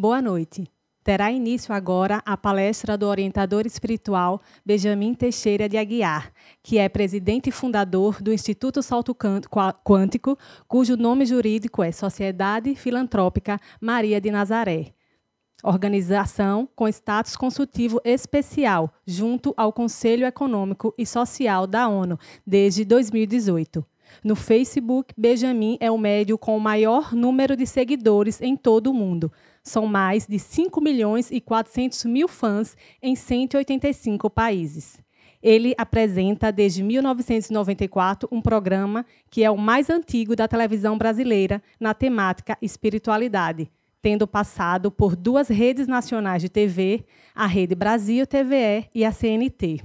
Boa noite. Terá início agora a palestra do orientador espiritual Benjamin Teixeira de Aguiar, que é presidente e fundador do Instituto Salto Quântico, cujo nome jurídico é Sociedade Filantrópica Maria de Nazaré. Organização com status consultivo especial junto ao Conselho Econômico e Social da ONU desde 2018. No Facebook, Benjamin é o médio com o maior número de seguidores em todo o mundo. São mais de 5 milhões e 400 mil fãs em 185 países. Ele apresenta desde 1994 um programa que é o mais antigo da televisão brasileira na temática espiritualidade, tendo passado por duas redes nacionais de TV, a Rede Brasil TVE e a CNT.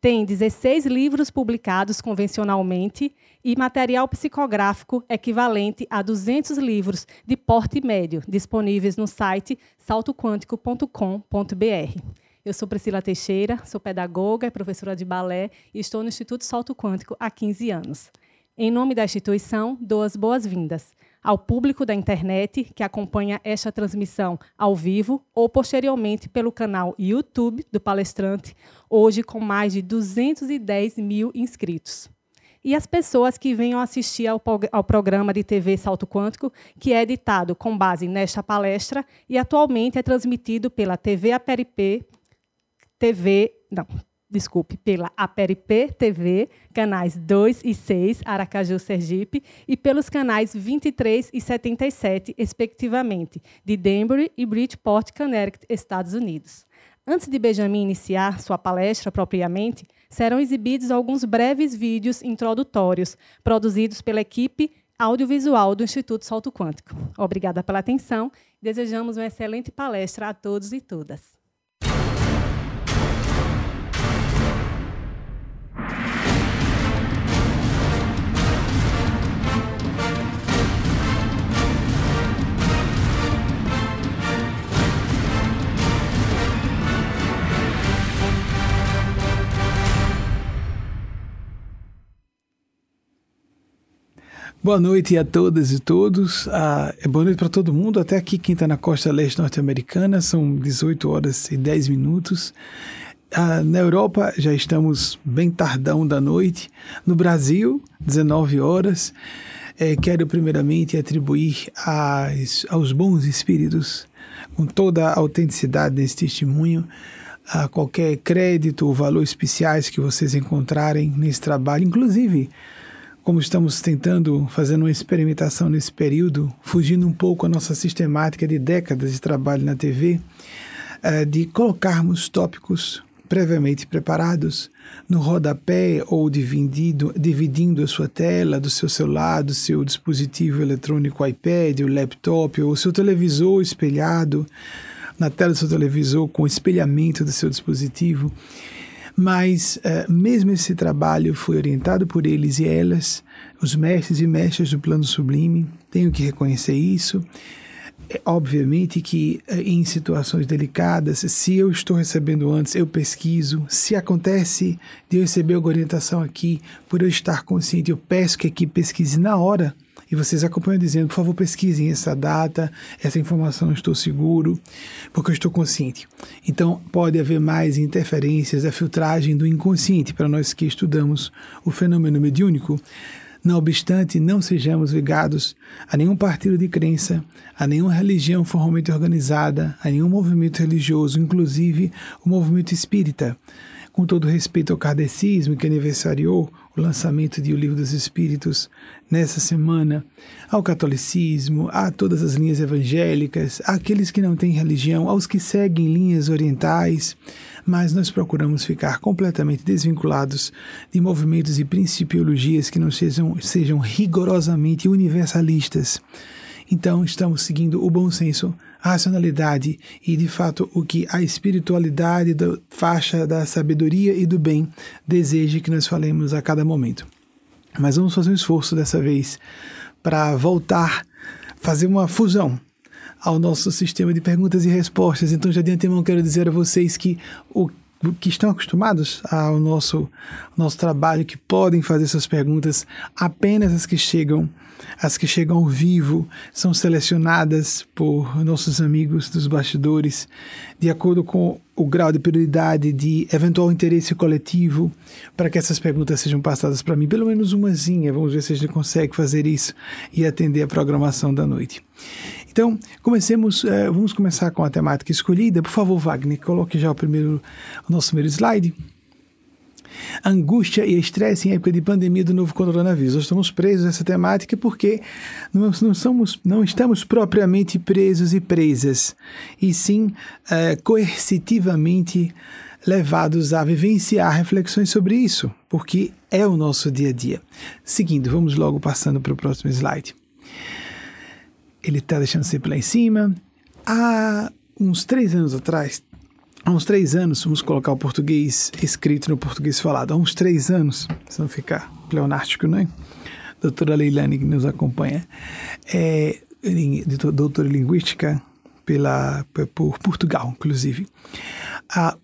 Tem 16 livros publicados convencionalmente e material psicográfico equivalente a 200 livros de porte médio, disponíveis no site saltoquântico.com.br. Eu sou Priscila Teixeira, sou pedagoga e professora de balé e estou no Instituto Salto Quântico há 15 anos. Em nome da instituição, dou as boas-vindas ao público da internet que acompanha esta transmissão ao vivo ou posteriormente pelo canal YouTube do palestrante, hoje com mais de 210 mil inscritos. E as pessoas que venham assistir ao, ao programa de TV Salto Quântico, que é editado com base nesta palestra e atualmente é transmitido pela TV Aperipê, TV, não, desculpe, pela Aperipê TV, canais 2 e 6, Aracaju, Sergipe, e pelos canais 23 e 77, respectivamente, de Denver e Bridgeport, Connecticut, Estados Unidos. Antes de Benjamin iniciar sua palestra propriamente, serão exibidos alguns breves vídeos introdutórios, produzidos pela equipe audiovisual do Instituto Salto Quântico. Obrigada pela atenção. Desejamos uma excelente palestra a todos e todas. Boa noite a todas e todos. Ah, é boa noite para todo mundo. Até aqui, quem está na costa leste norte-americana, são 18 horas e 10 minutos. Ah, na Europa, já estamos bem tardão da noite. No Brasil, 19 horas. É, quero primeiramente atribuir aos bons espíritos, com toda a autenticidade desse testemunho, a qualquer crédito ou valor especiais que vocês encontrarem nesse trabalho, inclusive como estamos tentando fazer uma experimentação nesse período, fugindo um pouco a nossa sistemática de décadas de trabalho na TV, eh, de colocarmos tópicos previamente preparados no rodapé ou dividindo, dividindo a sua tela do seu celular, do seu dispositivo eletrônico iPad, o laptop ou o seu televisor espelhado na tela do seu televisor com espelhamento do seu dispositivo mas uh, mesmo esse trabalho foi orientado por eles e elas, os mestres e mestras do plano sublime, tenho que reconhecer isso. É, obviamente que uh, em situações delicadas, se eu estou recebendo antes, eu pesquiso. Se acontece de eu receber alguma orientação aqui, por eu estar consciente, eu peço que aqui pesquise na hora e vocês acompanham dizendo, por favor, pesquisem essa data, essa informação eu estou seguro, porque eu estou consciente. Então, pode haver mais interferências, a filtragem do inconsciente para nós que estudamos o fenômeno mediúnico. Não obstante, não sejamos ligados a nenhum partido de crença, a nenhuma religião formalmente organizada, a nenhum movimento religioso, inclusive o movimento espírita. Com todo respeito ao kardecismo, que aniversariou o lançamento de O Livro dos Espíritos nessa semana, ao catolicismo, a todas as linhas evangélicas, àqueles que não têm religião, aos que seguem linhas orientais, mas nós procuramos ficar completamente desvinculados de movimentos e principiologias que não sejam, sejam rigorosamente universalistas. Então, estamos seguindo o bom senso racionalidade e, de fato, o que a espiritualidade da faixa da sabedoria e do bem deseja que nós falemos a cada momento. Mas vamos fazer um esforço dessa vez para voltar, fazer uma fusão ao nosso sistema de perguntas e respostas. Então, já de antemão, quero dizer a vocês que o que estão acostumados ao nosso, nosso trabalho, que podem fazer essas perguntas, apenas as que chegam as que chegam ao vivo são selecionadas por nossos amigos dos bastidores, de acordo com o grau de prioridade de eventual interesse coletivo, para que essas perguntas sejam passadas para mim, pelo menos umazinha. Vamos ver se a gente consegue fazer isso e atender a programação da noite. Então, comecemos, eh, vamos começar com a temática escolhida. Por favor, Wagner, coloque já o primeiro, o nosso primeiro slide angústia e estresse em época de pandemia do novo coronavírus. Nós estamos presos a essa temática porque não, não, somos, não estamos propriamente presos e presas, e sim é, coercitivamente levados a vivenciar reflexões sobre isso, porque é o nosso dia a dia. Seguindo, vamos logo passando para o próximo slide. Ele está deixando sempre lá em cima. Há uns três anos atrás, há uns três anos, vamos colocar o português escrito no português falado, há uns três anos, se não ficar pleonástico, não é? Doutora Leilani, que nos acompanha, é doutora em linguística pela, por Portugal, inclusive. Ah,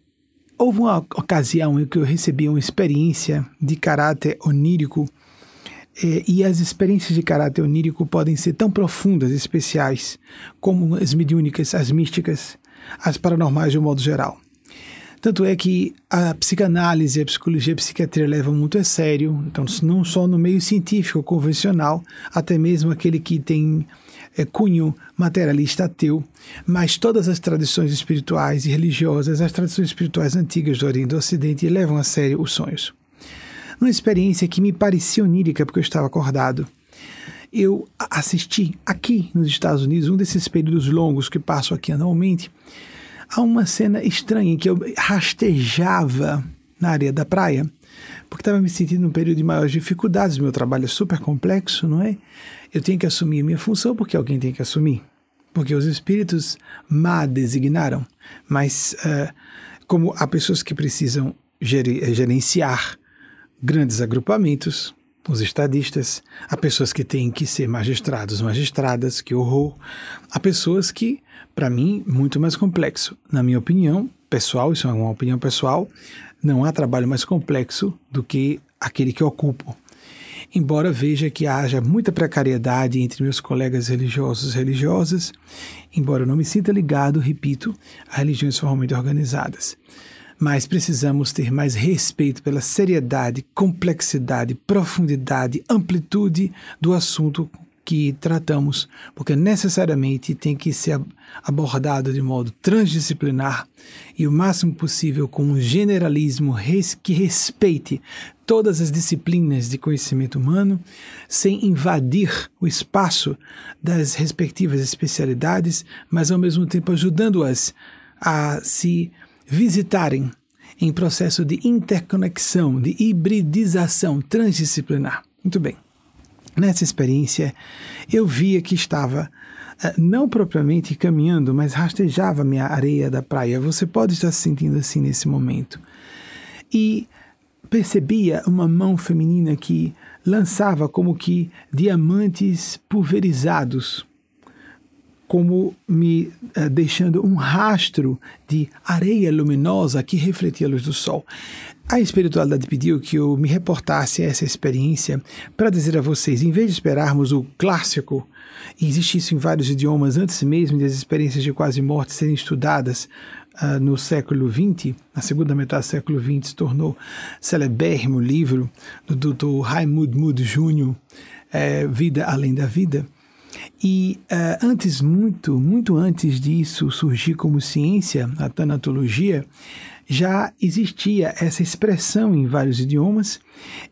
houve uma ocasião em que eu recebi uma experiência de caráter onírico é, e as experiências de caráter onírico podem ser tão profundas especiais como as mediúnicas, as místicas, as paranormais de um modo geral. Tanto é que a psicanálise, a psicologia a psiquiatria levam muito a sério, então não só no meio científico convencional, até mesmo aquele que tem é, cunho materialista ateu, mas todas as tradições espirituais e religiosas, as tradições espirituais antigas do Oriente e do Ocidente levam a sério os sonhos. Numa experiência que me parecia onírica porque eu estava acordado, eu assisti aqui nos Estados Unidos, um desses períodos longos que passo aqui anualmente, a uma cena estranha em que eu rastejava na areia da praia, porque estava me sentindo num período de maiores dificuldades. Meu trabalho é super complexo, não é? Eu tenho que assumir a minha função porque alguém tem que assumir. Porque os espíritos má designaram. Mas, uh, como há pessoas que precisam gerenciar grandes agrupamentos, os estadistas, há pessoas que têm que ser magistrados, magistradas, que horror. Há pessoas que, para mim, muito mais complexo. Na minha opinião pessoal, isso é uma opinião pessoal, não há trabalho mais complexo do que aquele que ocupo. Embora veja que haja muita precariedade entre meus colegas religiosos e religiosas, embora eu não me sinta ligado, repito, a religiões formalmente organizadas mas precisamos ter mais respeito pela seriedade, complexidade, profundidade, amplitude do assunto que tratamos, porque necessariamente tem que ser abordado de modo transdisciplinar e o máximo possível com um generalismo que respeite todas as disciplinas de conhecimento humano, sem invadir o espaço das respectivas especialidades, mas ao mesmo tempo ajudando-as a se visitarem em processo de interconexão, de hibridização transdisciplinar. Muito bem. Nessa experiência, eu via que estava eh, não propriamente caminhando, mas rastejava minha areia da praia. Você pode estar se sentindo assim nesse momento. E percebia uma mão feminina que lançava como que diamantes pulverizados como me uh, deixando um rastro de areia luminosa que refletia a luz do sol. A espiritualidade pediu que eu me reportasse a essa experiência para dizer a vocês, em vez de esperarmos o clássico, e existe isso em vários idiomas, antes mesmo das experiências de quase morte serem estudadas uh, no século XX, na segunda metade do século XX, se tornou celebérrimo livro do Dr. Raimund Mood Jr., é, Vida Além da Vida, e uh, antes, muito, muito antes disso surgir como ciência, a tanatologia, já existia essa expressão em vários idiomas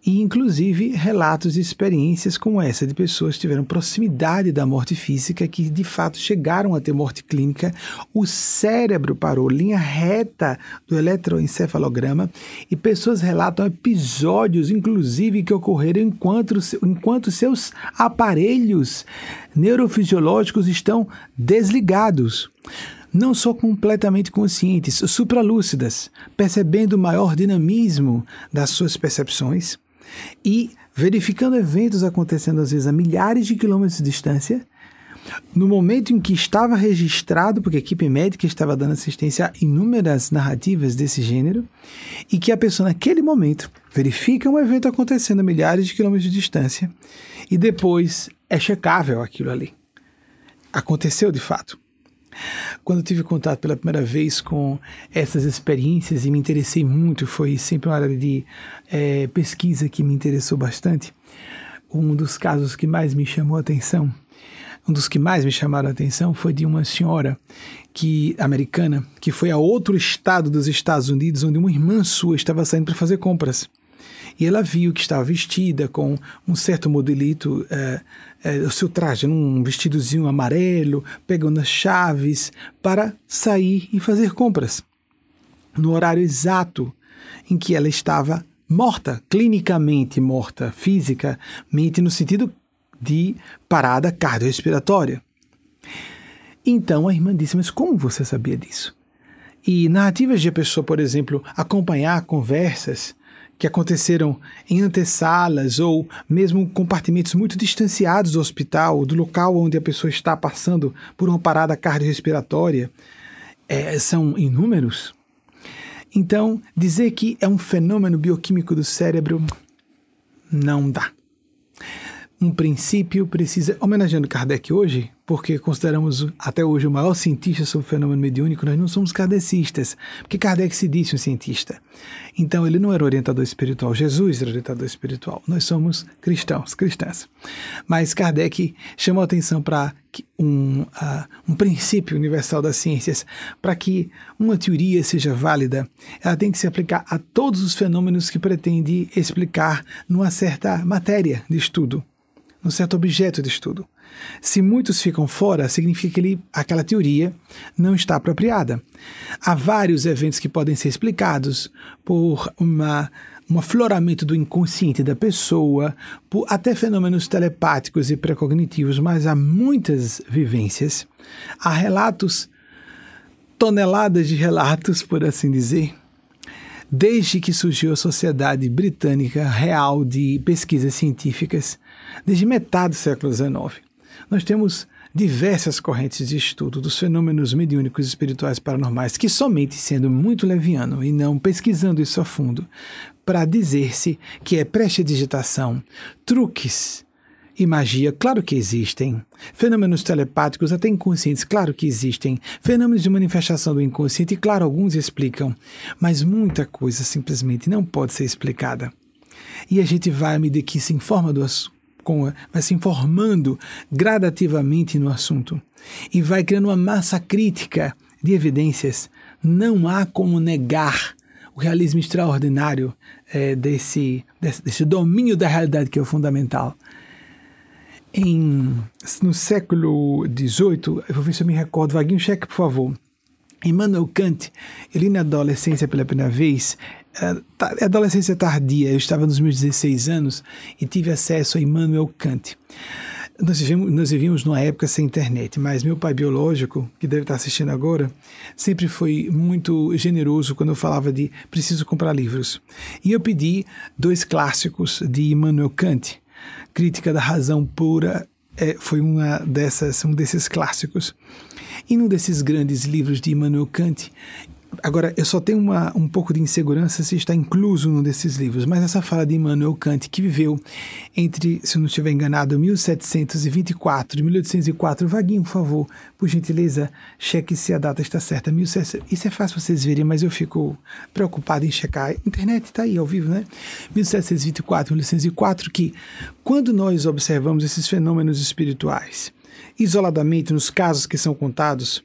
e, inclusive, relatos de experiências como essa de pessoas que tiveram proximidade da morte física, que de fato chegaram a ter morte clínica. O cérebro parou, linha reta do eletroencefalograma, e pessoas relatam episódios, inclusive, que ocorreram enquanto, enquanto seus aparelhos neurofisiológicos estão desligados não só completamente conscientes, supralúcidas, percebendo o maior dinamismo das suas percepções e verificando eventos acontecendo às vezes a milhares de quilômetros de distância no momento em que estava registrado, porque a equipe médica estava dando assistência a inúmeras narrativas desse gênero, e que a pessoa naquele momento verifica um evento acontecendo a milhares de quilômetros de distância e depois é checável aquilo ali. Aconteceu de fato. Quando tive contato pela primeira vez com essas experiências e me interessei muito, foi sempre uma área de é, pesquisa que me interessou bastante. Um dos casos que mais me chamou a atenção um dos que mais me chamaram a atenção foi de uma senhora que americana que foi a outro estado dos Estados Unidos onde uma irmã sua estava saindo para fazer compras. E ela viu que estava vestida com um certo modelito, é, é, o seu traje, um vestidozinho amarelo, pegando as chaves para sair e fazer compras. No horário exato em que ela estava morta, clinicamente morta, fisicamente, no sentido de parada cardiorrespiratória. Então a irmã disse: Mas como você sabia disso? E narrativas de a pessoa, por exemplo, acompanhar conversas que aconteceram em antessalas ou mesmo compartimentos muito distanciados do hospital, do local onde a pessoa está passando por uma parada cardiorrespiratória, é, são inúmeros. Então, dizer que é um fenômeno bioquímico do cérebro não dá um princípio precisa, homenageando Kardec hoje, porque consideramos até hoje o maior cientista sobre o fenômeno mediúnico, nós não somos kardecistas, porque Kardec se disse um cientista. Então ele não era orientador espiritual, Jesus era orientador espiritual. Nós somos cristãos, cristãs. Mas Kardec chamou atenção para um, uh, um princípio universal das ciências, para que uma teoria seja válida, ela tem que se aplicar a todos os fenômenos que pretende explicar numa certa matéria de estudo um certo objeto de estudo. Se muitos ficam fora, significa que ele, aquela teoria não está apropriada. Há vários eventos que podem ser explicados por uma, um afloramento do inconsciente da pessoa, por até fenômenos telepáticos e precognitivos, mas há muitas vivências, há relatos, toneladas de relatos, por assim dizer, desde que surgiu a Sociedade Britânica Real de Pesquisas Científicas, desde metade do século XIX. Nós temos diversas correntes de estudo dos fenômenos mediúnicos espirituais paranormais que somente sendo muito leviano e não pesquisando isso a fundo, para dizer-se que é prestidigitação, truques e magia, claro que existem. Fenômenos telepáticos, até inconscientes, claro que existem. Fenômenos de manifestação do inconsciente, claro, alguns explicam. Mas muita coisa simplesmente não pode ser explicada. E a gente vai, à medida que se informa do com, vai se informando gradativamente no assunto e vai criando uma massa crítica de evidências. Não há como negar o realismo extraordinário é, desse, desse, desse domínio da realidade que é o fundamental em, no século XVIII, eu vou ver se eu me recordo, Vaguinho, cheque, por favor. Immanuel Kant, ele na adolescência pela primeira vez, adolescência tardia, eu estava nos meus 16 anos e tive acesso a Immanuel Kant. Nós vivíamos, nós numa época sem internet, mas meu pai biológico, que deve estar assistindo agora, sempre foi muito generoso quando eu falava de preciso comprar livros. E eu pedi dois clássicos de Immanuel Kant, Crítica da Razão Pura é, foi uma dessas, um desses clássicos. E num desses grandes livros de Immanuel Kant, Agora, eu só tenho uma, um pouco de insegurança se está incluso num desses livros, mas essa fala de Immanuel Kant, que viveu entre, se eu não estiver enganado, 1724 e 1804. Vaguinho, por favor, por gentileza, cheque se a data está certa. Isso é fácil vocês verem, mas eu fico preocupado em checar. A internet está aí, ao vivo, né? 1724, 1804, que quando nós observamos esses fenômenos espirituais, isoladamente nos casos que são contados,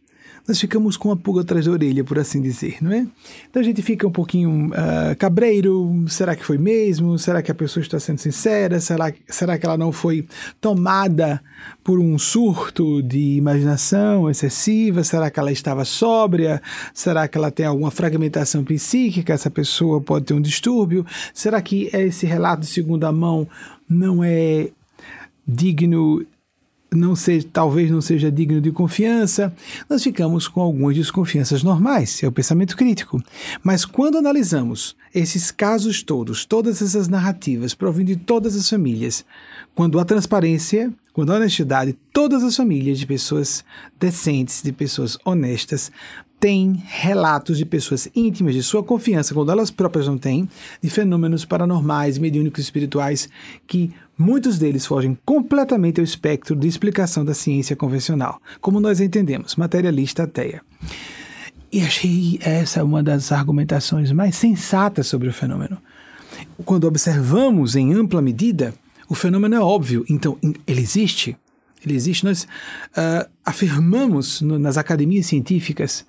nós ficamos com a pulga atrás da orelha, por assim dizer, não é? Então a gente fica um pouquinho uh, cabreiro, será que foi mesmo? Será que a pessoa está sendo sincera? Será, será que ela não foi tomada por um surto de imaginação excessiva? Será que ela estava sóbria? Será que ela tem alguma fragmentação psíquica? Essa pessoa pode ter um distúrbio? Será que esse relato de segunda mão não é digno não seja, talvez não seja digno de confiança, nós ficamos com algumas desconfianças normais, é o pensamento crítico. Mas quando analisamos esses casos todos, todas essas narrativas provindo de todas as famílias, quando a transparência, quando a honestidade, todas as famílias de pessoas decentes, de pessoas honestas, têm relatos de pessoas íntimas de sua confiança, quando elas próprias não têm, de fenômenos paranormais, mediúnicos espirituais que Muitos deles fogem completamente ao espectro de explicação da ciência convencional, como nós entendemos, materialista ateia. E achei essa uma das argumentações mais sensatas sobre o fenômeno. Quando observamos em ampla medida, o fenômeno é óbvio, então ele existe. Ele existe. Nós uh, afirmamos no, nas academias científicas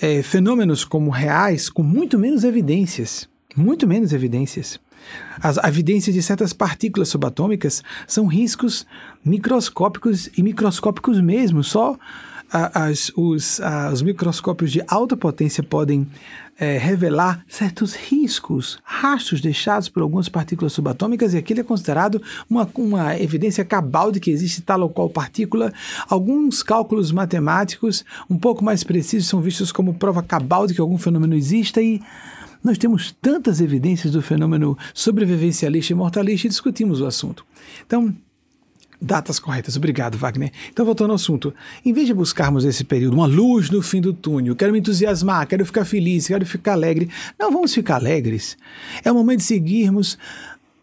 é, fenômenos como reais com muito menos evidências. Muito menos evidências. As evidências de certas partículas subatômicas são riscos microscópicos e microscópicos mesmo. Só as, os, os microscópios de alta potência podem é, revelar certos riscos, rastros deixados por algumas partículas subatômicas, e aquilo é considerado uma, uma evidência cabal de que existe tal ou qual partícula. Alguns cálculos matemáticos um pouco mais precisos são vistos como prova cabal de que algum fenômeno exista e nós temos tantas evidências do fenômeno sobrevivencialista e mortalista e discutimos o assunto. Então, datas corretas. Obrigado, Wagner. Então, voltando ao assunto. Em vez de buscarmos esse período, uma luz no fim do túnel, quero me entusiasmar, quero ficar feliz, quero ficar alegre. Não vamos ficar alegres. É o momento de seguirmos,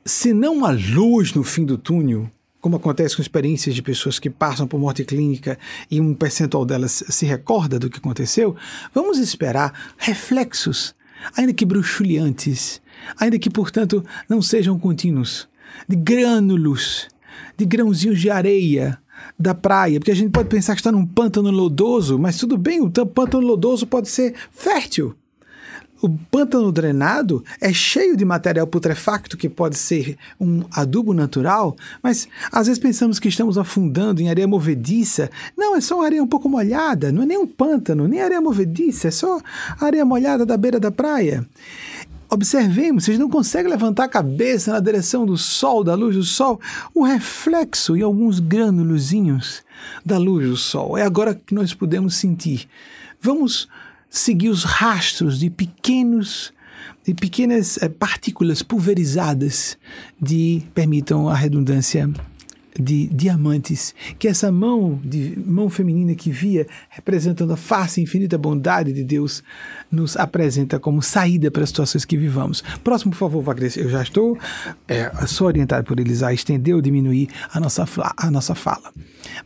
se não uma luz no fim do túnel, como acontece com experiências de pessoas que passam por morte clínica e um percentual delas se recorda do que aconteceu, vamos esperar reflexos ainda que bruxuleantes, ainda que, portanto, não sejam contínuos, de grânulos, de grãozinhos de areia da praia, porque a gente pode pensar que está num pântano lodoso, mas tudo bem, o pântano lodoso pode ser fértil. O pântano drenado é cheio de material putrefacto que pode ser um adubo natural, mas às vezes pensamos que estamos afundando em areia movediça. Não, é só uma areia um pouco molhada, não é nem um pântano, nem areia movediça, é só areia molhada da beira da praia. Observemos, vocês não conseguem levantar a cabeça na direção do sol, da luz do sol, o reflexo e alguns granulozinhos da luz do sol. É agora que nós podemos sentir. Vamos seguir os rastros de pequenos de pequenas eh, partículas pulverizadas de, permitam a redundância, de diamantes, que essa mão de mão feminina que via representando a face infinita bondade de Deus nos apresenta como saída para as situações que vivamos. Próximo, por favor, Wagner, eu já estou é, sou orientado por eles a estender ou diminuir a nossa, a nossa fala.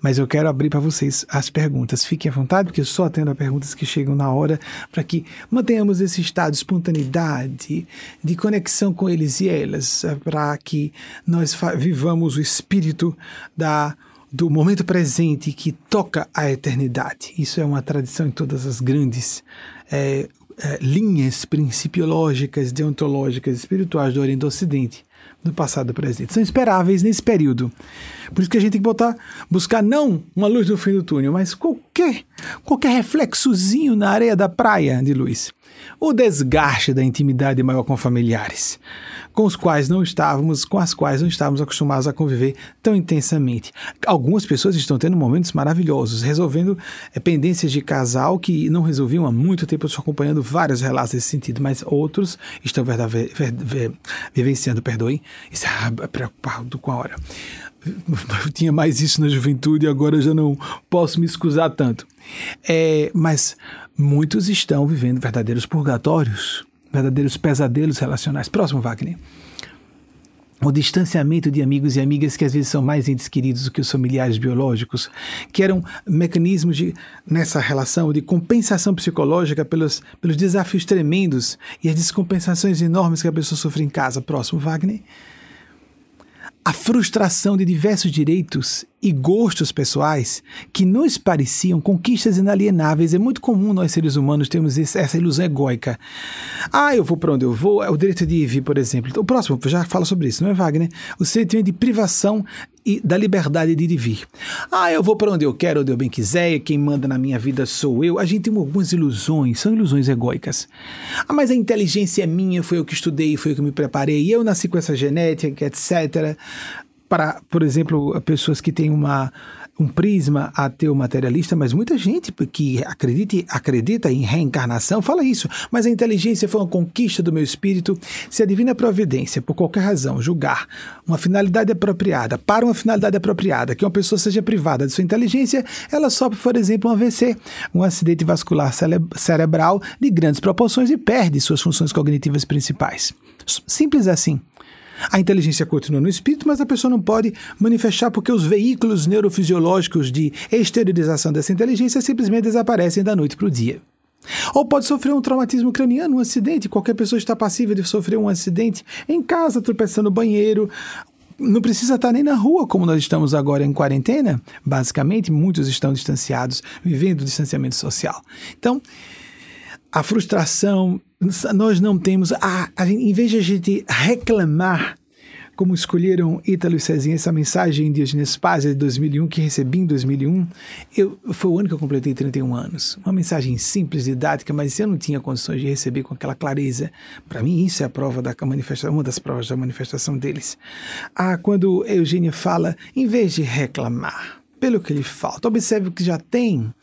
Mas eu quero abrir para vocês as perguntas. Fiquem à vontade, porque eu só atendo a perguntas que chegam na hora, para que mantenhamos esse estado de espontaneidade, de conexão com eles e elas, para que nós vivamos o espírito da do momento presente que toca a eternidade. Isso é uma tradição em todas as grandes é, é, linhas principiológicas, deontológicas, espirituais do Oriente e Ocidente do passado e presente. São esperáveis nesse período. Por isso que a gente tem que botar, buscar não uma luz no fim do túnel, mas qualquer, qualquer reflexozinho na areia da praia de luz. O desgaste da intimidade maior com familiares com os quais não estávamos, com as quais não estávamos acostumados a conviver tão intensamente. Algumas pessoas estão tendo momentos maravilhosos, resolvendo é, pendências de casal que não resolviam há muito tempo. Eu estou acompanhando vários relatos nesse sentido, mas outros estão vivenciando, perdoem, é preocupado com a hora. Eu tinha mais isso na juventude agora já não posso me excusar tanto. É, mas muitos estão vivendo verdadeiros purgatórios verdadeiros pesadelos relacionais. Próximo, Wagner. O distanciamento de amigos e amigas que às vezes são mais entes queridos do que os familiares biológicos, que eram mecanismos de, nessa relação de compensação psicológica pelos, pelos desafios tremendos e as descompensações enormes que a pessoa sofre em casa. Próximo, Wagner a frustração de diversos direitos e gostos pessoais que nos pareciam conquistas inalienáveis. É muito comum nós seres humanos termos essa ilusão egóica. Ah, eu vou para onde eu vou, é o direito de ir por exemplo. O próximo já fala sobre isso, não é, Wagner? O sentimento de privação e da liberdade de ir e vir. Ah, eu vou para onde eu quero, onde eu bem quiser, quem manda na minha vida sou eu. A gente tem algumas ilusões, são ilusões egóicas. Ah, mas a inteligência é minha, foi eu que estudei, foi eu que me preparei, eu nasci com essa genética, etc para, por exemplo, pessoas que têm uma um prisma ateu materialista, mas muita gente que acredita, acredita em reencarnação fala isso. Mas a inteligência foi uma conquista do meu espírito. Se a divina providência, por qualquer razão, julgar uma finalidade apropriada para uma finalidade apropriada, que uma pessoa seja privada de sua inteligência, ela sofre, por exemplo, um AVC, um acidente vascular cerebral de grandes proporções e perde suas funções cognitivas principais. Simples assim. A inteligência continua no espírito, mas a pessoa não pode manifestar porque os veículos neurofisiológicos de exteriorização dessa inteligência simplesmente desaparecem da noite para o dia. Ou pode sofrer um traumatismo craniano, um acidente. Qualquer pessoa está passível de sofrer um acidente em casa, tropeçando no banheiro. Não precisa estar nem na rua, como nós estamos agora em quarentena. Basicamente, muitos estão distanciados, vivendo o distanciamento social. Então, a frustração, nós não temos. A, a, em vez de a gente reclamar, como escolheram Ítalo e Cezinha, essa mensagem de Eugênio Paz de 2001, que recebi em 2001, eu, foi o ano que eu completei 31 anos. Uma mensagem simples, didática, mas eu não tinha condições de receber com aquela clareza. Para mim, isso é a prova da manifestação, uma das provas da manifestação deles. Ah, quando Eugênio fala, em vez de reclamar, pelo que lhe falta. Observe o que já tem.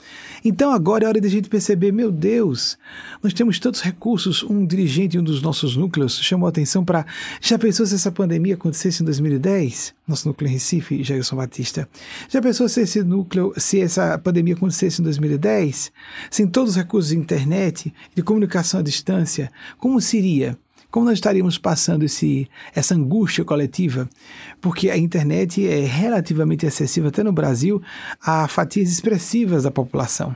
Então agora é hora de a gente perceber, meu Deus, nós temos tantos recursos. Um dirigente um dos nossos núcleos chamou a atenção para. Já pensou se essa pandemia acontecesse em 2010? Nosso núcleo em Recife, Jailson Batista. Já pensou se esse núcleo, se essa pandemia acontecesse em 2010? Sem todos os recursos de internet, de comunicação à distância, como seria? Como nós estaríamos passando esse, essa angústia coletiva? Porque a internet é relativamente acessível até no Brasil a fatias expressivas da população.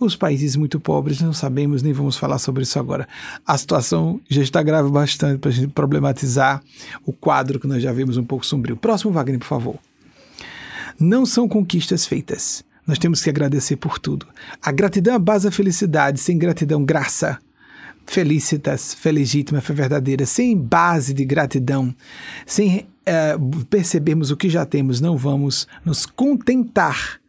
Os países muito pobres não sabemos, nem vamos falar sobre isso agora. A situação já está grave bastante para a gente problematizar o quadro que nós já vimos um pouco sombrio. Próximo, Wagner, por favor. Não são conquistas feitas. Nós temos que agradecer por tudo. A gratidão é a base da felicidade. Sem gratidão, graça felicitas, felegítima, fé verdadeira, sem base de gratidão, sem uh, percebermos o que já temos, não vamos nos contentar.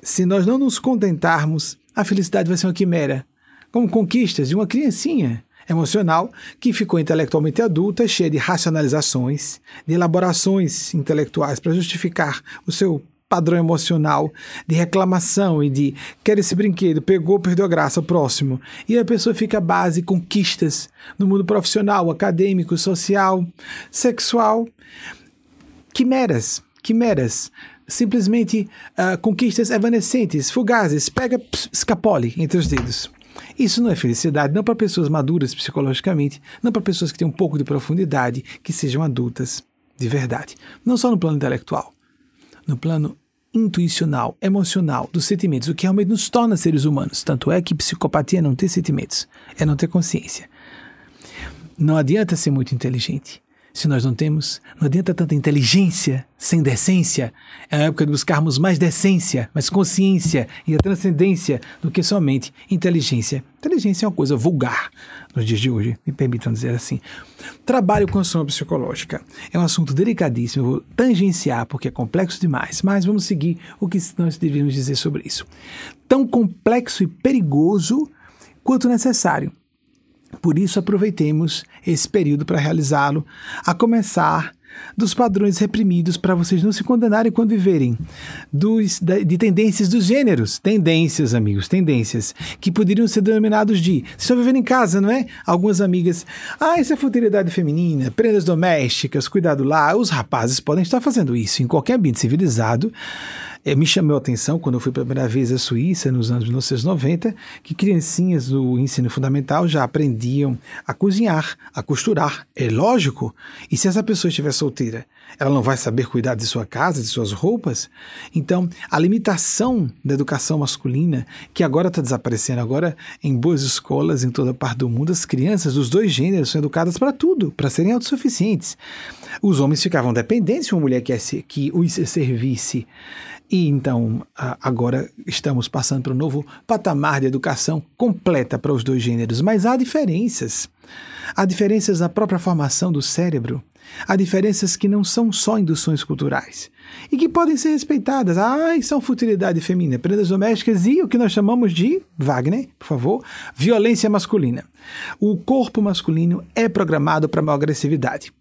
Se nós não nos contentarmos, a felicidade vai ser uma quimera, como conquistas de uma criancinha emocional que ficou intelectualmente adulta, cheia de racionalizações, de elaborações intelectuais para justificar o seu padrão emocional de reclamação e de quer esse brinquedo, pegou, perdeu a graça, próximo. E a pessoa fica base conquistas no mundo profissional, acadêmico, social, sexual. Quimeras, quimeras. Simplesmente uh, conquistas evanescentes, fugazes, pega, escapole entre os dedos. Isso não é felicidade, não para pessoas maduras psicologicamente, não para pessoas que têm um pouco de profundidade, que sejam adultas de verdade. Não só no plano intelectual, no plano intuicional, emocional, dos sentimentos, o que realmente nos torna seres humanos. Tanto é que psicopatia é não ter sentimentos, é não ter consciência. Não adianta ser muito inteligente. Se nós não temos, não adianta tanta inteligência sem decência. É a época de buscarmos mais decência, mais consciência e a transcendência do que somente inteligência. Inteligência é uma coisa vulgar nos dias de hoje, me permitam dizer assim. Trabalho com sombra psicológica é um assunto delicadíssimo, eu vou tangenciar porque é complexo demais, mas vamos seguir o que nós deveríamos dizer sobre isso. Tão complexo e perigoso quanto necessário. Por isso, aproveitemos esse período para realizá-lo, a começar dos padrões reprimidos para vocês não se condenarem quando viverem, dos, de tendências dos gêneros. Tendências, amigos, tendências, que poderiam ser denominados de. Vocês estão vivendo em casa, não é? Algumas amigas. Ah, isso é futilidade feminina, prendas domésticas, cuidado lá. Os rapazes podem estar fazendo isso em qualquer ambiente civilizado me chamou a atenção quando eu fui pela primeira vez à Suíça, nos anos 1990, que criancinhas do ensino fundamental já aprendiam a cozinhar, a costurar. É lógico. E se essa pessoa estiver solteira, ela não vai saber cuidar de sua casa, de suas roupas? Então, a limitação da educação masculina, que agora está desaparecendo, agora em boas escolas em toda parte do mundo, as crianças dos dois gêneros são educadas para tudo, para serem autossuficientes. Os homens ficavam dependentes de uma mulher que, é, que os servisse. E então, agora estamos passando para um novo patamar de educação completa para os dois gêneros, mas há diferenças. Há diferenças na própria formação do cérebro. Há diferenças que não são só induções culturais e que podem ser respeitadas. Ah, são futilidade feminina, prendas domésticas e o que nós chamamos de, Wagner, por favor, violência masculina. O corpo masculino é programado para maior agressividade.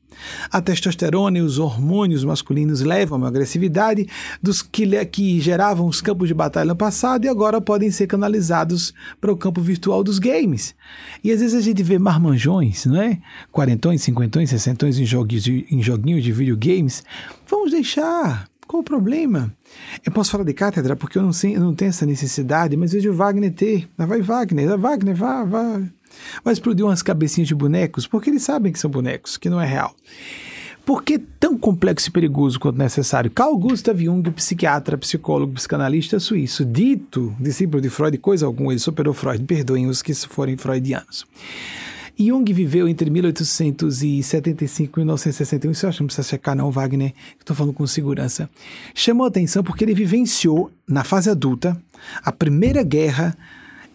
A testosterona e os hormônios masculinos levam a agressividade dos que, que geravam os campos de batalha no passado e agora podem ser canalizados para o campo virtual dos games. E às vezes a gente vê marmanjões, não é? Quarentões, cinquentões, sessentões em joguinhos de, em joguinhos de videogames. Vamos deixar. Qual o problema? Eu posso falar de cátedra porque eu não, sei, eu não tenho essa necessidade, mas vejo Wagner ter. Lá vai Wagner, Wagner, vá, vá. Vai explodir umas cabecinhas de bonecos porque eles sabem que são bonecos, que não é real. Por que tão complexo e perigoso quanto necessário? Carl Gustav Jung, psiquiatra, psicólogo, psicanalista suíço, dito discípulo de Freud, coisa alguma, ele superou Freud, perdoem os que forem freudianos. Jung viveu entre 1875 e 1961. Isso eu acho que não precisa checar, não, Wagner. Estou falando com segurança. Chamou atenção porque ele vivenciou, na fase adulta, a Primeira Guerra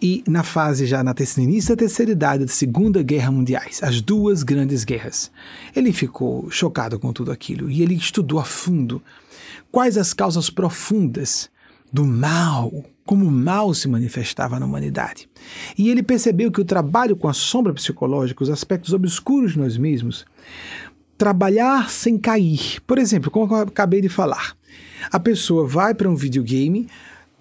e na fase já na início da terceira idade da Segunda Guerra Mundiais, as duas grandes guerras. Ele ficou chocado com tudo aquilo e ele estudou a fundo quais as causas profundas do mal, como o mal se manifestava na humanidade. E ele percebeu que o trabalho com a sombra psicológica, os aspectos obscuros de nós mesmos, trabalhar sem cair. Por exemplo, como eu acabei de falar, a pessoa vai para um videogame,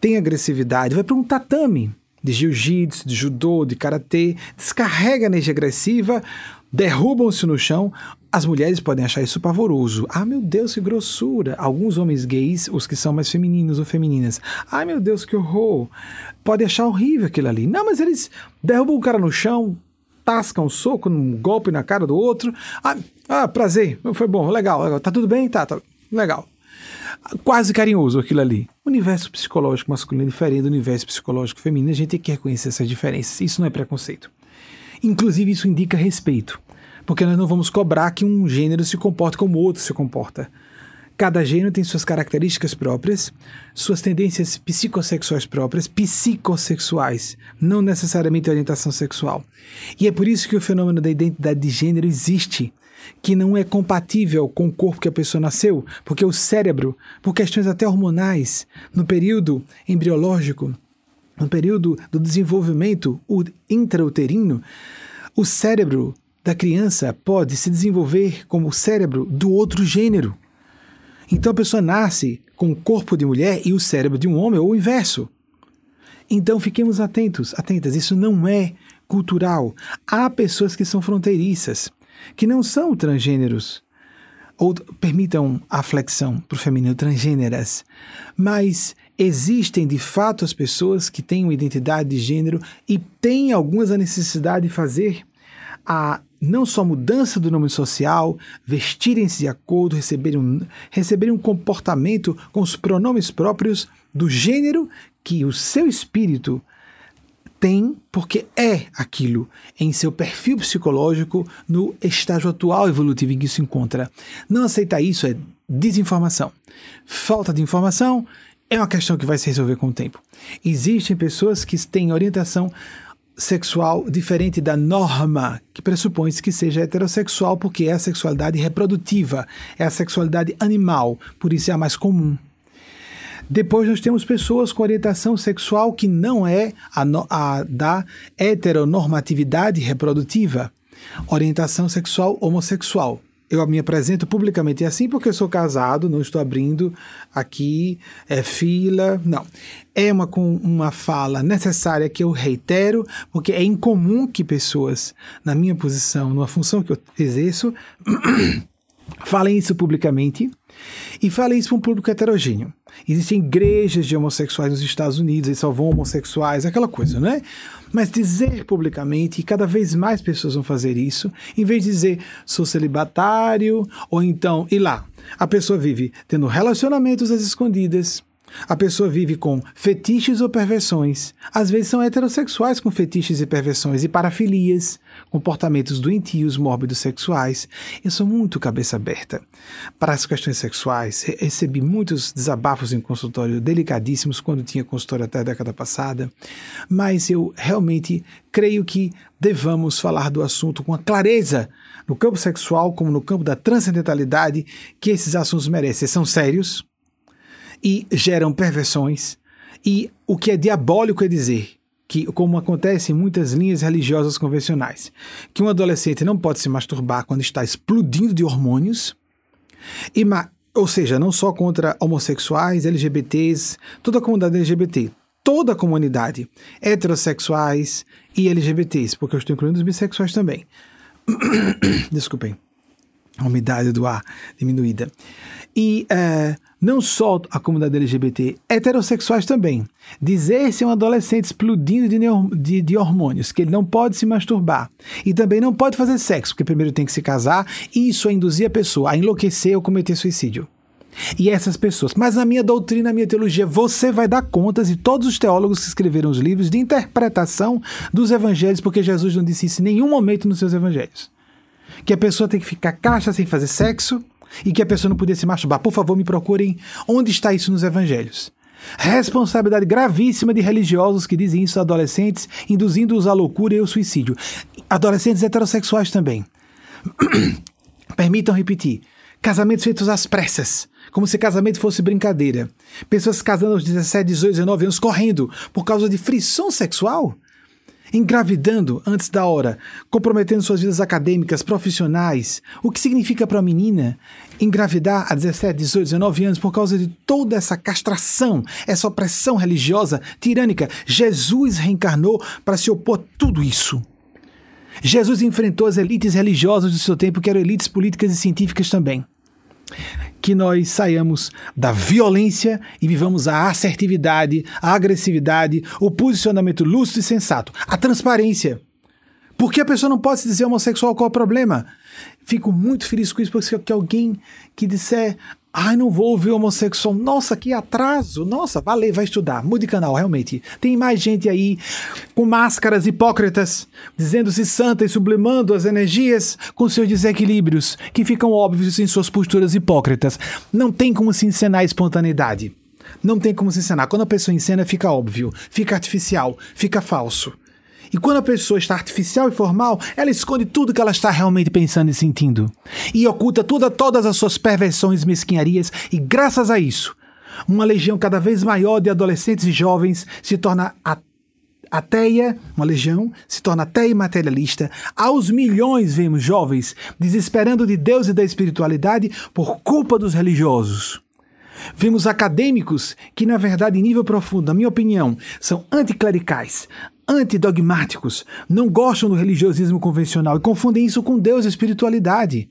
tem agressividade, vai para um tatame, de jiu-jitsu, de judô, de karatê, descarrega energia agressiva, derrubam-se no chão. As mulheres podem achar isso pavoroso. Ah, meu Deus, que grossura. Alguns homens gays, os que são mais femininos ou femininas, ah, meu Deus, que horror. Pode achar horrível aquilo ali. Não, mas eles derrubam o cara no chão, tascam um soco, um golpe na cara do outro. Ah, ah prazer, foi bom, legal, legal. Tá tudo bem? Tá, tá, legal quase carinhoso aquilo ali. O universo psicológico masculino é diferente do universo psicológico feminino, a gente tem que reconhecer essas diferenças. Isso não é preconceito. Inclusive, isso indica respeito, porque nós não vamos cobrar que um gênero se comporte como o outro se comporta. Cada gênero tem suas características próprias, suas tendências psicossexuais próprias, psicossexuais, não necessariamente orientação sexual. E é por isso que o fenômeno da identidade de gênero existe que não é compatível com o corpo que a pessoa nasceu, porque o cérebro, por questões até hormonais, no período embriológico, no período do desenvolvimento intrauterino, o cérebro da criança pode se desenvolver como o cérebro do outro gênero. Então a pessoa nasce com o corpo de mulher e o cérebro de um homem, ou o inverso. Então fiquemos atentos, atentas, isso não é cultural. Há pessoas que são fronteiriças que não são transgêneros, ou permitam a flexão para o feminino, transgêneras, mas existem de fato as pessoas que têm uma identidade de gênero e têm algumas a necessidade de fazer a não só mudança do nome social, vestirem-se de acordo, receberem um, receberem um comportamento com os pronomes próprios do gênero que o seu espírito tem porque é aquilo em seu perfil psicológico no estágio atual evolutivo em que se encontra. Não aceitar isso é desinformação. Falta de informação é uma questão que vai se resolver com o tempo. Existem pessoas que têm orientação sexual diferente da norma, que pressupõe que seja heterossexual porque é a sexualidade reprodutiva, é a sexualidade animal, por isso é a mais comum. Depois nós temos pessoas com orientação sexual que não é a, a da heteronormatividade reprodutiva. Orientação sexual homossexual. Eu me apresento publicamente assim porque eu sou casado, não estou abrindo aqui é, fila, não. É uma, uma fala necessária que eu reitero, porque é incomum que pessoas, na minha posição, numa função que eu exerço, falem isso publicamente e falem isso para um público heterogêneo. Existem igrejas de homossexuais nos Estados Unidos, eles vão homossexuais, aquela coisa, né? Mas dizer publicamente, e cada vez mais pessoas vão fazer isso, em vez de dizer sou celibatário, ou então, e lá, a pessoa vive tendo relacionamentos às escondidas, a pessoa vive com fetiches ou perversões. Às vezes são heterossexuais com fetiches e perversões e parafilias, comportamentos doentios, mórbidos sexuais. Eu sou muito cabeça aberta para as questões sexuais. Recebi muitos desabafos em consultório delicadíssimos quando tinha consultório até a década passada, mas eu realmente creio que devamos falar do assunto com a clareza no campo sexual como no campo da transcendentalidade que esses assuntos merecem. São sérios, e geram perversões. E o que é diabólico é dizer que, como acontece em muitas linhas religiosas convencionais, que um adolescente não pode se masturbar quando está explodindo de hormônios, e ou seja, não só contra homossexuais, LGBTs, toda a comunidade LGBT, toda a comunidade, heterossexuais e LGBTs, porque eu estou incluindo os bissexuais também. Desculpem, a umidade do ar diminuída. E uh, não só a comunidade LGBT, heterossexuais também. Dizer-se um adolescente explodindo de, de, de, hormônios, que ele não pode se masturbar e também não pode fazer sexo, porque primeiro tem que se casar, e isso a induzir a pessoa a enlouquecer ou cometer suicídio. E essas pessoas, mas na minha doutrina, na minha teologia, você vai dar contas, e todos os teólogos que escreveram os livros de interpretação dos evangelhos, porque Jesus não disse isso em nenhum momento nos seus evangelhos. Que a pessoa tem que ficar caixa sem fazer sexo, e que a pessoa não podia se masturbar. Por favor, me procurem onde está isso nos evangelhos. Responsabilidade gravíssima de religiosos que dizem isso a adolescentes, induzindo-os à loucura e ao suicídio. Adolescentes heterossexuais também. Permitam repetir: casamentos feitos às pressas, como se casamento fosse brincadeira. Pessoas casando aos 17, 18, 19 anos correndo por causa de frição sexual engravidando antes da hora, comprometendo suas vidas acadêmicas, profissionais. O que significa para a menina engravidar a 17, 18, 19 anos por causa de toda essa castração, essa opressão religiosa tirânica? Jesus reencarnou para se opor a tudo isso. Jesus enfrentou as elites religiosas do seu tempo, que eram elites políticas e científicas também que nós saiamos da violência e vivamos a assertividade, a agressividade, o posicionamento lúcido e sensato, a transparência. Porque a pessoa não pode se dizer homossexual, qual é o problema? Fico muito feliz com isso, porque alguém que disser, Ai, não vou ouvir homossexual. Nossa, que atraso. Nossa, valeu, vai estudar. Mude canal, realmente. Tem mais gente aí com máscaras hipócritas, dizendo-se santa e sublimando as energias com seus desequilíbrios, que ficam óbvios em suas posturas hipócritas. Não tem como se encenar a espontaneidade. Não tem como se encenar. Quando a pessoa encena, fica óbvio, fica artificial, fica falso. E quando a pessoa está artificial e formal, ela esconde tudo que ela está realmente pensando e sentindo. E oculta toda, todas as suas perversões e mesquinharias, e graças a isso, uma legião cada vez maior de adolescentes e jovens se torna ateia, uma legião, se torna ateia e materialista. Aos milhões vemos jovens desesperando de Deus e da espiritualidade por culpa dos religiosos. Vemos acadêmicos que, na verdade, em nível profundo, na minha opinião, são anticlericais, antidogmáticos, não gostam do religiosismo convencional e confundem isso com Deus e espiritualidade.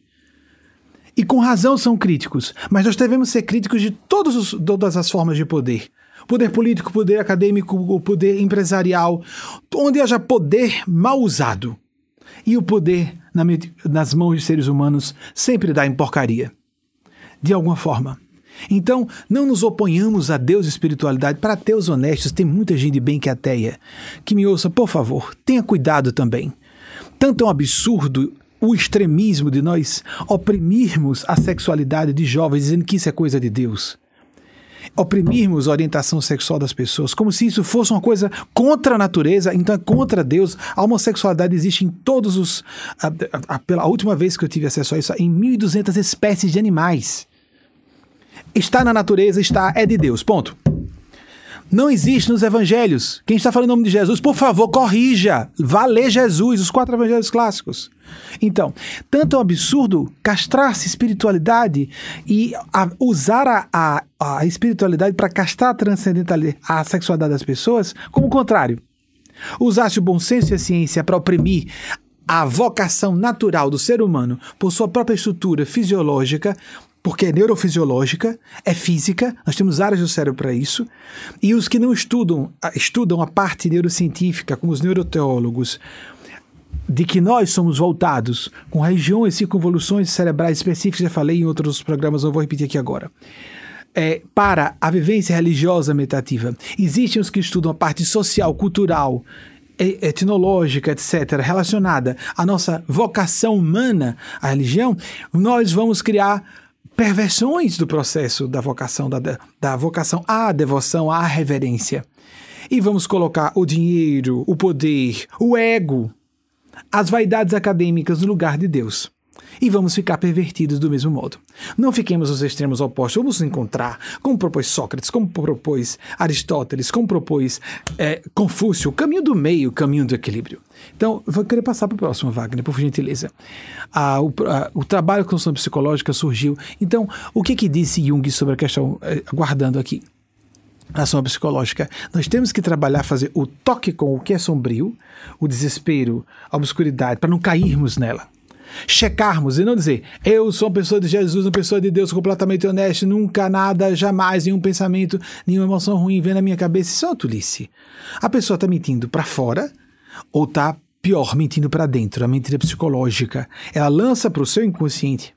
E com razão são críticos, mas nós devemos ser críticos de os, todas as formas de poder. Poder político, poder acadêmico, poder empresarial, onde haja poder mal usado. E o poder na, nas mãos de seres humanos sempre dá em porcaria. De alguma forma. Então, não nos oponhamos a Deus e espiritualidade. Para ateus honestos, tem muita gente bem que é ateia. Que me ouça, por favor, tenha cuidado também. Tanto é um absurdo o extremismo de nós oprimirmos a sexualidade de jovens, dizendo que isso é coisa de Deus. Oprimirmos a orientação sexual das pessoas, como se isso fosse uma coisa contra a natureza, então é contra Deus. A homossexualidade existe em todos os. A, a, a, pela última vez que eu tive acesso a isso, em 1.200 espécies de animais. Está na natureza, está, é de Deus. Ponto. Não existe nos evangelhos. Quem está falando em nome de Jesus, por favor, corrija. Vá ler Jesus, os quatro evangelhos clássicos. Então, tanto é um absurdo castrar-se espiritualidade e a, usar a, a, a espiritualidade para castrar a transcendentalidade, a sexualidade das pessoas, como o contrário. Usar-se o bom senso e a ciência para oprimir a vocação natural do ser humano por sua própria estrutura fisiológica, porque é neurofisiológica, é física, nós temos áreas do cérebro para isso, e os que não estudam, estudam a parte neurocientífica, como os neuroteólogos, de que nós somos voltados com regiões, circunvoluções cerebrais específicas, já falei em outros programas, não vou repetir aqui agora. É, para a vivência religiosa meditativa. Existem os que estudam a parte social, cultural, etnológica, etc., relacionada à nossa vocação humana, à religião, nós vamos criar perversões do processo da vocação, da, da vocação à devoção, à reverência. E vamos colocar o dinheiro, o poder, o ego, as vaidades acadêmicas no lugar de Deus. E vamos ficar pervertidos do mesmo modo. Não fiquemos nos extremos opostos, vamos nos encontrar, como propôs Sócrates, como propôs Aristóteles, como propôs é, Confúcio, o caminho do meio, o caminho do equilíbrio. Então, vou querer passar para o próximo, Wagner, por gentileza. Ah, o, ah, o, trabalho com construção psicológica surgiu. Então, o que, que disse Jung sobre a questão, eh, aguardando aqui? a ação psicológica. Nós temos que trabalhar, fazer o toque com o que é sombrio, o desespero, a obscuridade, para não cairmos nela checarmos e não dizer eu sou uma pessoa de Jesus, uma pessoa de Deus completamente honesta, nunca nada, jamais, nenhum pensamento, nenhuma emoção ruim vem na minha cabeça. Isso é uma tolice. A pessoa está mentindo para fora ou está, pior, mentindo para dentro, a mentira psicológica. Ela lança para o seu inconsciente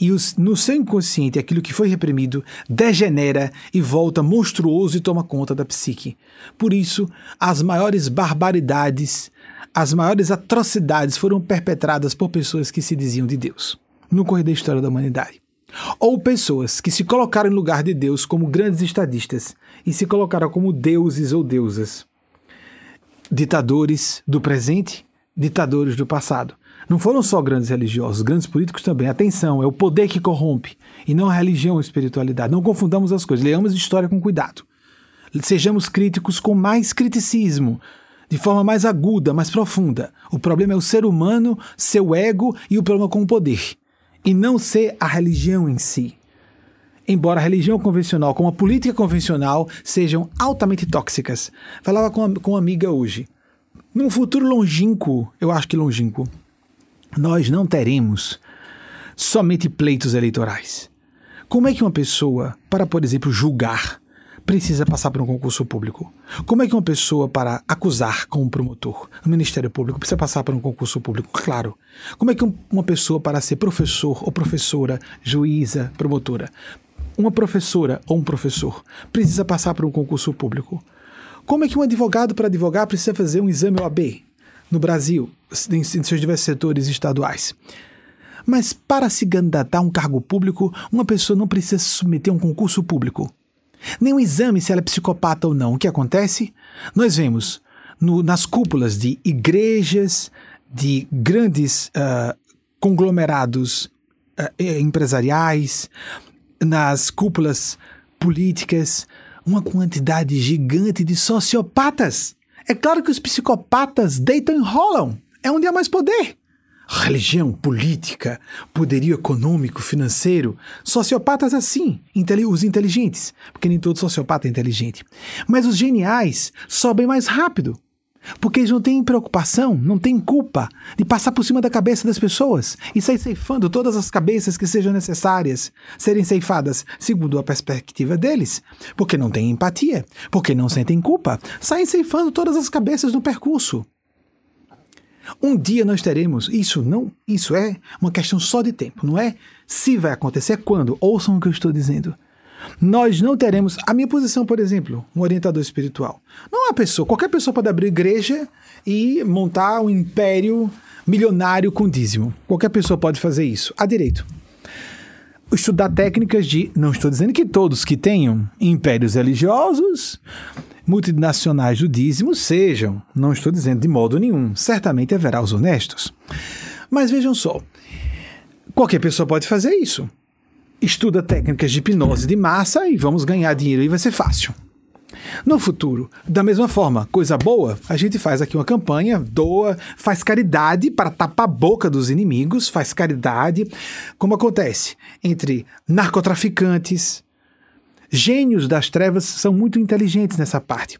e os, no seu inconsciente, aquilo que foi reprimido degenera e volta monstruoso e toma conta da psique. Por isso, as maiores barbaridades as maiores atrocidades foram perpetradas por pessoas que se diziam de Deus, no correr da história da humanidade. Ou pessoas que se colocaram em lugar de Deus como grandes estadistas e se colocaram como deuses ou deusas. Ditadores do presente, ditadores do passado. Não foram só grandes religiosos, grandes políticos também. Atenção, é o poder que corrompe e não a religião ou a espiritualidade. Não confundamos as coisas. Leamos a história com cuidado. Sejamos críticos com mais criticismo, de forma mais aguda, mais profunda. O problema é o ser humano, seu ego e o problema com o poder, e não ser a religião em si. Embora a religião convencional, como a política convencional, sejam altamente tóxicas. Falava com, com uma amiga hoje. Num futuro longínquo, eu acho que longínquo, nós não teremos somente pleitos eleitorais. Como é que uma pessoa, para, por exemplo, julgar precisa passar por um concurso público? Como é que uma pessoa, para acusar como promotor no Ministério Público, precisa passar por um concurso público? Claro. Como é que uma pessoa, para ser professor ou professora, juíza, promotora, uma professora ou um professor, precisa passar por um concurso público? Como é que um advogado, para advogar, precisa fazer um exame OAB no Brasil, em seus diversos setores estaduais? Mas para se candidatar a um cargo público, uma pessoa não precisa se submeter a um concurso público nem um exame se ela é psicopata ou não. O que acontece? Nós vemos no, nas cúpulas de igrejas, de grandes uh, conglomerados uh, empresariais, nas cúpulas políticas, uma quantidade gigante de sociopatas. É claro que os psicopatas deitam e rolam. É onde há mais poder religião, política, poderio econômico, financeiro. Sociopatas assim, os inteligentes, porque nem todo sociopata é inteligente. Mas os geniais sobem mais rápido, porque eles não têm preocupação, não têm culpa de passar por cima da cabeça das pessoas e sair ceifando todas as cabeças que sejam necessárias serem ceifadas segundo a perspectiva deles, porque não têm empatia, porque não sentem culpa, saem ceifando todas as cabeças no percurso. Um dia nós teremos, isso não, isso é uma questão só de tempo, não é se vai acontecer, quando. Ouçam o que eu estou dizendo. Nós não teremos, a minha posição, por exemplo, um orientador espiritual. Não é uma pessoa, qualquer pessoa pode abrir igreja e montar um império milionário com dízimo. Qualquer pessoa pode fazer isso, a direito. Estudar técnicas de, não estou dizendo que todos que tenham impérios religiosos multinacionais do dízimo sejam, não estou dizendo de modo nenhum, certamente haverá os honestos. Mas vejam só, qualquer pessoa pode fazer isso. Estuda técnicas de hipnose de massa e vamos ganhar dinheiro e vai ser fácil. No futuro, da mesma forma, coisa boa, a gente faz aqui uma campanha, doa, faz caridade para tapar a boca dos inimigos, faz caridade, como acontece entre narcotraficantes, Gênios das trevas são muito inteligentes nessa parte.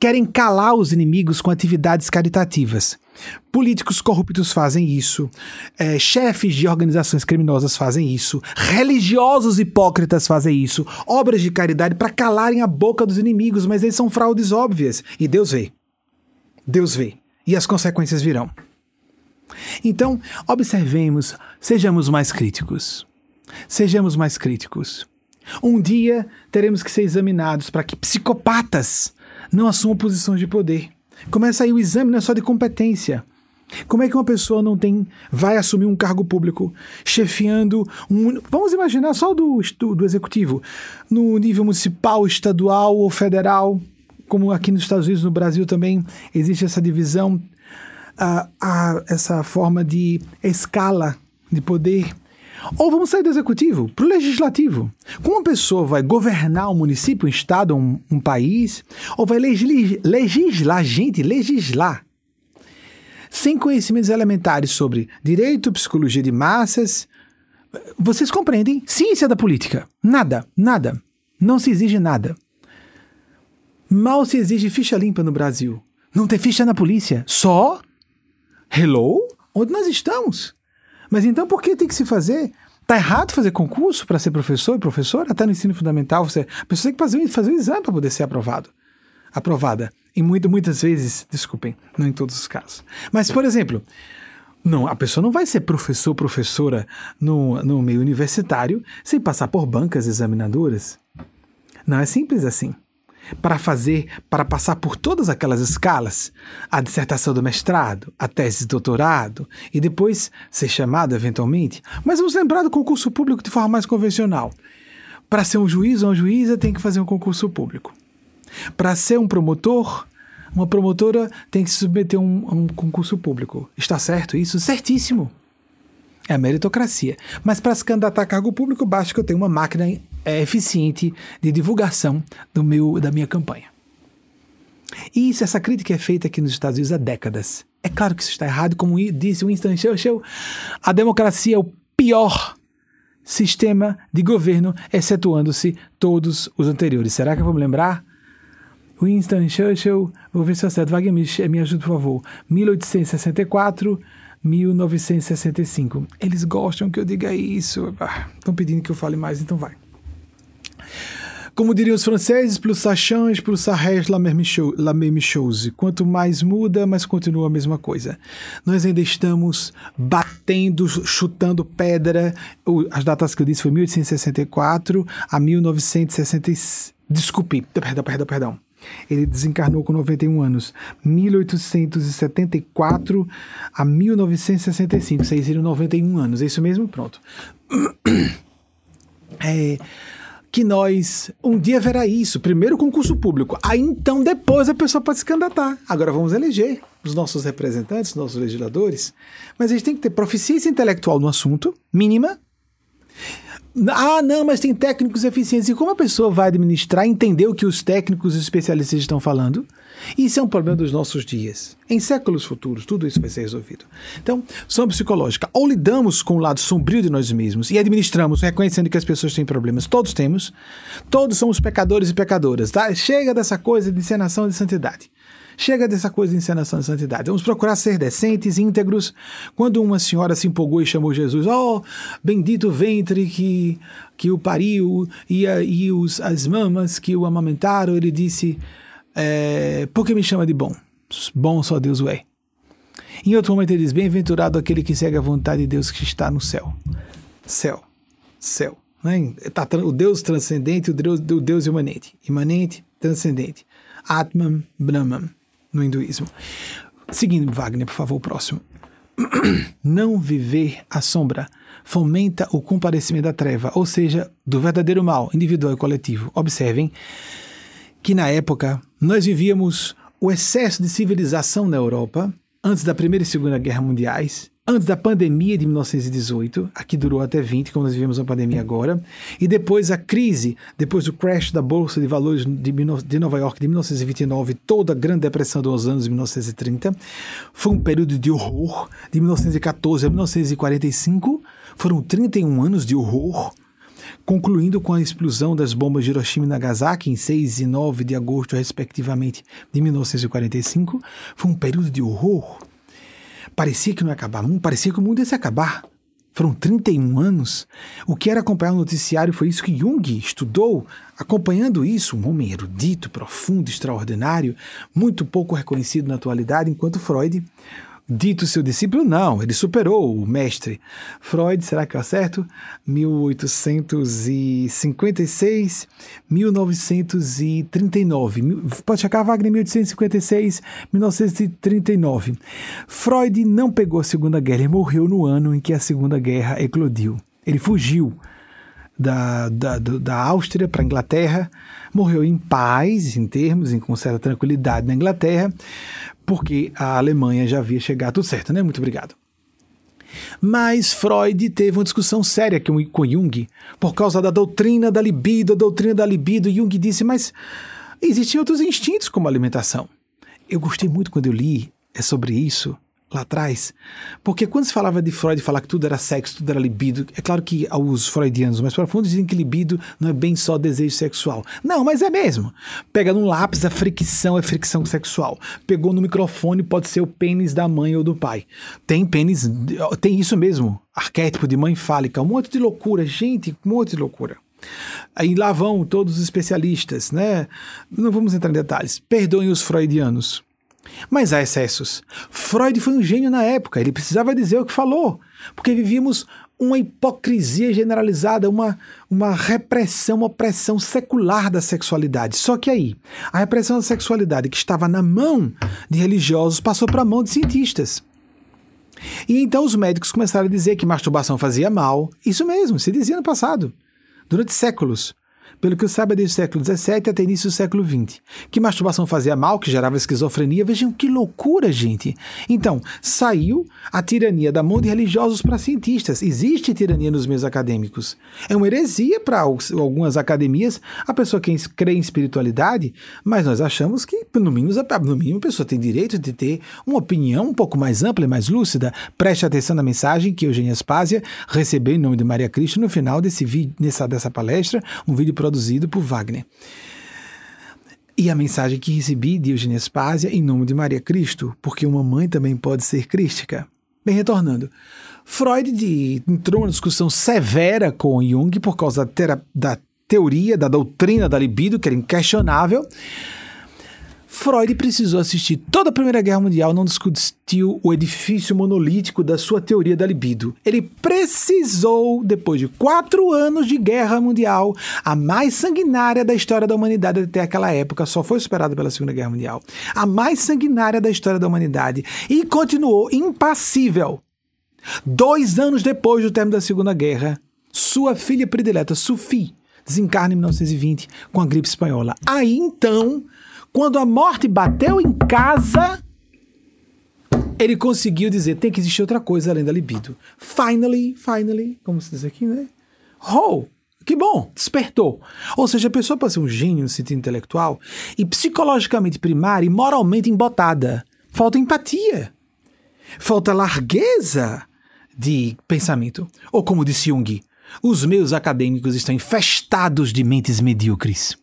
Querem calar os inimigos com atividades caritativas. Políticos corruptos fazem isso, é, chefes de organizações criminosas fazem isso, religiosos hipócritas fazem isso, obras de caridade para calarem a boca dos inimigos, mas eles são fraudes óbvias. E Deus vê. Deus vê. E as consequências virão. Então, observemos, sejamos mais críticos. Sejamos mais críticos. Um dia teremos que ser examinados para que psicopatas não assumam posições de poder. Começa aí o exame não é só de competência. Como é que uma pessoa não tem, vai assumir um cargo público, chefiando um. Vamos imaginar só do, do, do executivo, no nível municipal, estadual ou federal, como aqui nos Estados Unidos, no Brasil também existe essa divisão, essa forma de escala de poder. Ou vamos sair do executivo para o legislativo. Como uma pessoa vai governar um município, um estado, um, um país, ou vai legislar, legislar, gente, legislar, sem conhecimentos elementares sobre direito, psicologia de massas, vocês compreendem? Ciência da política. Nada, nada. Não se exige nada. Mal se exige ficha limpa no Brasil. Não tem ficha na polícia. Só? Hello? Onde nós estamos? Mas então por que tem que se fazer? Tá errado fazer concurso para ser professor e professora? Até no ensino fundamental, você, a pessoa tem que fazer, fazer um exame para poder ser aprovado. Aprovada. E muito, muitas vezes, desculpem, não em todos os casos. Mas, por exemplo, não, a pessoa não vai ser professor, professora no, no meio universitário sem passar por bancas examinadoras. Não é simples assim para fazer, para passar por todas aquelas escalas, a dissertação do mestrado, a tese de doutorado e depois ser chamado eventualmente. Mas vamos lembrar do concurso público de forma mais convencional. Para ser um juiz ou uma juíza tem que fazer um concurso público. Para ser um promotor, uma promotora tem que se submeter a um, a um concurso público. Está certo isso? Certíssimo. É a meritocracia. Mas para se candidatar a cargo público, basta que eu tenha uma máquina é, eficiente de divulgação do meu, da minha campanha. E isso, essa crítica é feita aqui nos Estados Unidos há décadas. É claro que isso está errado, como disse Winston Churchill, a democracia é o pior sistema de governo, excetuando-se todos os anteriores. Será que vamos lembrar? Winston Churchill, vou ver se eu acerto, Wagner, me, me ajude por favor. 1864, 1965. Eles gostam que eu diga isso. Estão ah, pedindo que eu fale mais, então vai. Como diriam os franceses, plus ça change, plus ça reste la même, la même chose. Quanto mais muda, mais continua a mesma coisa. Nós ainda estamos batendo, chutando pedra. As datas que eu disse foi 1864 a 1966. Desculpe, perdão, perdão, perdão. Ele desencarnou com 91 anos. 1874 a 1965. Isso aí seriam 91 anos. É isso mesmo? Pronto. É, que nós um dia verá isso, primeiro concurso público, aí então depois a pessoa pode se candidatar. Agora vamos eleger os nossos representantes, os nossos legisladores, mas a gente tem que ter proficiência intelectual no assunto, mínima. Ah, não, mas tem técnicos eficientes. E como a pessoa vai administrar, entender o que os técnicos e especialistas estão falando? Isso é um problema dos nossos dias. Em séculos futuros, tudo isso vai ser resolvido. Então, sombra psicológica. Ou lidamos com o lado sombrio de nós mesmos e administramos, reconhecendo que as pessoas têm problemas. Todos temos. Todos somos pecadores e pecadoras. Tá? Chega dessa coisa de encenação de santidade. Chega dessa coisa de encenação de santidade. Vamos procurar ser decentes, íntegros. Quando uma senhora se empolgou e chamou Jesus, oh, bendito ventre que, que o pariu e, a, e os, as mamas que o amamentaram, ele disse, é, por que me chama de bom? Bom só Deus o é. Em outro momento ele diz: Bem-aventurado aquele que segue a vontade de Deus que está no céu. Céu. Céu. Né? Tá, o Deus transcendente, o Deus, o Deus imanente. Imanente, transcendente. Atman, Brahman, no hinduísmo. Seguindo, Wagner, por favor, o próximo. Não viver à sombra fomenta o comparecimento da treva, ou seja, do verdadeiro mal, individual e coletivo. Observem que na época nós vivíamos o excesso de civilização na Europa, antes da Primeira e Segunda Guerra Mundiais, antes da pandemia de 1918, aqui durou até 20, como nós vivemos uma pandemia agora, e depois a crise, depois do crash da Bolsa de Valores de Nova York de 1929, toda a Grande Depressão dos anos de 1930, foi um período de horror, de 1914 a 1945, foram 31 anos de horror, concluindo com a explosão das bombas de Hiroshima e Nagasaki em 6 e 9 de agosto, respectivamente, de 1945, foi um período de horror. Parecia que não ia acabar, parecia que o mundo ia se acabar. Foram 31 anos. O que era acompanhar o noticiário foi isso que Jung estudou, acompanhando isso, um homem erudito, profundo, extraordinário, muito pouco reconhecido na atualidade, enquanto Freud dito seu discípulo, não, ele superou o mestre. Freud, será que eu acerto? 1856, 1939. Pode checar Wagner, 1856, 1939. Freud não pegou a Segunda Guerra, ele morreu no ano em que a Segunda Guerra eclodiu. Ele fugiu da, da, da Áustria para a Inglaterra, morreu em paz, em termos, em, com certa tranquilidade na Inglaterra, porque a Alemanha já havia chegado tudo certo, né? Muito obrigado. Mas Freud teve uma discussão séria com Jung por causa da doutrina da libido, a doutrina da libido. Jung disse, mas existem outros instintos como alimentação. Eu gostei muito quando eu li é sobre isso lá atrás, porque quando se falava de Freud falar que tudo era sexo, tudo era libido, é claro que os freudianos mais profundos dizem que libido não é bem só desejo sexual. Não, mas é mesmo. Pega no lápis, a fricção é fricção sexual. Pegou no microfone, pode ser o pênis da mãe ou do pai. Tem pênis, tem isso mesmo, arquétipo de mãe fálica, um monte de loucura, gente, um monte de loucura. Aí lá vão todos os especialistas, né? Não vamos entrar em detalhes. Perdoem os freudianos. Mas há excessos. Freud foi um gênio na época, ele precisava dizer o que falou, porque vivíamos uma hipocrisia generalizada, uma, uma repressão, uma opressão secular da sexualidade. Só que aí, a repressão da sexualidade que estava na mão de religiosos passou para a mão de cientistas. E então os médicos começaram a dizer que masturbação fazia mal. Isso mesmo, se dizia no passado, durante séculos pelo que eu saiba desde o século XVII até início do século XX. Que masturbação fazia mal, que gerava esquizofrenia. Vejam que loucura, gente. Então, saiu a tirania da mão de religiosos para cientistas. Existe tirania nos meios acadêmicos. É uma heresia para algumas academias a pessoa que crê em espiritualidade, mas nós achamos que, no mínimo, no mínimo, a pessoa tem direito de ter uma opinião um pouco mais ampla e mais lúcida. Preste atenção na mensagem que Eugênia Spásia recebeu em nome de Maria Cristo no final desse vídeo, nessa, dessa palestra, um vídeo produzido por Wagner. E a mensagem que recebi de Eugênia Spásia em nome de Maria Cristo, porque uma mãe também pode ser crística. Bem, retornando. Freud de, entrou numa discussão severa com Jung por causa da, da teoria, da doutrina da libido, que era inquestionável, Freud precisou assistir toda a Primeira Guerra Mundial, não discutiu o edifício monolítico da sua teoria da libido. Ele precisou, depois de quatro anos de guerra mundial, a mais sanguinária da história da humanidade até aquela época, só foi superada pela Segunda Guerra Mundial, a mais sanguinária da história da humanidade, e continuou impassível. Dois anos depois do término da Segunda Guerra, sua filha predileta, Sophie, desencarna em 1920 com a gripe espanhola. Aí então quando a morte bateu em casa, ele conseguiu dizer: tem que existir outra coisa além da libido. Finally, finally, como se diz aqui, né? Oh, que bom, despertou. Ou seja, a pessoa pode ser um gênio no sentido intelectual e psicologicamente primária e moralmente embotada. Falta empatia. Falta largueza de pensamento. Ou como disse Jung, os meus acadêmicos estão infestados de mentes medíocres.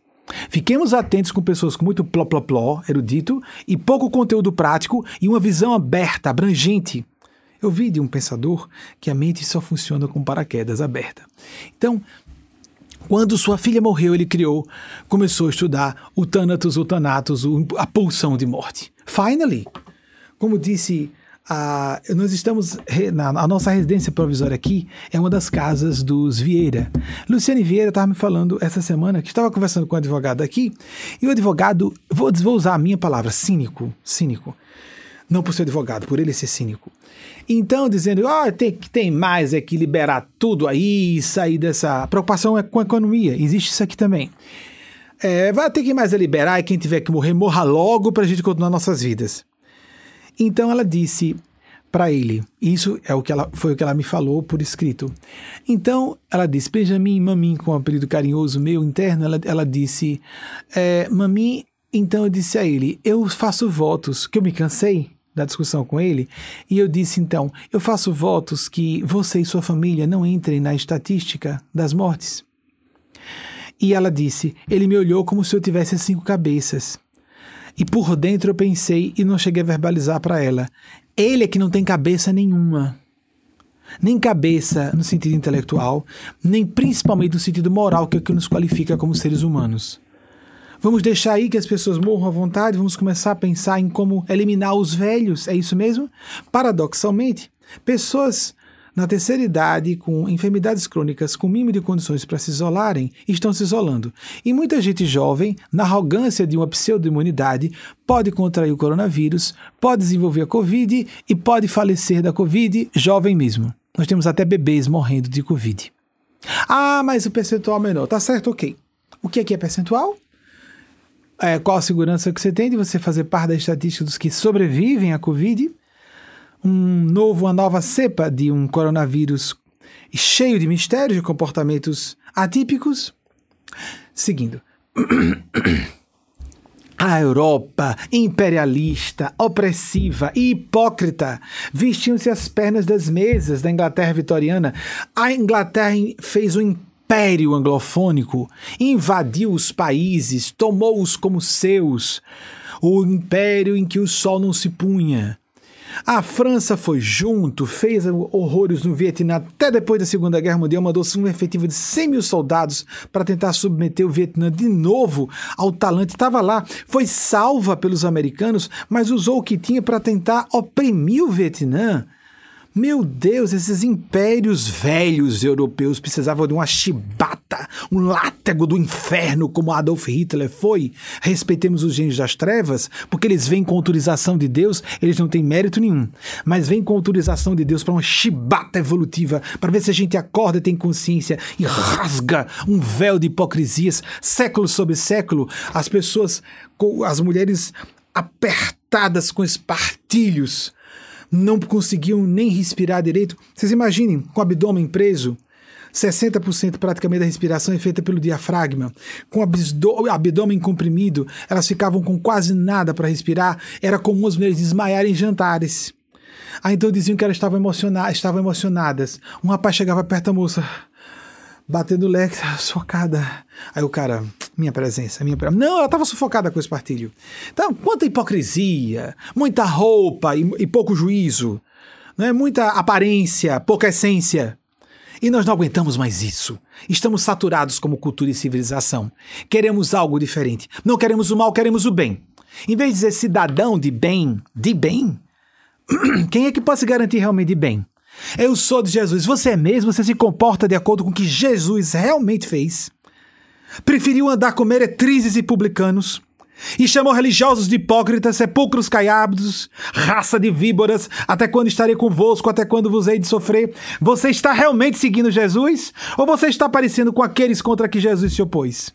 Fiquemos atentos com pessoas com muito pló, pló, pló, erudito, e pouco conteúdo prático e uma visão aberta, abrangente. Eu vi de um pensador que a mente só funciona com paraquedas aberta. Então, quando sua filha morreu, ele criou, começou a estudar o Thanatos, o Thanatos, a pulsão de morte. Finally, como disse nós estamos, na, a nossa residência provisória aqui é uma das casas dos Vieira. Luciane Vieira estava me falando essa semana que estava conversando com um advogado aqui, e o advogado, vou, vou usar a minha palavra, cínico, cínico. Não por ser advogado, por ele ser cínico. Então, dizendo, ó, oh, tem, tem mais é que liberar tudo aí e sair dessa. Preocupação é com a economia, existe isso aqui também. É, vai ter que mais é liberar e quem tiver que morrer, morra logo para a gente continuar nossas vidas. Então ela disse para ele, isso é o que ela foi o que ela me falou por escrito. Então ela disse, Benjamin, Mami, com um apelido carinhoso meu interno, ela, ela disse, é, Mami, então eu disse a ele, eu faço votos, que eu me cansei da discussão com ele, e eu disse então, eu faço votos que você e sua família não entrem na estatística das mortes. E ela disse, ele me olhou como se eu tivesse cinco cabeças. E por dentro eu pensei e não cheguei a verbalizar para ela. Ele é que não tem cabeça nenhuma. Nem cabeça no sentido intelectual, nem principalmente no sentido moral, que é o que nos qualifica como seres humanos. Vamos deixar aí que as pessoas morram à vontade, vamos começar a pensar em como eliminar os velhos, é isso mesmo? Paradoxalmente, pessoas na terceira idade, com enfermidades crônicas, com mínimo de condições para se isolarem, estão se isolando. E muita gente jovem, na arrogância de uma pseudo-imunidade, pode contrair o coronavírus, pode desenvolver a Covid e pode falecer da Covid jovem mesmo. Nós temos até bebês morrendo de Covid. Ah, mas o percentual é menor. Tá certo, ok. O que aqui é percentual? É, qual a segurança que você tem de você fazer parte da estatística dos que sobrevivem à Covid? Um novo, uma nova cepa de um coronavírus cheio de mistérios, de comportamentos atípicos. Seguindo. A Europa, imperialista, opressiva e hipócrita, vestiam-se as pernas das mesas da Inglaterra vitoriana. A Inglaterra fez um império anglofônico, invadiu os países, tomou-os como seus. O império em que o sol não se punha, a França foi junto, fez horrores no Vietnã até depois da Segunda Guerra Mundial, mandou um efetivo de 100 mil soldados para tentar submeter o Vietnã de novo ao talante. Estava lá, foi salva pelos americanos, mas usou o que tinha para tentar oprimir o Vietnã. Meu Deus, esses impérios velhos europeus precisavam de uma chibata, um látego do inferno, como Adolf Hitler foi. Respeitemos os gênios das trevas, porque eles vêm com autorização de Deus, eles não têm mérito nenhum, mas vêm com autorização de Deus para uma chibata evolutiva, para ver se a gente acorda, tem consciência e rasga um véu de hipocrisias, século sobre século, as pessoas, as mulheres apertadas com espartilhos não conseguiam nem respirar direito. Vocês imaginem, com o abdômen preso, 60% praticamente da respiração é feita pelo diafragma. Com o abdômen comprimido, elas ficavam com quase nada para respirar. Era comum as mulheres desmaiarem em jantares. Aí então diziam que elas estavam, emociona estavam emocionadas. Um rapaz chegava perto da moça batendo o leque, sufocada. Aí o cara, minha presença, minha presença. Não, ela estava sufocada com o espartilho. Então, quanta hipocrisia, muita roupa e, e pouco juízo, né? muita aparência, pouca essência. E nós não aguentamos mais isso. Estamos saturados como cultura e civilização. Queremos algo diferente. Não queremos o mal, queremos o bem. Em vez de dizer cidadão de bem, de bem, quem é que pode se garantir realmente de bem? Eu sou de Jesus. Você é mesmo? Você se comporta de acordo com o que Jesus realmente fez? Preferiu andar com meretrizes e publicanos? E chamou religiosos de hipócritas, sepulcros caiados, raça de víboras, até quando estarei convosco, até quando vos hei de sofrer? Você está realmente seguindo Jesus? Ou você está parecendo com aqueles contra que Jesus se opôs?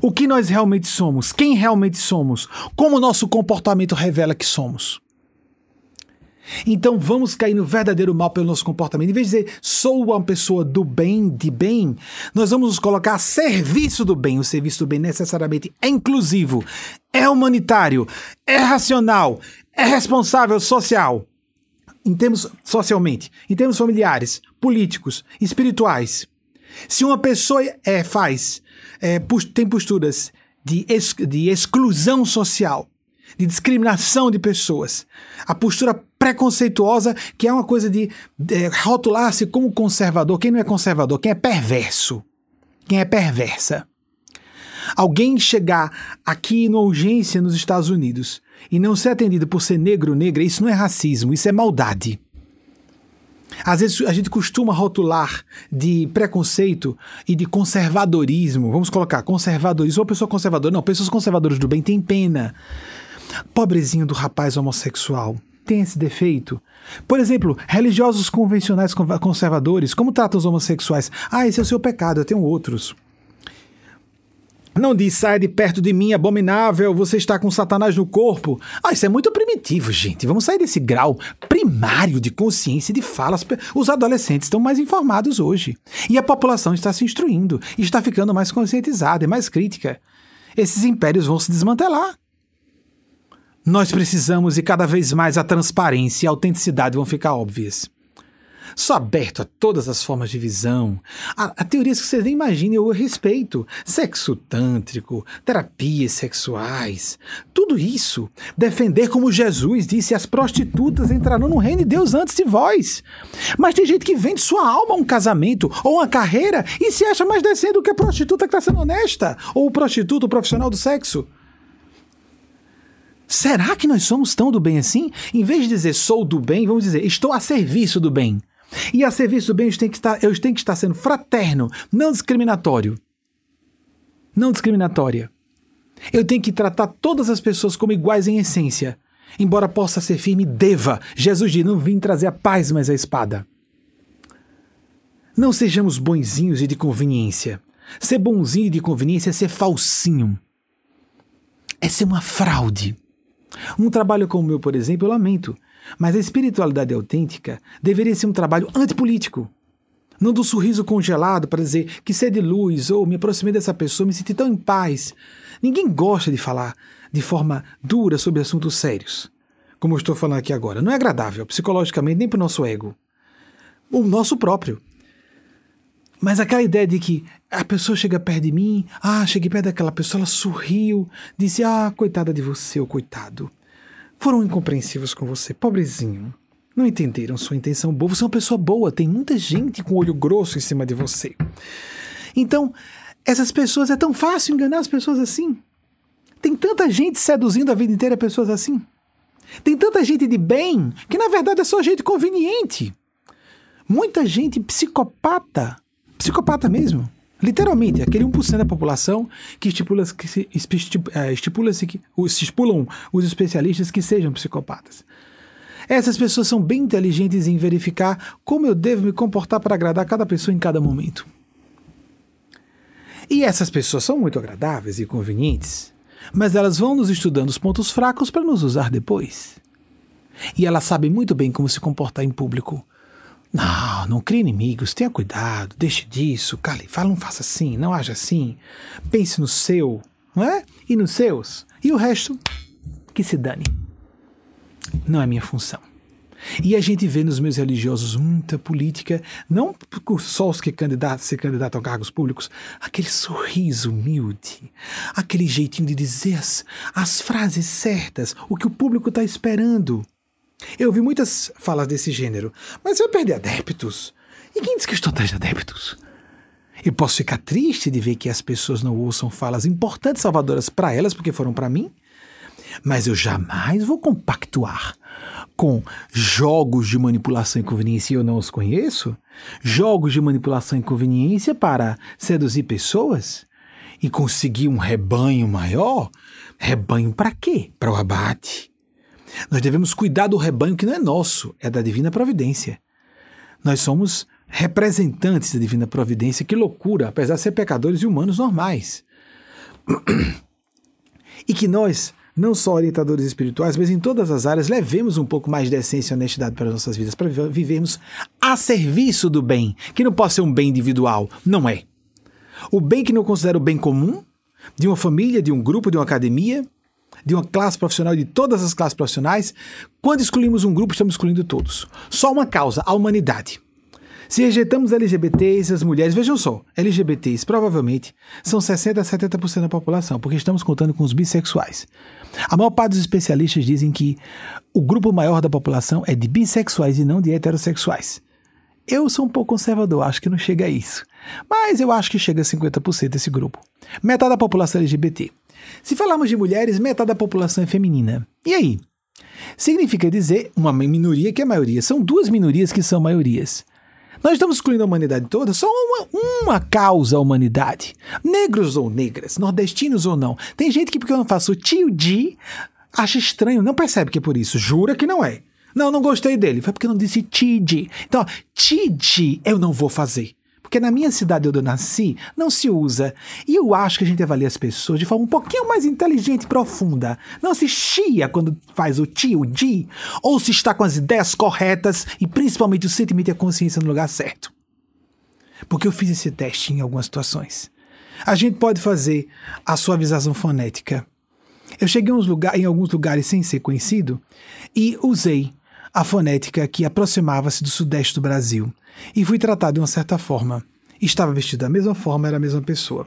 O que nós realmente somos? Quem realmente somos? Como o nosso comportamento revela que somos? Então vamos cair no verdadeiro mal pelo nosso comportamento. Em vez de dizer sou uma pessoa do bem, de bem, nós vamos nos colocar a serviço do bem. O serviço do bem necessariamente é inclusivo, é humanitário, é racional, é responsável social. Em termos socialmente, em termos familiares, políticos, espirituais. Se uma pessoa é, faz, é, tem posturas de, ex, de exclusão social, de discriminação de pessoas, a postura preconceituosa, que é uma coisa de, de rotular-se como conservador. Quem não é conservador? Quem é perverso? Quem é perversa? Alguém chegar aqui na urgência nos Estados Unidos e não ser atendido por ser negro ou negra, isso não é racismo, isso é maldade. Às vezes a gente costuma rotular de preconceito e de conservadorismo. Vamos colocar conservadorismo. Uma pessoa conservadora. Não, pessoas conservadoras do bem têm pena. Pobrezinho do rapaz homossexual. Tem esse defeito. Por exemplo, religiosos convencionais conservadores, como tratam os homossexuais? Ah, esse é o seu pecado, eu tenho outros. Não diz, saia de perto de mim, abominável, você está com Satanás no corpo. Ah, isso é muito primitivo, gente. Vamos sair desse grau primário de consciência e de falas. Os adolescentes estão mais informados hoje. E a população está se instruindo, está ficando mais conscientizada e mais crítica. Esses impérios vão se desmantelar. Nós precisamos e cada vez mais a transparência e a autenticidade vão ficar óbvias. Sou aberto a todas as formas de visão, a, a teorias que vocês nem imaginem, eu respeito. Sexo tântrico, terapias sexuais, tudo isso. Defender como Jesus disse: as prostitutas entrarão no reino de Deus antes de vós. Mas tem gente que vende sua alma a um casamento ou uma carreira e se acha mais decente do que a prostituta que está sendo honesta, ou o prostituto profissional do sexo. Será que nós somos tão do bem assim? Em vez de dizer sou do bem, vamos dizer estou a serviço do bem. E a serviço do bem eu tenho que estar, eu tenho que estar sendo fraterno, não discriminatório. Não discriminatória. Eu tenho que tratar todas as pessoas como iguais em essência. Embora possa ser firme, deva. Jesus diz: não vim trazer a paz, mas a espada. Não sejamos bonzinhos e de conveniência. Ser bonzinho e de conveniência é ser falsinho. É ser uma fraude. Um trabalho como o meu, por exemplo, eu lamento, mas a espiritualidade autêntica deveria ser um trabalho antipolítico. Não do sorriso congelado para dizer que ser de luz ou me aproximei dessa pessoa, me senti tão em paz. Ninguém gosta de falar de forma dura sobre assuntos sérios, como eu estou falando aqui agora. Não é agradável psicologicamente nem para o nosso ego, o nosso próprio. Mas aquela ideia de que a pessoa chega perto de mim, ah, cheguei perto daquela pessoa, ela sorriu, disse, ah, coitada de você, ou coitado. Foram incompreensivos com você, pobrezinho. Não entenderam sua intenção boa. Você é uma pessoa boa, tem muita gente com olho grosso em cima de você. Então, essas pessoas, é tão fácil enganar as pessoas assim. Tem tanta gente seduzindo a vida inteira pessoas assim. Tem tanta gente de bem que na verdade é só gente conveniente. Muita gente psicopata Psicopata mesmo. Literalmente, aquele 1% da população que estipula que se, é, estipula-se que se estipulam os especialistas que sejam psicopatas. Essas pessoas são bem inteligentes em verificar como eu devo me comportar para agradar cada pessoa em cada momento. E essas pessoas são muito agradáveis e convenientes, mas elas vão nos estudando os pontos fracos para nos usar depois. E elas sabem muito bem como se comportar em público, não, não crie inimigos, tenha cuidado, deixe disso, cale, fala, não faça assim, não haja assim. Pense no seu, não é? E nos seus. E o resto, que se dane. Não é minha função. E a gente vê nos meus religiosos muita política, não só os que candidatam, se candidatam a cargos públicos, aquele sorriso humilde, aquele jeitinho de dizer as, as frases certas, o que o público está esperando. Eu ouvi muitas falas desse gênero, mas vai perder adeptos. E quem diz que estou atrás de adeptos? Eu posso ficar triste de ver que as pessoas não ouçam falas importantes salvadoras para elas porque foram para mim, mas eu jamais vou compactuar com jogos de manipulação e conveniência eu não os conheço, jogos de manipulação e conveniência para seduzir pessoas e conseguir um rebanho maior. Rebanho para quê? Para o abate. Nós devemos cuidar do rebanho que não é nosso, é da divina providência. Nós somos representantes da divina providência. Que loucura, apesar de ser pecadores e humanos normais. E que nós, não só orientadores espirituais, mas em todas as áreas, levemos um pouco mais de essência e honestidade para as nossas vidas, para vivermos a serviço do bem, que não pode ser um bem individual, não é. O bem que não considera o bem comum, de uma família, de um grupo, de uma academia, de uma classe profissional, de todas as classes profissionais, quando excluímos um grupo, estamos excluindo todos. Só uma causa, a humanidade. Se rejeitamos LGBTs, as mulheres, vejam só, LGBTs provavelmente são 60 a 70% da população, porque estamos contando com os bissexuais. A maior parte dos especialistas dizem que o grupo maior da população é de bissexuais e não de heterossexuais. Eu sou um pouco conservador, acho que não chega a isso. Mas eu acho que chega a 50% esse grupo. Metade da população LGBT. Se falarmos de mulheres, metade da população é feminina. E aí? Significa dizer uma minoria que é maioria. São duas minorias que são maiorias. Nós estamos excluindo a humanidade toda, só uma, uma causa a humanidade. Negros ou negras, nordestinos ou não. Tem gente que, porque eu não faço tio de, acha estranho, não percebe que é por isso. Jura que não é. Não, não gostei dele. Foi porque eu não disse TD. Então, TD eu não vou fazer. Porque na minha cidade onde eu nasci, não se usa. E eu acho que a gente avalia as pessoas de forma um pouquinho mais inteligente e profunda. Não se chia quando faz o ti, o di, ou se está com as ideias corretas e principalmente o sentimento e a consciência no lugar certo. Porque eu fiz esse teste em algumas situações. A gente pode fazer a suavização fonética. Eu cheguei lugar, em alguns lugares sem ser conhecido e usei a fonética que aproximava-se do sudeste do Brasil e fui tratado de uma certa forma. Estava vestido da mesma forma, era a mesma pessoa.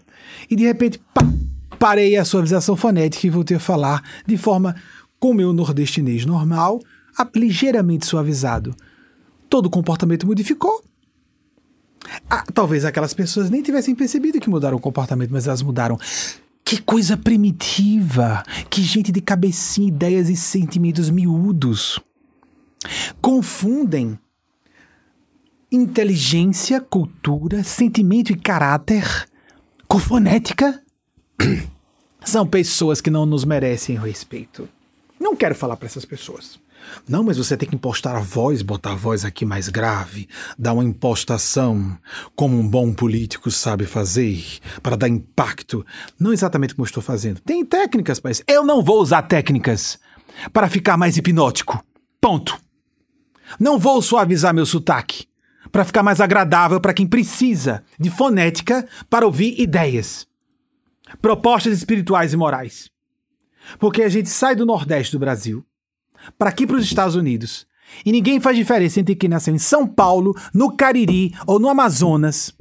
E de repente, pá, parei a suavização fonética e voltei a falar de forma com meu nordestinês normal, ligeiramente suavizado. Todo o comportamento modificou. Ah, talvez aquelas pessoas nem tivessem percebido que mudaram o comportamento, mas elas mudaram. Que coisa primitiva! Que gente de cabecinha, ideias e sentimentos miúdos confundem inteligência, cultura, sentimento e caráter com fonética. São pessoas que não nos merecem respeito. Não quero falar para essas pessoas. Não, mas você tem que impostar a voz, botar a voz aqui mais grave, dar uma impostação, como um bom político sabe fazer, para dar impacto. Não exatamente como eu estou fazendo. Tem técnicas isso. Eu não vou usar técnicas. para ficar mais hipnótico. Ponto. Não vou suavizar meu sotaque para ficar mais agradável para quem precisa de fonética para ouvir ideias, propostas espirituais e morais. Porque a gente sai do Nordeste do Brasil para aqui para os Estados Unidos e ninguém faz diferença entre quem nasceu em São Paulo, no Cariri ou no Amazonas.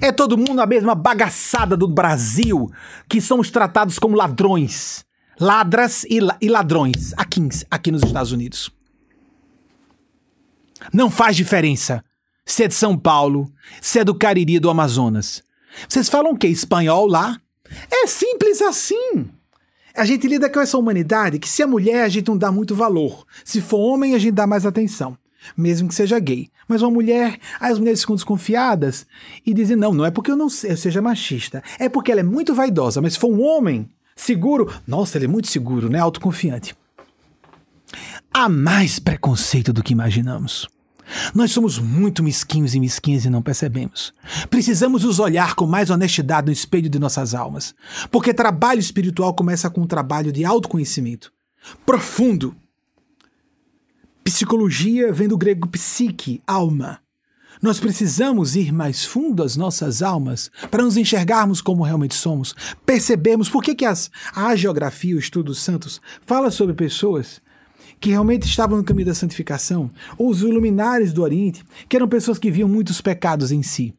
É todo mundo a mesma bagaçada do Brasil que somos tratados como ladrões. Ladras e, la e ladrões aqui, aqui nos Estados Unidos. Não faz diferença se é de São Paulo, se é do Cariri do Amazonas. Vocês falam o quê? Espanhol lá? É simples assim. A gente lida com essa humanidade que se é mulher a gente não dá muito valor. Se for homem a gente dá mais atenção. Mesmo que seja gay. Mas uma mulher, as mulheres ficam desconfiadas e dizem: não, não é porque eu não eu seja machista. É porque ela é muito vaidosa. Mas se for um homem seguro, nossa, ele é muito seguro, né? Autoconfiante. Há mais preconceito do que imaginamos. Nós somos muito mesquinhos e mesquinhas e não percebemos. Precisamos nos olhar com mais honestidade no espelho de nossas almas, porque trabalho espiritual começa com um trabalho de autoconhecimento profundo. Psicologia vem do grego psique, alma. Nós precisamos ir mais fundo às nossas almas para nos enxergarmos como realmente somos, percebermos por que, que as, a geografia, o estudo dos santos, fala sobre pessoas que realmente estavam no caminho da santificação, ou os iluminares do Oriente, que eram pessoas que viam muitos pecados em si.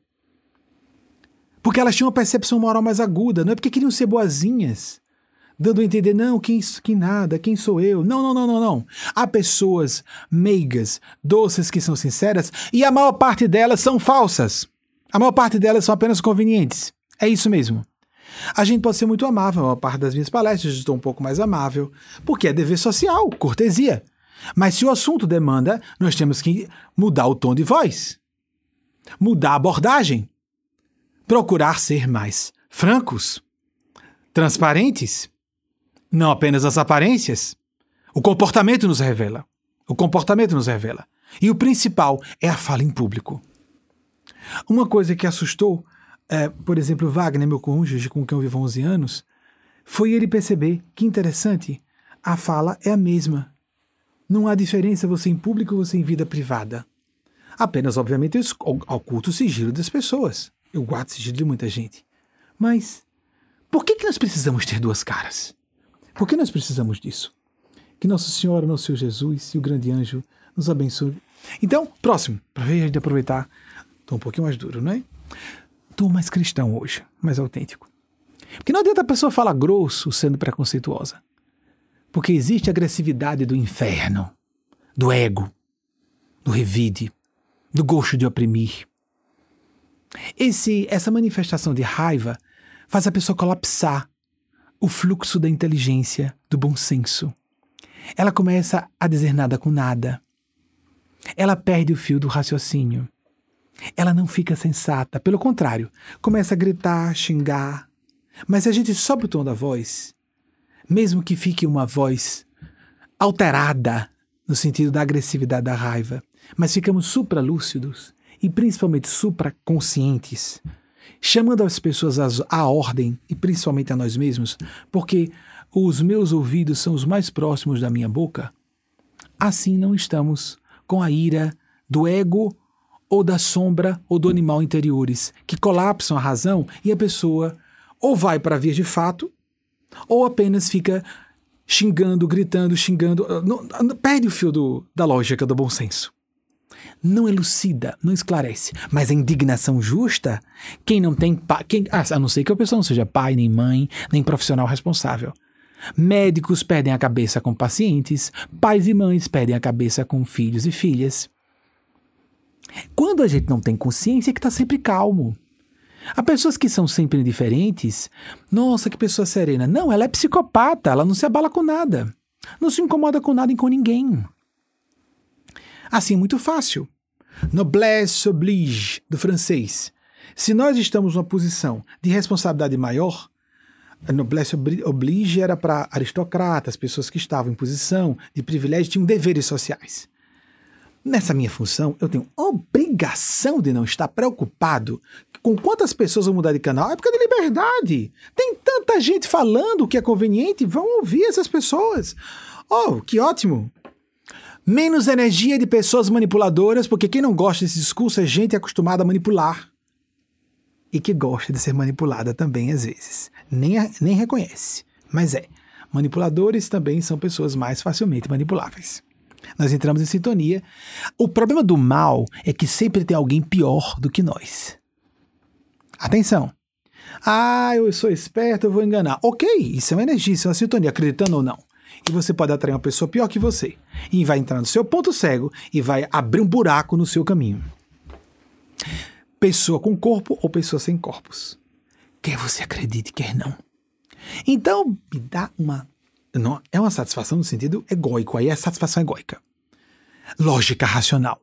Porque elas tinham uma percepção moral mais aguda, não é porque queriam ser boazinhas, dando a entender, não, quem, quem nada, quem sou eu? Não, não, não, não, não. Há pessoas meigas, doces que são sinceras, e a maior parte delas são falsas. A maior parte delas são apenas convenientes. É isso mesmo. A gente pode ser muito amável, a parte das minhas palestras estou um pouco mais amável, porque é dever social, cortesia. Mas se o assunto demanda, nós temos que mudar o tom de voz, mudar a abordagem, procurar ser mais francos, transparentes, não apenas as aparências. O comportamento nos revela. O comportamento nos revela. E o principal é a fala em público. Uma coisa que assustou é, por exemplo, Wagner, meu cônjuge, com quem eu vivo há 11 anos, foi ele perceber que interessante, a fala é a mesma. Não há diferença você em público ou você em vida privada. Apenas, obviamente, eu oculto o sigilo das pessoas. Eu guardo o sigilo de muita gente. Mas por que, que nós precisamos ter duas caras? Por que nós precisamos disso? Que Nossa Senhora, Nosso Senhor Jesus e o grande anjo nos abençoe. Então, próximo, para ver a gente aproveitar. Estou um pouquinho mais duro, não é? Estou mais cristão hoje, mais autêntico. Porque não adianta a pessoa falar grosso sendo preconceituosa. Porque existe a agressividade do inferno, do ego, do revide, do gosto de oprimir. Esse, essa manifestação de raiva faz a pessoa colapsar o fluxo da inteligência, do bom senso. Ela começa a dizer nada com nada. Ela perde o fio do raciocínio. Ela não fica sensata, pelo contrário, começa a gritar, xingar. Mas a gente sobe o tom da voz, mesmo que fique uma voz alterada no sentido da agressividade da raiva, mas ficamos supralúcidos e principalmente supraconscientes, chamando as pessoas à ordem e principalmente a nós mesmos, porque os meus ouvidos são os mais próximos da minha boca, assim não estamos com a ira do ego ou da sombra ou do animal interiores, que colapsam a razão e a pessoa ou vai para vias de fato, ou apenas fica xingando, gritando, xingando, ah, não, perde o fio do, da lógica, do bom senso. Não elucida, não esclarece. Mas a indignação justa, quem não tem pai, quem, ah, a não ser que a pessoa não seja pai, nem mãe, nem profissional responsável. Médicos perdem a cabeça com pacientes, pais e mães perdem a cabeça com filhos e filhas. Quando a gente não tem consciência, é que está sempre calmo. Há pessoas que são sempre indiferentes. Nossa, que pessoa serena. Não, ela é psicopata, ela não se abala com nada. Não se incomoda com nada e com ninguém. Assim é muito fácil. Noblesse oblige, do francês. Se nós estamos numa posição de responsabilidade maior, a noblesse oblige era para aristocratas, pessoas que estavam em posição de privilégio, tinham deveres sociais. Nessa minha função, eu tenho obrigação de não estar preocupado com quantas pessoas vão mudar de canal. É época de liberdade. Tem tanta gente falando que é conveniente, vão ouvir essas pessoas. Oh, que ótimo! Menos energia de pessoas manipuladoras, porque quem não gosta desse discurso é gente acostumada a manipular. E que gosta de ser manipulada também às vezes. Nem, nem reconhece, mas é. Manipuladores também são pessoas mais facilmente manipuláveis. Nós entramos em sintonia. O problema do mal é que sempre tem alguém pior do que nós. Atenção! Ah, eu sou esperto, eu vou enganar. Ok, isso é uma energia, isso é uma sintonia, acreditando ou não. E você pode atrair uma pessoa pior que você. E vai entrar no seu ponto cego e vai abrir um buraco no seu caminho. Pessoa com corpo ou pessoa sem corpos. Quer você acredite, quer não. Então, me dá uma. Não, é uma satisfação no sentido egóico, aí é satisfação egóica. Lógica racional.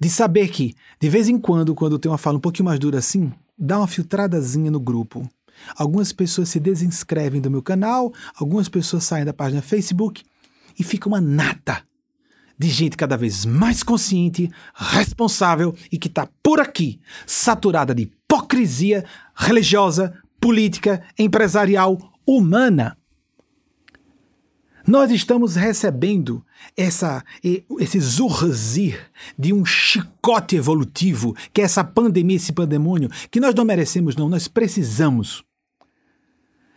De saber que, de vez em quando, quando tem uma fala um pouquinho mais dura assim, dá uma filtradazinha no grupo. Algumas pessoas se desinscrevem do meu canal, algumas pessoas saem da página Facebook e fica uma nata de gente cada vez mais consciente, responsável e que está por aqui, saturada de hipocrisia religiosa, política, empresarial, humana. Nós estamos recebendo essa, esse zurzir de um chicote evolutivo, que é essa pandemia, esse pandemônio, que nós não merecemos, não, nós precisamos.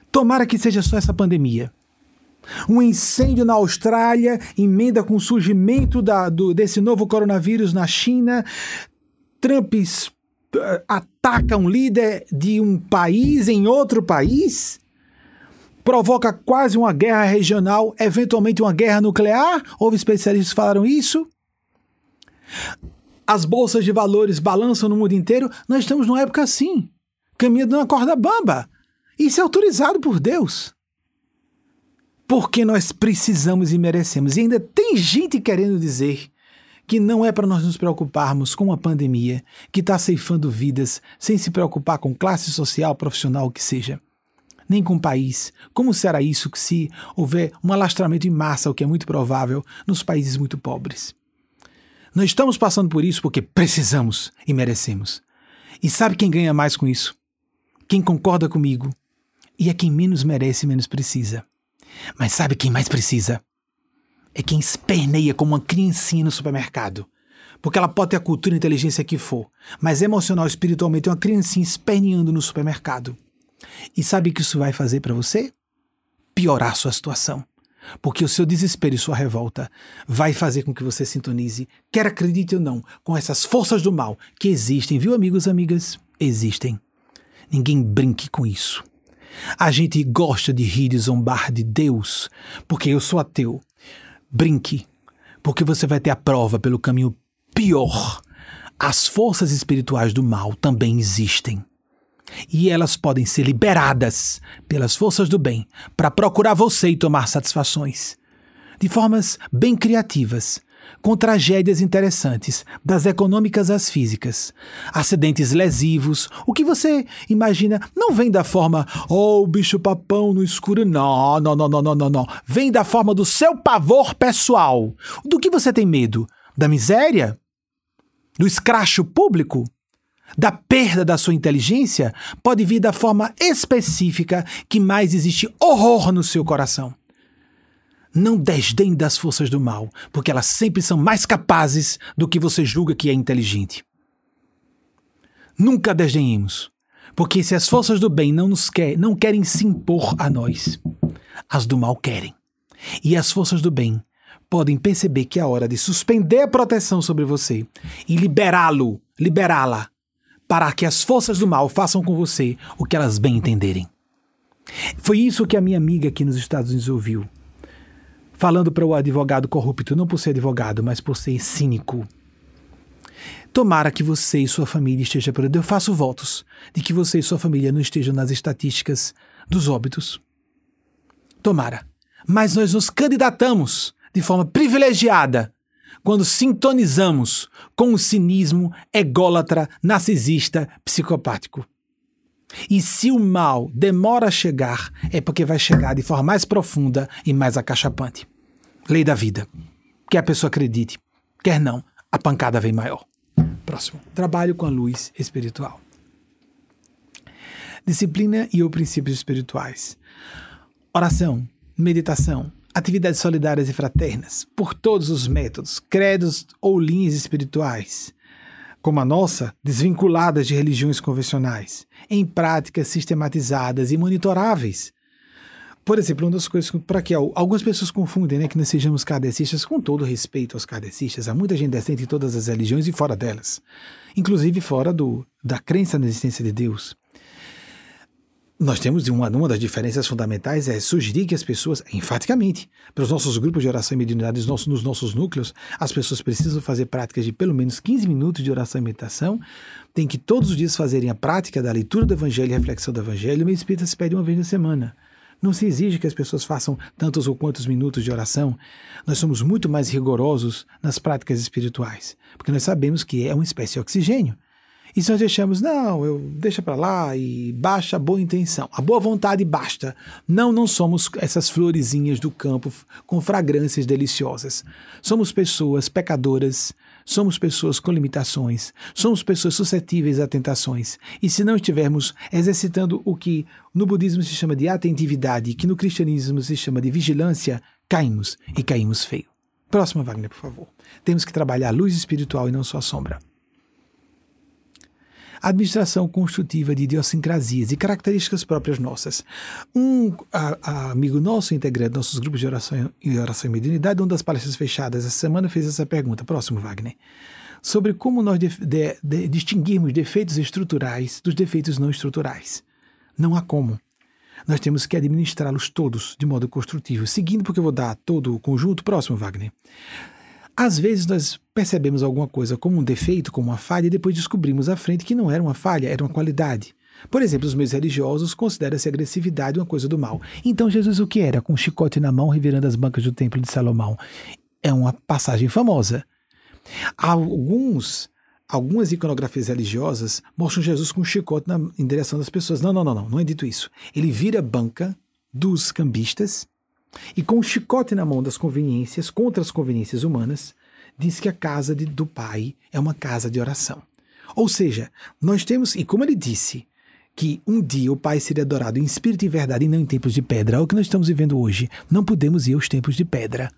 Tomara que seja só essa pandemia. Um incêndio na Austrália emenda com o surgimento da, do, desse novo coronavírus na China. Trump uh, ataca um líder de um país em outro país provoca quase uma guerra regional, eventualmente uma guerra nuclear? Houve especialistas que falaram isso? As bolsas de valores balançam no mundo inteiro. Nós estamos numa época assim, caminhando numa corda bamba. Isso é autorizado por Deus. Porque nós precisamos e merecemos. E ainda tem gente querendo dizer que não é para nós nos preocuparmos com a pandemia que está ceifando vidas sem se preocupar com classe social, profissional, o que seja nem com o país. Como será isso se houver um alastramento em massa, o que é muito provável, nos países muito pobres? Nós estamos passando por isso porque precisamos e merecemos. E sabe quem ganha mais com isso? Quem concorda comigo. E é quem menos merece e menos precisa. Mas sabe quem mais precisa? É quem esperneia como uma criancinha no supermercado. Porque ela pode ter a cultura e a inteligência que for, mas emocional e espiritualmente é uma criancinha esperneando no supermercado. E sabe o que isso vai fazer para você? Piorar sua situação. Porque o seu desespero e sua revolta vai fazer com que você sintonize, quer acredite ou não, com essas forças do mal que existem, viu, amigos e amigas? Existem. Ninguém brinque com isso. A gente gosta de rir e zombar de Deus, porque eu sou ateu. Brinque, porque você vai ter a prova pelo caminho pior. As forças espirituais do mal também existem e elas podem ser liberadas pelas forças do bem para procurar você e tomar satisfações. De formas bem criativas, com tragédias interessantes, das econômicas às físicas. Acidentes lesivos, o que você imagina não vem da forma, oh, bicho papão no escuro. Não, não, não, não, não, não, não. Vem da forma do seu pavor pessoal. Do que você tem medo? Da miséria? Do escracho público? Da perda da sua inteligência pode vir da forma específica que mais existe horror no seu coração. Não desdém das forças do mal, porque elas sempre são mais capazes do que você julga que é inteligente. Nunca desdenhemos, porque se as forças do bem não nos quer, não querem se impor a nós, as do mal querem. E as forças do bem podem perceber que é hora de suspender a proteção sobre você e liberá-lo, liberá-la para que as forças do mal façam com você o que elas bem entenderem. Foi isso que a minha amiga aqui nos Estados Unidos ouviu. Falando para o advogado corrupto, não por ser advogado, mas por ser cínico. Tomara que você e sua família estejam por Eu faço votos de que você e sua família não estejam nas estatísticas dos óbitos. Tomara. Mas nós nos candidatamos de forma privilegiada quando sintonizamos com o cinismo ególatra, narcisista, psicopático. E se o mal demora a chegar, é porque vai chegar de forma mais profunda e mais acachapante. Lei da vida. Quer a pessoa acredite, quer não, a pancada vem maior. Próximo. Trabalho com a luz espiritual. Disciplina e ou princípios espirituais. Oração, meditação, atividades solidárias e fraternas, por todos os métodos, credos ou linhas espirituais, como a nossa, desvinculadas de religiões convencionais, em práticas sistematizadas e monitoráveis. Por exemplo, uma das coisas para que algumas pessoas confundem né, que nós sejamos kardecistas, com todo respeito aos kardecistas, há muita gente decente em todas as religiões e fora delas, inclusive fora do, da crença na existência de Deus. Nós temos uma, uma das diferenças fundamentais é sugerir que as pessoas, enfaticamente, para os nossos grupos de oração e mediunidade, nos nossos, nos nossos núcleos, as pessoas precisam fazer práticas de pelo menos 15 minutos de oração e meditação, tem que todos os dias fazerem a prática da leitura do Evangelho e reflexão do Evangelho, o Espírita se pede uma vez na semana. Não se exige que as pessoas façam tantos ou quantos minutos de oração. Nós somos muito mais rigorosos nas práticas espirituais, porque nós sabemos que é uma espécie de oxigênio. E se nós deixamos, não, eu deixa para lá e baixa a boa intenção. A boa vontade basta. Não, não somos essas florezinhas do campo com fragrâncias deliciosas. Somos pessoas pecadoras, somos pessoas com limitações, somos pessoas suscetíveis a tentações. E se não estivermos exercitando o que no budismo se chama de atentividade, que no cristianismo se chama de vigilância, caímos e caímos feio. Próxima, Wagner, por favor. Temos que trabalhar a luz espiritual e não só a sombra administração construtiva de idiosincrasias e características próprias nossas. Um a, a amigo nosso, integrante dos nossos grupos de oração e oração e mediunidade, uma das palestras fechadas essa semana, fez essa pergunta. Próximo, Wagner. Sobre como nós de, de, de, distinguirmos defeitos estruturais dos defeitos não estruturais. Não há como. Nós temos que administrá-los todos de modo construtivo. Seguindo, porque eu vou dar todo o conjunto. Próximo, Wagner. Às vezes nós percebemos alguma coisa como um defeito, como uma falha, e depois descobrimos à frente que não era uma falha, era uma qualidade. Por exemplo, os meus religiosos consideram-se agressividade uma coisa do mal. Então Jesus o que era? Com um chicote na mão, revirando as bancas do templo de Salomão. É uma passagem famosa. Alguns, algumas iconografias religiosas mostram Jesus com um chicote na, em direção das pessoas. Não, não, não, não, não é dito isso. Ele vira a banca dos cambistas e com o chicote na mão das conveniências contra as conveniências humanas, diz que a casa de, do Pai é uma casa de oração. Ou seja, nós temos, e como ele disse, que um dia o Pai seria adorado em espírito e verdade e não em templos de pedra, é o que nós estamos vivendo hoje. Não podemos ir aos templos de pedra.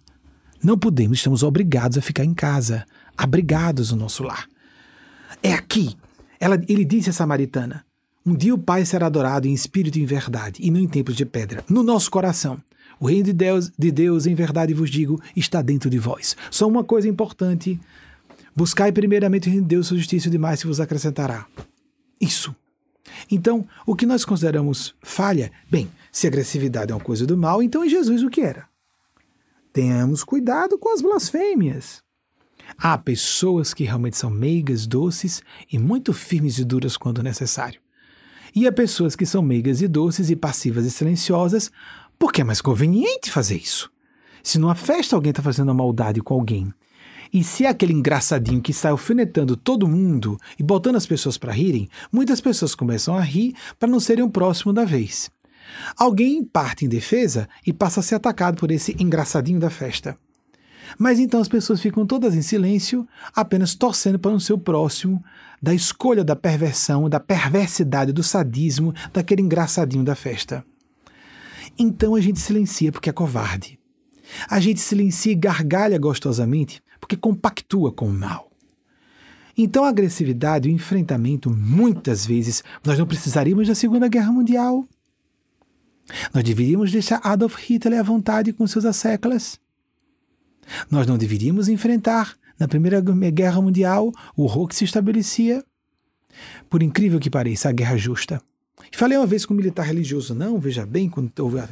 Não podemos, estamos obrigados a ficar em casa, abrigados no nosso lar. É aqui. Ela, ele disse a samaritana: Um dia o Pai será adorado em espírito e em verdade, e não em templos de pedra, no nosso coração. O reino de Deus, de Deus, em verdade vos digo, está dentro de vós. Só uma coisa importante: buscai primeiramente o reino de Deus, sua justiça e demais se vos acrescentará. Isso. Então, o que nós consideramos falha, bem, se agressividade é uma coisa do mal, então em Jesus o que era? Tenhamos cuidado com as blasfêmias. Há pessoas que realmente são meigas, doces e muito firmes e duras quando necessário. E há pessoas que são meigas e doces e passivas e silenciosas porque é mais conveniente fazer isso. Se numa festa alguém está fazendo uma maldade com alguém, e se é aquele engraçadinho que sai alfinetando todo mundo e botando as pessoas para rirem, muitas pessoas começam a rir para não serem o próximo da vez. Alguém parte em defesa e passa a ser atacado por esse engraçadinho da festa. Mas então as pessoas ficam todas em silêncio, apenas torcendo para o próximo da escolha da perversão, da perversidade, do sadismo daquele engraçadinho da festa. Então a gente silencia porque é covarde. A gente silencia e gargalha gostosamente porque compactua com o mal. Então a agressividade e o enfrentamento, muitas vezes, nós não precisaríamos da Segunda Guerra Mundial. Nós deveríamos deixar Adolf Hitler à vontade com seus asseclas. Nós não deveríamos enfrentar, na Primeira Guerra Mundial, o horror que se estabelecia. Por incrível que pareça, a guerra justa. Falei uma vez com um militar religioso, não, veja bem, quando houve a,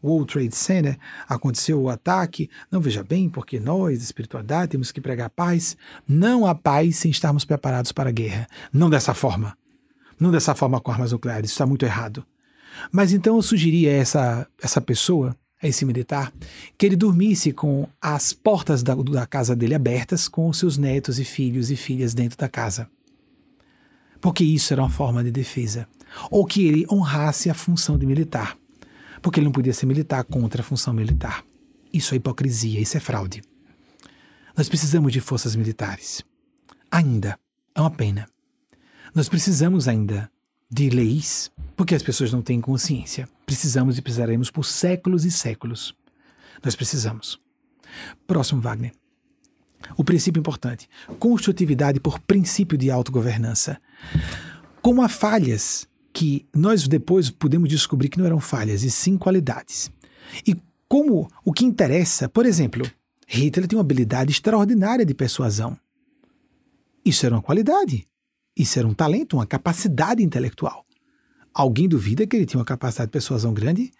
o World Trade Center, aconteceu o ataque, não, veja bem, porque nós, espiritualidade, temos que pregar paz. Não há paz sem estarmos preparados para a guerra. Não dessa forma. Não dessa forma com armas nucleares, isso está muito errado. Mas então eu sugeri a essa, essa pessoa, esse militar, que ele dormisse com as portas da, da casa dele abertas, com os seus netos e filhos e filhas dentro da casa. Porque isso era uma forma de defesa ou que ele honrasse a função de militar, porque ele não podia ser militar contra a função militar. Isso é hipocrisia, isso é fraude. Nós precisamos de forças militares. Ainda. É uma pena. Nós precisamos ainda de leis, porque as pessoas não têm consciência. Precisamos e precisaremos por séculos e séculos. Nós precisamos. Próximo, Wagner. O princípio importante: construtividade por princípio de autogovernança. Como há falhas que nós depois podemos descobrir que não eram falhas, e sim qualidades. E como o que interessa, por exemplo, Hitler tem uma habilidade extraordinária de persuasão. Isso era uma qualidade. Isso era um talento, uma capacidade intelectual. Alguém duvida que ele tinha uma capacidade de persuasão grande?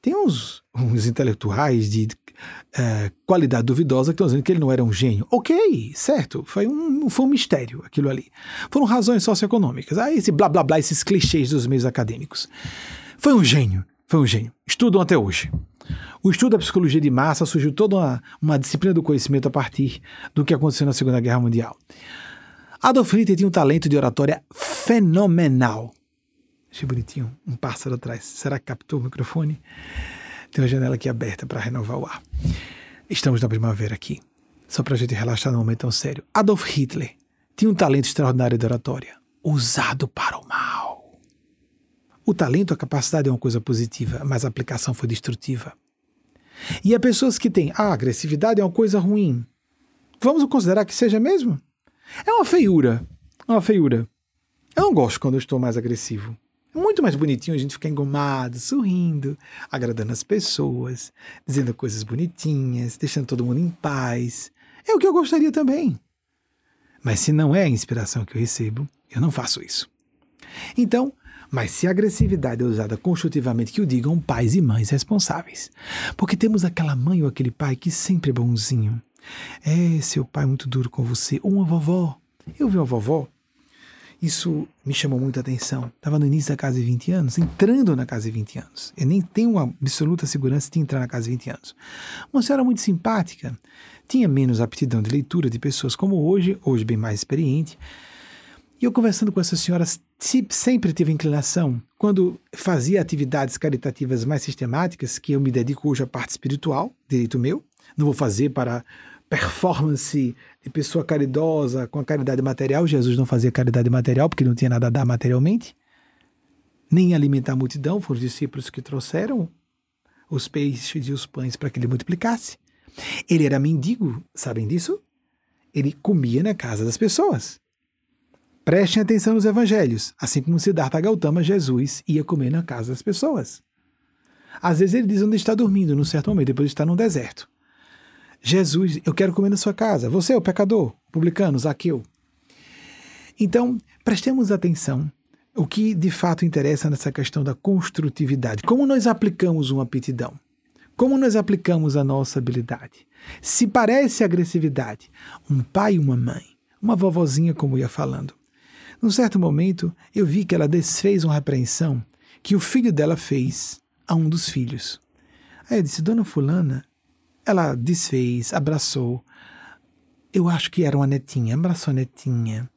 Tem uns, uns intelectuais de é, qualidade duvidosa que estão dizendo que ele não era um gênio. Ok, certo, foi um, foi um mistério aquilo ali. Foram razões socioeconômicas. Ah, esse blá blá blá, esses clichês dos meios acadêmicos. Foi um gênio, foi um gênio. Estudam até hoje. O estudo da psicologia de massa surgiu toda uma, uma disciplina do conhecimento a partir do que aconteceu na Segunda Guerra Mundial. Adolf Hitler tinha um talento de oratória fenomenal. Achei bonitinho, um pássaro atrás. Será que captou o microfone? Tem uma janela aqui aberta para renovar o ar. Estamos na primavera aqui. Só para a gente relaxar num momento tão sério. Adolf Hitler tinha um talento extraordinário de oratória, usado para o mal. O talento, a capacidade é uma coisa positiva, mas a aplicação foi destrutiva. E há pessoas que têm, ah, agressividade é uma coisa ruim. Vamos considerar que seja mesmo? É uma feiura. É uma feiura. Eu não gosto quando eu estou mais agressivo. É muito mais bonitinho a gente ficar engomado, sorrindo, agradando as pessoas, dizendo coisas bonitinhas, deixando todo mundo em paz. É o que eu gostaria também. Mas se não é a inspiração que eu recebo, eu não faço isso. Então, mas se a agressividade é usada construtivamente, que o digam pais e mães responsáveis. Porque temos aquela mãe ou aquele pai que sempre é bonzinho. É, seu pai é muito duro com você. Ou uma vovó. Eu vi uma vovó isso me chamou muita atenção. Estava no início da casa de 20 anos, entrando na casa de 20 anos. Eu nem tenho absoluta segurança de entrar na casa de 20 anos. Uma senhora muito simpática, tinha menos aptidão de leitura de pessoas como hoje, hoje bem mais experiente. E eu conversando com essa senhora, sempre tive inclinação, quando fazia atividades caritativas mais sistemáticas, que eu me dedico hoje à parte espiritual, direito meu, não vou fazer para performance de pessoa caridosa com a caridade material. Jesus não fazia caridade material porque não tinha nada a dar materialmente, nem alimentar a multidão. Foram os discípulos que trouxeram os peixes e os pães para que ele multiplicasse. Ele era mendigo, sabem disso? Ele comia na casa das pessoas. Prestem atenção nos evangelhos. Assim como Siddhartha Gautama, Jesus ia comer na casa das pessoas. Às vezes ele diz onde está dormindo, num certo momento, depois está num deserto. Jesus, eu quero comer na sua casa. Você é o pecador, publicano, Zaqueu. Então, prestemos atenção o que de fato interessa nessa questão da construtividade. Como nós aplicamos uma aptidão? Como nós aplicamos a nossa habilidade? Se parece agressividade, um pai e uma mãe, uma vovozinha, como ia falando. Num certo momento, eu vi que ela desfez uma repreensão que o filho dela fez a um dos filhos. Aí eu disse, Dona Fulana, ela desfez, abraçou. Eu acho que era uma netinha, abraçou a netinha.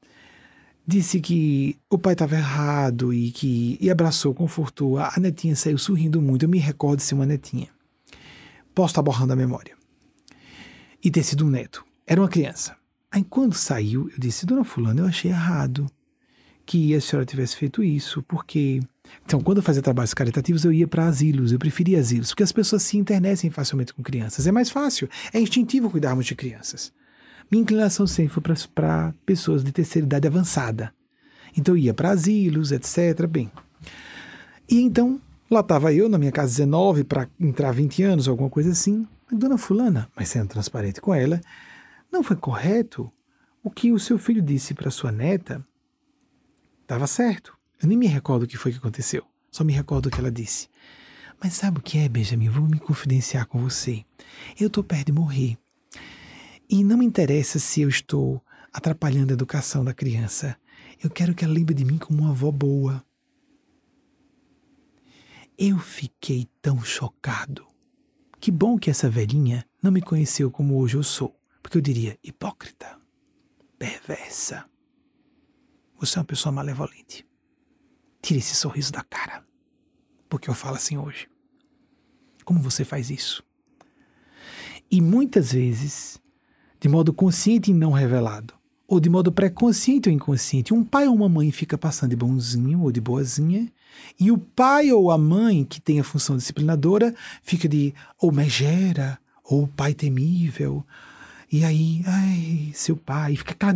Disse que o pai estava errado e que e abraçou, confortou. A netinha saiu sorrindo muito. Eu me recordo de ser uma netinha. Posso estar borrando a memória. E ter sido um neto. Era uma criança. Aí quando saiu, eu disse, Dona Fulana, eu achei errado que a senhora tivesse feito isso, porque então, quando eu fazia trabalhos caritativos, eu ia para asilos, eu preferia asilos, porque as pessoas se internecem facilmente com crianças. É mais fácil, é instintivo cuidarmos de crianças. Minha inclinação sempre foi para pessoas de terceira idade avançada. Então, eu ia para asilos, etc. Bem. E então, lá estava eu, na minha casa 19, para entrar 20 anos, alguma coisa assim. Dona Fulana, mas sendo transparente com ela, não foi correto o que o seu filho disse para sua neta. Estava certo. Eu nem me recordo o que foi que aconteceu. Só me recordo o que ela disse. Mas sabe o que é, Benjamin? Vou me confidenciar com você. Eu estou perto de morrer. E não me interessa se eu estou atrapalhando a educação da criança. Eu quero que ela lembre de mim como uma avó boa. Eu fiquei tão chocado. Que bom que essa velhinha não me conheceu como hoje eu sou, porque eu diria hipócrita, perversa. Você é uma pessoa malevolente. Tire esse sorriso da cara. Porque eu falo assim hoje. Como você faz isso? E muitas vezes, de modo consciente e não revelado, ou de modo pré-consciente ou inconsciente. Um pai ou uma mãe fica passando de bonzinho ou de boazinha, e o pai ou a mãe que tem a função disciplinadora fica de ou megera, ou pai temível. E aí, ai, seu pai, fica aquela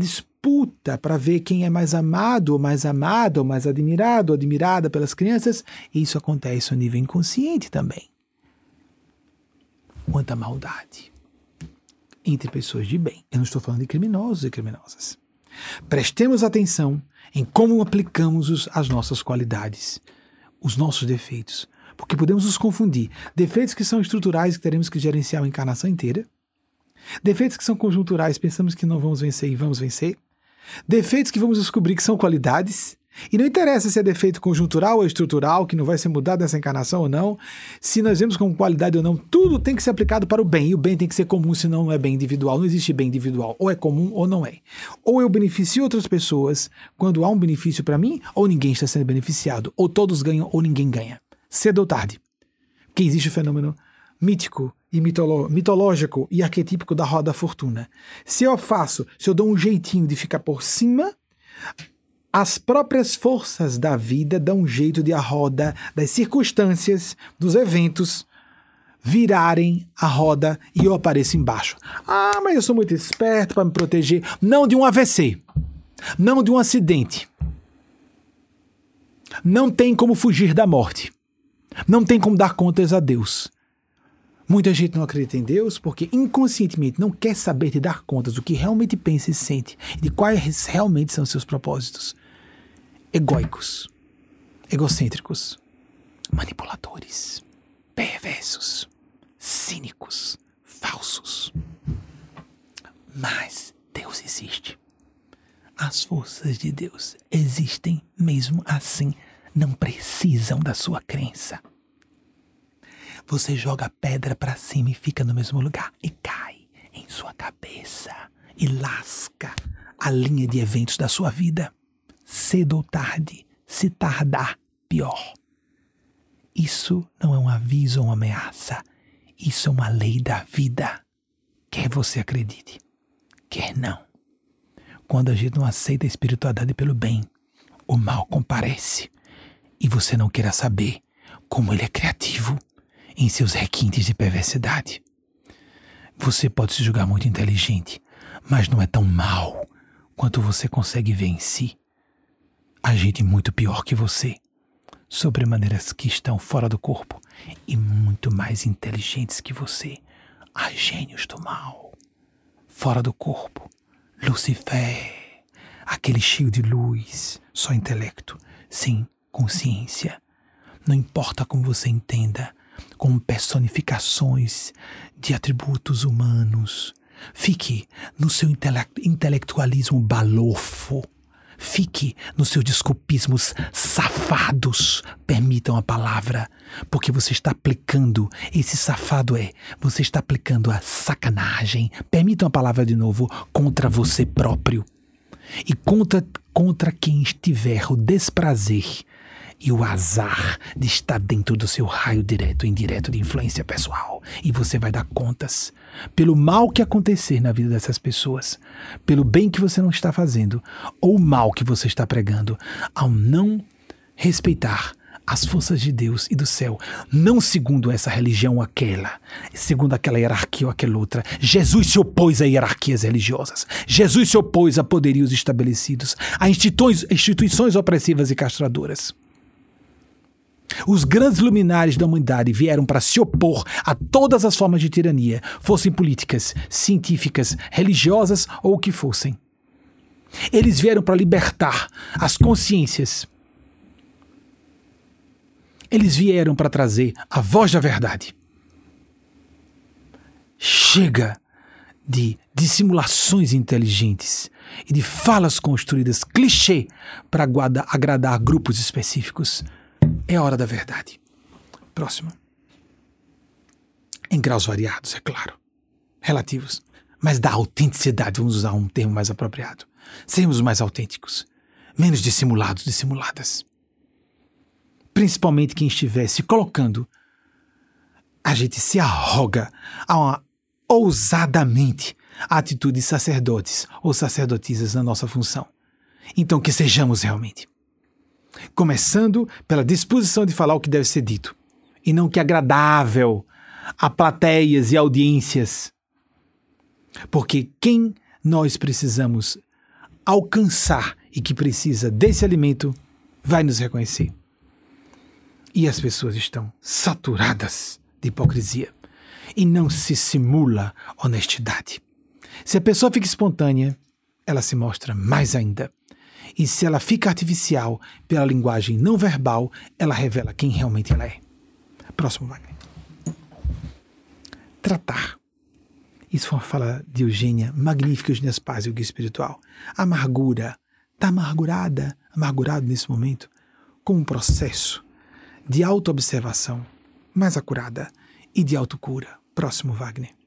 para ver quem é mais amado ou mais amado, ou mais admirado ou admirada pelas crianças. Isso acontece no nível inconsciente também. Quanta maldade entre pessoas de bem. Eu não estou falando de criminosos e criminosas. Prestemos atenção em como aplicamos os, as nossas qualidades, os nossos defeitos, porque podemos nos confundir. Defeitos que são estruturais que teremos que gerenciar a encarnação inteira, defeitos que são conjunturais, pensamos que não vamos vencer e vamos vencer, defeitos que vamos descobrir que são qualidades, e não interessa se é defeito conjuntural ou estrutural, que não vai ser mudado nessa encarnação ou não, se nós vemos com qualidade ou não, tudo tem que ser aplicado para o bem, e o bem tem que ser comum, senão não é bem individual. Não existe bem individual, ou é comum ou não é. Ou eu beneficio outras pessoas quando há um benefício para mim, ou ninguém está sendo beneficiado, ou todos ganham ou ninguém ganha. Cedo ou tarde. Porque existe o fenômeno mítico e mitológico e arquetípico da roda da fortuna. Se eu faço, se eu dou um jeitinho de ficar por cima, as próprias forças da vida dão um jeito de a roda das circunstâncias, dos eventos, virarem a roda e eu apareço embaixo. Ah, mas eu sou muito esperto para me proteger. Não de um AVC. Não de um acidente. Não tem como fugir da morte. Não tem como dar contas a Deus. Muita gente não acredita em Deus porque inconscientemente não quer saber de dar contas do que realmente pensa e sente, de quais realmente são seus propósitos. Egóicos, egocêntricos, manipuladores, perversos, cínicos, falsos. Mas Deus existe. As forças de Deus existem mesmo assim, não precisam da sua crença. Você joga pedra para cima e fica no mesmo lugar e cai em sua cabeça e lasca a linha de eventos da sua vida. Cedo ou tarde, se tardar, pior. Isso não é um aviso ou uma ameaça. Isso é uma lei da vida. Quer você acredite, quer não. Quando a gente não aceita a espiritualidade pelo bem, o mal comparece. E você não queira saber como ele é criativo em seus requintes de perversidade. Você pode se julgar muito inteligente, mas não é tão mal quanto você consegue ver em si. Há gente muito pior que você, sobremaneiras que estão fora do corpo e muito mais inteligentes que você. Há gênios do mal, fora do corpo. Lucifer, aquele cheio de luz, só intelecto, sem consciência. Não importa como você entenda, com personificações de atributos humanos. Fique no seu intelectualismo balofo. Fique nos seus desculpismos safados. Permitam a palavra, porque você está aplicando. Esse safado é, você está aplicando a sacanagem. Permitam a palavra de novo contra você próprio e contra, contra quem estiver o desprazer e o azar de estar dentro do seu raio direto e indireto de influência pessoal. E você vai dar contas pelo mal que acontecer na vida dessas pessoas, pelo bem que você não está fazendo, ou o mal que você está pregando, ao não respeitar as forças de Deus e do céu, não segundo essa religião ou aquela, segundo aquela hierarquia ou aquela outra. Jesus se opôs a hierarquias religiosas. Jesus se opôs a poderios estabelecidos, a instituições, instituições opressivas e castradoras. Os grandes luminares da humanidade vieram para se opor a todas as formas de tirania, fossem políticas, científicas, religiosas ou o que fossem. Eles vieram para libertar as consciências. Eles vieram para trazer a voz da verdade. Chega de dissimulações inteligentes e de falas construídas clichê para agradar grupos específicos. É hora da verdade. Próximo. Em graus variados, é claro. Relativos. Mas da autenticidade, vamos usar um termo mais apropriado. Sermos mais autênticos. Menos dissimulados, dissimuladas. Principalmente quem estiver se colocando. A gente se arroga a uma, ousadamente a atitude de sacerdotes ou sacerdotisas na nossa função. Então, que sejamos realmente. Começando pela disposição de falar o que deve ser dito, e não que é agradável a plateias e audiências. Porque quem nós precisamos alcançar e que precisa desse alimento vai nos reconhecer. E as pessoas estão saturadas de hipocrisia e não se simula honestidade. Se a pessoa fica espontânea, ela se mostra mais ainda. E se ela fica artificial pela linguagem não verbal, ela revela quem realmente ela é. Próximo, Wagner. Tratar. Isso foi uma fala de Eugênia, magnífica Eugênia Spaz, o guia espiritual. Amargura. Está amargurada, amargurado nesse momento, com um processo de autoobservação mais acurada e de autocura. Próximo, Wagner.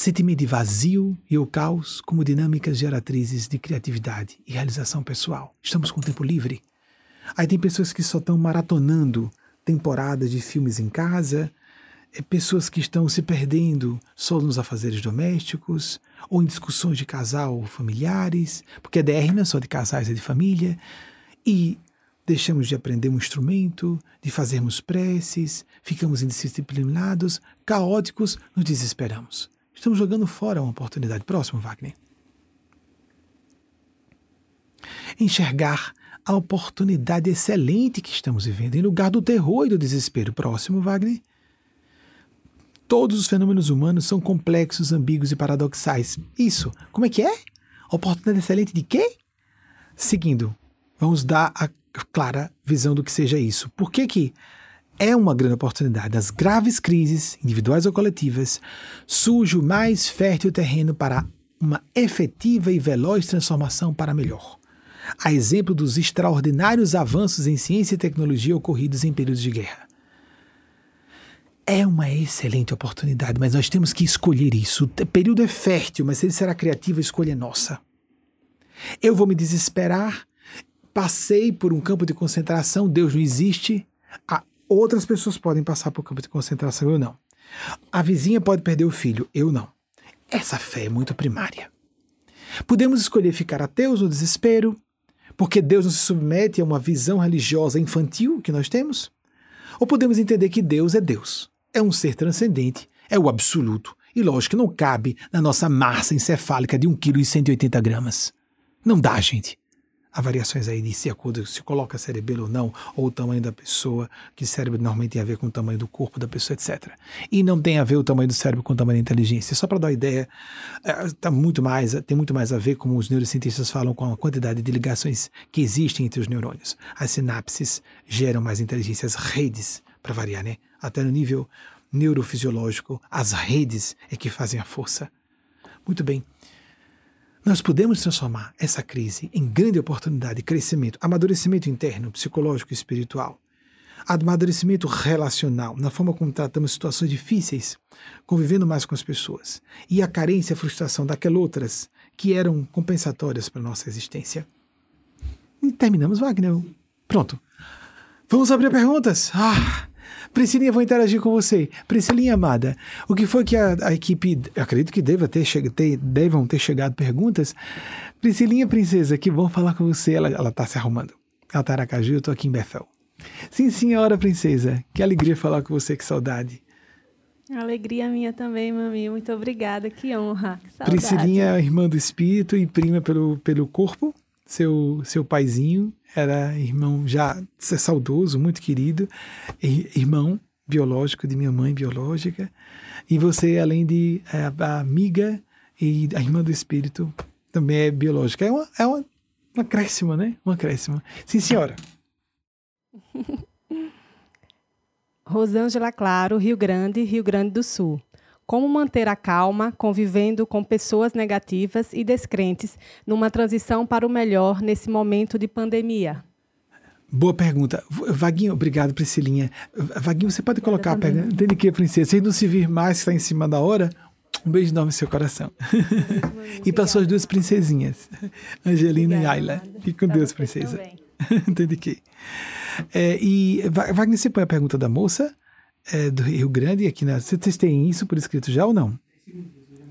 Sente-me de vazio e o caos como dinâmicas geratrizes de criatividade e realização pessoal. Estamos com tempo livre. Aí tem pessoas que só estão maratonando temporadas de filmes em casa, é pessoas que estão se perdendo só nos afazeres domésticos, ou em discussões de casal ou familiares, porque a DR não é só de casais, é de família, e deixamos de aprender um instrumento, de fazermos preces, ficamos indisciplinados, caóticos, nos desesperamos. Estamos jogando fora uma oportunidade. Próximo, Wagner. Enxergar a oportunidade excelente que estamos vivendo em lugar do terror e do desespero. Próximo, Wagner. Todos os fenômenos humanos são complexos, ambíguos e paradoxais. Isso, como é que é? Oportunidade excelente de quê? Seguindo, vamos dar a clara visão do que seja isso. Por que que é uma grande oportunidade? Nas graves crises, individuais ou coletivas, surge o mais fértil terreno para uma efetiva e veloz transformação para melhor. A exemplo dos extraordinários avanços em ciência e tecnologia ocorridos em períodos de guerra. É uma excelente oportunidade, mas nós temos que escolher isso. O período é fértil, mas se ele será criativo, a escolha é nossa. Eu vou me desesperar passei por um campo de concentração, Deus não existe. Ah, outras pessoas podem passar por campo de concentração, eu não. A vizinha pode perder o filho, eu não. Essa fé é muito primária. Podemos escolher ficar ateus no desespero, porque Deus não se submete a uma visão religiosa infantil que nós temos? Ou podemos entender que Deus é Deus, é um ser transcendente, é o absoluto, e lógico que não cabe na nossa massa encefálica de 1,180 kg. Não dá, gente. Há variações aí de se acordo se coloca cerebelo ou não, ou o tamanho da pessoa, que cérebro normalmente tem a ver com o tamanho do corpo da pessoa, etc. E não tem a ver o tamanho do cérebro com o tamanho da inteligência. Só para dar uma ideia, é, tá muito mais, tem muito mais a ver, como os neurocientistas falam, com a quantidade de ligações que existem entre os neurônios. As sinapses geram mais inteligência, as redes, para variar, né? Até no nível neurofisiológico, as redes é que fazem a força. Muito bem. Nós podemos transformar essa crise em grande oportunidade de crescimento, amadurecimento interno, psicológico e espiritual, amadurecimento relacional, na forma como tratamos situações difíceis, convivendo mais com as pessoas, e a carência e a frustração daquelas outras que eram compensatórias para nossa existência. E terminamos, Wagner. Pronto. Vamos abrir perguntas. Ah, Priscilinha, vou interagir com você. Priscilinha amada, o que foi que a, a equipe, acredito que deva ter, ter, devam ter chegado perguntas. Priscilinha, princesa, que bom falar com você. Ela, ela tá se arrumando. Ela tá Aracaju, eu tô aqui em Bethel. Sim, senhora, princesa. Que alegria falar com você, que saudade. Alegria minha também, mami. Muito obrigada, que honra. Que Priscilinha, irmã do espírito e prima pelo, pelo corpo, seu, seu paizinho era irmão já saudoso, muito querido, irmão biológico de minha mãe biológica, e você, além de é, a amiga e a irmã do espírito, também é biológica. É uma, é uma, uma acréscima, né? Uma acréscima. Sim, senhora. Rosângela Claro, Rio Grande, Rio Grande do Sul. Como manter a calma convivendo com pessoas negativas e descrentes numa transição para o melhor nesse momento de pandemia? Boa pergunta. Vaguinho, obrigado, Priscilinha. Vaguinho, você pode colocar a pergunta. Entende que, princesa? Se não se vir mais, está em cima da hora, um beijo enorme no seu coração. e para suas duas princesinhas, Angelina Obrigada, e Ayla. Fique com Deus, princesa. Entende que? É, e, Wagner, você põe a pergunta da moça? É, do Rio Grande aqui na. Vocês têm isso por escrito já ou não?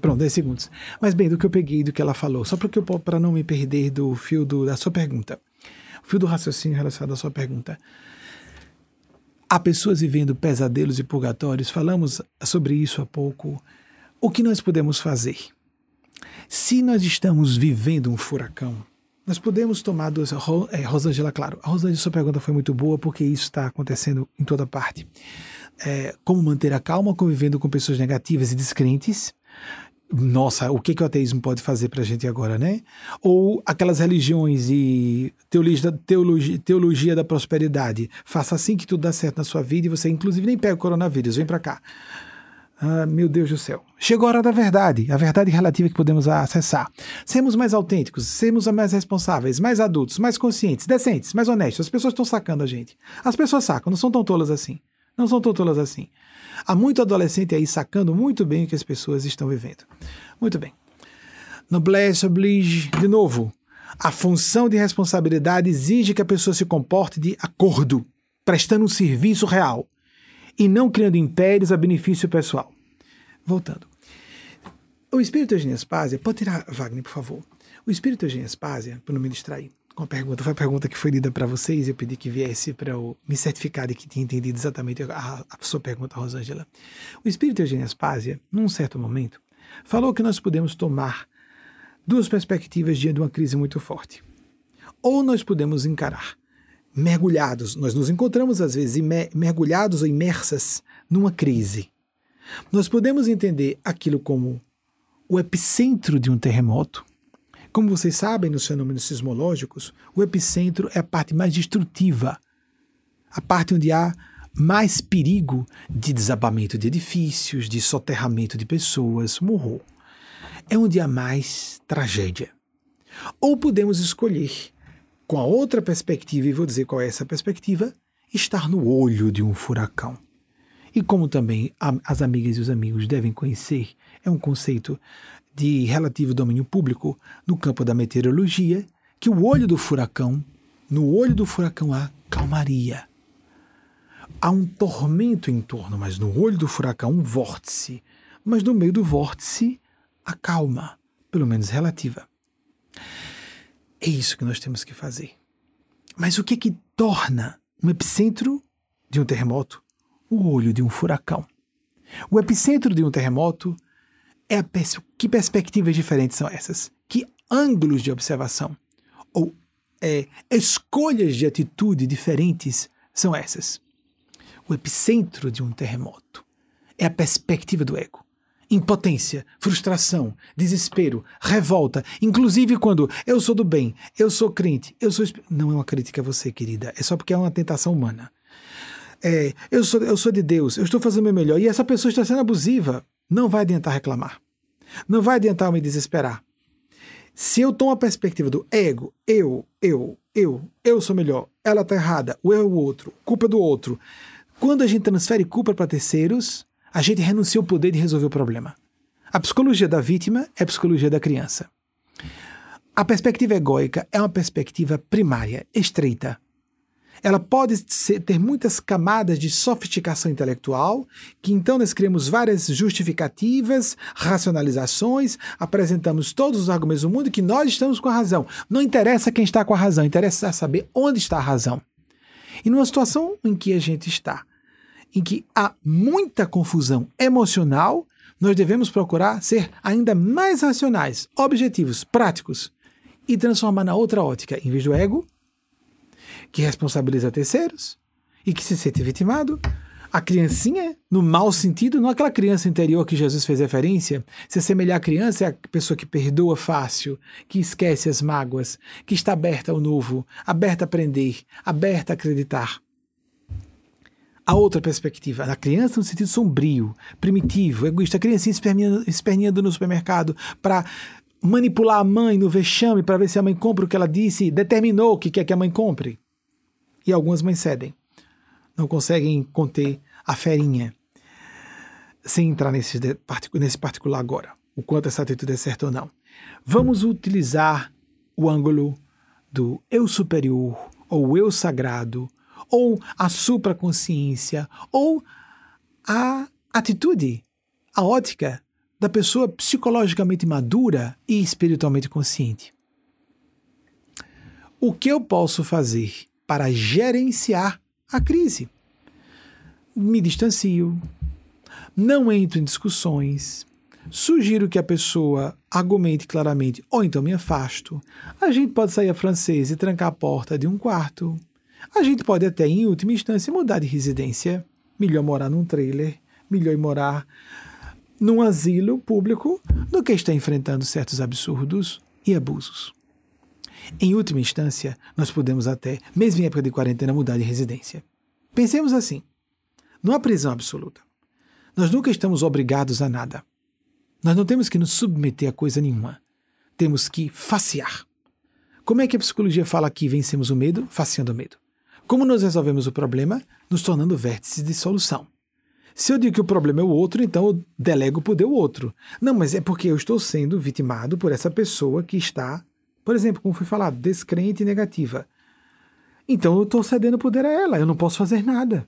Pronto, 10 segundos. Mas bem, do que eu peguei, do que ela falou, só para não me perder do fio do, da sua pergunta, o fio do raciocínio relacionado à sua pergunta. Há pessoas vivendo pesadelos e purgatórios, falamos sobre isso há pouco. O que nós podemos fazer? Se nós estamos vivendo um furacão, nós podemos tomar duas. É, Rosângela, claro. A Rosângela, sua pergunta foi muito boa, porque isso está acontecendo em toda parte. É, como manter a calma convivendo com pessoas negativas e descrentes? Nossa, o que, que o ateísmo pode fazer para a gente agora, né? Ou aquelas religiões e teologia, teologia, teologia da prosperidade. Faça assim que tudo dá certo na sua vida e você, inclusive, nem pega o coronavírus. Vem para cá. Ah, meu Deus do céu. Chegou a hora da verdade, a verdade relativa que podemos acessar. Sermos mais autênticos, sermos mais responsáveis, mais adultos, mais conscientes, decentes, mais honestos. As pessoas estão sacando a gente. As pessoas sacam, não são tão tolas assim. Não são tão tolas assim. Há muito adolescente aí sacando muito bem o que as pessoas estão vivendo. Muito bem. Noblesse oblige, de novo, a função de responsabilidade exige que a pessoa se comporte de acordo, prestando um serviço real e não criando impérios a benefício pessoal. Voltando. O espírito Eugênio Aspásia, pode tirar Wagner, por favor. O espírito Eugênio Aspásia, para não me distrair, com a pergunta, foi a pergunta que foi lida para vocês eu pedi que viesse para me certificar de que tinha entendido exatamente a, a sua pergunta, Rosângela. O espírito Eugênio Aspásia, num certo momento, falou que nós podemos tomar duas perspectivas diante de uma crise muito forte. Ou nós podemos encarar mergulhados, nós nos encontramos às vezes mergulhados ou imersas numa crise. Nós podemos entender aquilo como o epicentro de um terremoto. Como vocês sabem nos fenômenos sismológicos, o epicentro é a parte mais destrutiva, a parte onde há mais perigo de desabamento de edifícios, de soterramento de pessoas, morro. É onde há mais tragédia. Ou podemos escolher com a outra perspectiva, e vou dizer qual é essa perspectiva, estar no olho de um furacão. E como também as amigas e os amigos devem conhecer, é um conceito de relativo domínio público no campo da meteorologia, que o olho do furacão, no olho do furacão há calmaria. Há um tormento em torno, mas no olho do furacão um vórtice. Mas no meio do vórtice, a calma, pelo menos relativa. É isso que nós temos que fazer. Mas o que que torna um epicentro de um terremoto o olho de um furacão? O epicentro de um terremoto é pers que perspectivas diferentes são essas? Que ângulos de observação ou é, escolhas de atitude diferentes são essas? O epicentro de um terremoto é a perspectiva do ego impotência, frustração, desespero, revolta, inclusive quando eu sou do bem, eu sou crente, eu sou. Não é uma crítica a você, querida, é só porque é uma tentação humana. É, eu, sou, eu sou de Deus, eu estou fazendo o meu melhor e essa pessoa está sendo abusiva. Não vai adiantar reclamar. Não vai adiantar me desesperar. Se eu tomo a perspectiva do ego, eu, eu, eu, eu sou melhor, ela está errada, o erro é o outro, culpa do outro. Quando a gente transfere culpa para terceiros, a gente renuncia ao poder de resolver o problema. A psicologia da vítima é a psicologia da criança. A perspectiva egóica é uma perspectiva primária, estreita. Ela pode ser, ter muitas camadas de sofisticação intelectual, que então nós criamos várias justificativas, racionalizações, apresentamos todos os argumentos do mundo que nós estamos com a razão. Não interessa quem está com a razão, interessa saber onde está a razão. E numa situação em que a gente está, em que há muita confusão emocional, nós devemos procurar ser ainda mais racionais, objetivos, práticos e transformar na outra ótica, em vez do ego, que responsabiliza terceiros e que se sente vitimado, a criancinha, no mau sentido, não aquela criança interior que Jesus fez referência, se assemelhar à criança é a pessoa que perdoa fácil, que esquece as mágoas, que está aberta ao novo, aberta a aprender, aberta a acreditar. A outra perspectiva, a criança no sentido sombrio, primitivo, egoísta, a criancinha esperneando, esperneando no supermercado para manipular a mãe no vexame para ver se a mãe compra o que ela disse, determinou que quer que a mãe compre. E algumas mães cedem. Não conseguem conter a ferinha. Sem entrar nesse, nesse particular agora, o quanto essa atitude é certa ou não. Vamos utilizar o ângulo do eu superior ou eu sagrado ou a supraconsciência, ou a atitude, a ótica da pessoa psicologicamente madura e espiritualmente consciente. O que eu posso fazer para gerenciar a crise? Me distancio, não entro em discussões, sugiro que a pessoa argumente claramente, ou então me afasto. A gente pode sair a francês e trancar a porta de um quarto. A gente pode até, em última instância, mudar de residência. Melhor morar num trailer, melhor morar num asilo público do que estar enfrentando certos absurdos e abusos. Em última instância, nós podemos até, mesmo em época de quarentena, mudar de residência. Pensemos assim: não há prisão absoluta. Nós nunca estamos obrigados a nada. Nós não temos que nos submeter a coisa nenhuma. Temos que facear. Como é que a psicologia fala que vencemos o medo? Faceando o medo. Como nós resolvemos o problema? Nos tornando vértices de solução. Se eu digo que o problema é o outro, então eu delego o poder ao outro. Não, mas é porque eu estou sendo vitimado por essa pessoa que está, por exemplo, como foi falado, descrente e negativa. Então eu estou cedendo poder a ela, eu não posso fazer nada.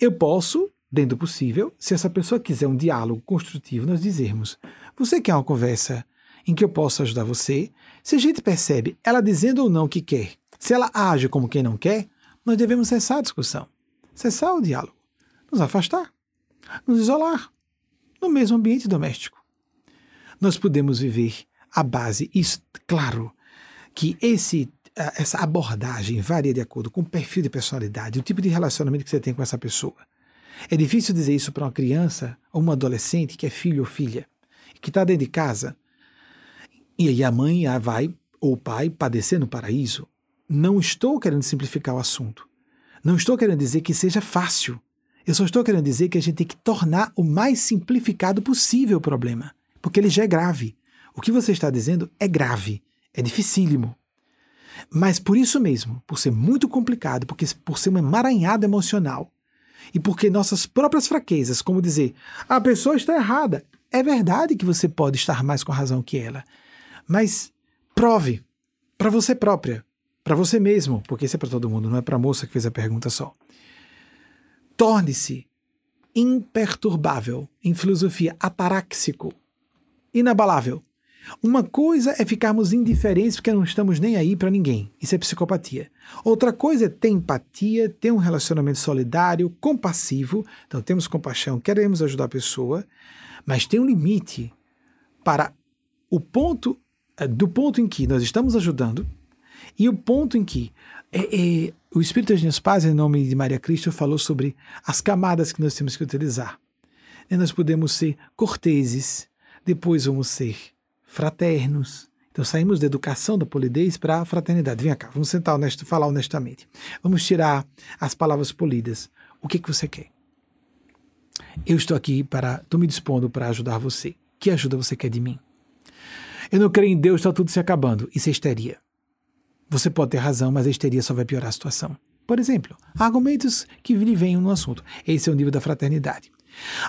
Eu posso, dentro do possível, se essa pessoa quiser um diálogo construtivo, nós dizermos: Você quer uma conversa em que eu possa ajudar você? Se a gente percebe ela dizendo ou não o que quer, se ela age como quem não quer, nós devemos cessar a discussão, cessar o diálogo nos afastar, nos isolar, no mesmo ambiente doméstico. Nós podemos viver a base, isso, claro, que esse, essa abordagem varia de acordo com o perfil de personalidade, o tipo de relacionamento que você tem com essa pessoa. É difícil dizer isso para uma criança ou uma adolescente que é filho ou filha, que está dentro de casa, e aí a mãe a vai, ou o pai, padecer no paraíso. Não estou querendo simplificar o assunto. Não estou querendo dizer que seja fácil. Eu só estou querendo dizer que a gente tem que tornar o mais simplificado possível o problema, porque ele já é grave. O que você está dizendo é grave, é dificílimo. Mas por isso mesmo, por ser muito complicado, porque por ser um emaranhado emocional, e porque nossas próprias fraquezas, como dizer, a pessoa está errada, é verdade que você pode estar mais com a razão que ela. Mas prove para você própria, para você mesmo, porque isso é para todo mundo, não é para a moça que fez a pergunta só torne-se imperturbável, em filosofia, ataráxico, inabalável. Uma coisa é ficarmos indiferentes porque não estamos nem aí para ninguém. Isso é psicopatia. Outra coisa é ter empatia, ter um relacionamento solidário, compassivo. Então temos compaixão, queremos ajudar a pessoa, mas tem um limite para o ponto eh, do ponto em que nós estamos ajudando e o ponto em que é, é, o Espírito de Paz, em nome de Maria Cristo, falou sobre as camadas que nós temos que utilizar. E nós podemos ser corteses, depois vamos ser fraternos. Então saímos da educação da polidez para a fraternidade. Vem cá, vamos sentar honesto, falar honestamente. Vamos tirar as palavras polidas. O que, que você quer? Eu estou aqui para, estou me dispondo para ajudar você. Que ajuda você quer de mim? Eu não creio em Deus, está tudo se acabando. Isso é histeria. Você pode ter razão, mas a histeria só vai piorar a situação. Por exemplo, argumentos que lhe venham no assunto. Esse é o nível da fraternidade.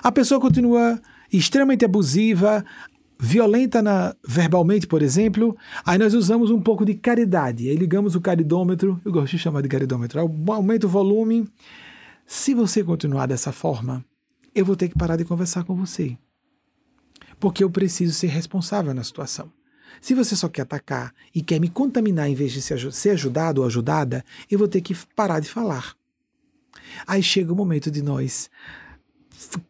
A pessoa continua extremamente abusiva, violenta na, verbalmente, por exemplo, aí nós usamos um pouco de caridade. Aí ligamos o caridômetro, eu gosto de chamar de caridômetro, aumenta o volume. Se você continuar dessa forma, eu vou ter que parar de conversar com você. Porque eu preciso ser responsável na situação. Se você só quer atacar e quer me contaminar em vez de ser ajudado ou ajudada, eu vou ter que parar de falar. Aí chega o momento de nós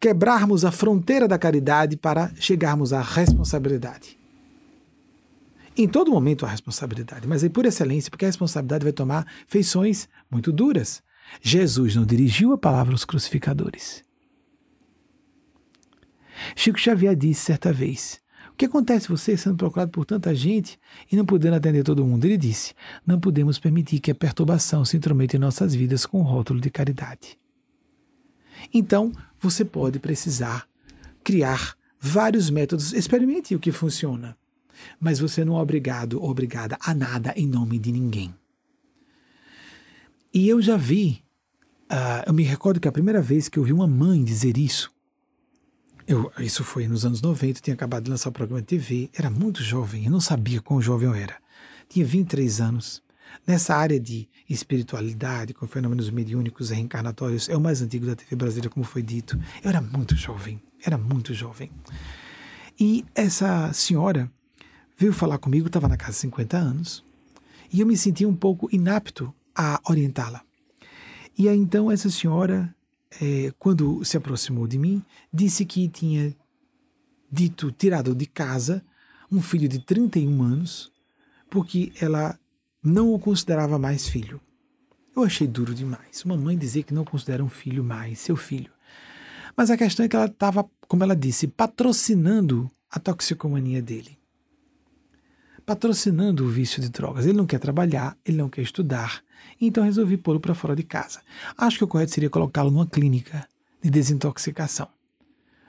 quebrarmos a fronteira da caridade para chegarmos à responsabilidade. Em todo momento há responsabilidade, mas aí por excelência, porque a responsabilidade vai tomar feições muito duras. Jesus não dirigiu a palavra aos crucificadores. Chico Xavier disse certa vez: o que acontece você sendo procurado por tanta gente e não podendo atender todo mundo? Ele disse: Não podemos permitir que a perturbação se intrometa em nossas vidas com o rótulo de caridade. Então, você pode precisar criar vários métodos, experimente o que funciona. Mas você não é obrigado obrigada a nada em nome de ninguém. E eu já vi, uh, eu me recordo que a primeira vez que eu vi uma mãe dizer isso, eu, isso foi nos anos 90, tinha acabado de lançar o programa de TV, era muito jovem, eu não sabia quão jovem eu era. Tinha 23 anos. Nessa área de espiritualidade, com fenômenos mediúnicos e reencarnatórios, é o mais antigo da TV brasileira, como foi dito. Eu era muito jovem, era muito jovem. E essa senhora veio falar comigo, estava na casa de 50 anos, e eu me senti um pouco inapto a orientá-la. E aí então essa senhora, é, quando se aproximou de mim, disse que tinha dito, tirado de casa, um filho de 31 anos, porque ela não o considerava mais filho. Eu achei duro demais. Uma mãe dizer que não considera um filho mais seu filho. Mas a questão é que ela estava, como ela disse, patrocinando a toxicomania dele. Patrocinando o vício de drogas. Ele não quer trabalhar, ele não quer estudar. Então resolvi pô-lo para fora de casa. Acho que o correto seria colocá-lo numa clínica de desintoxicação.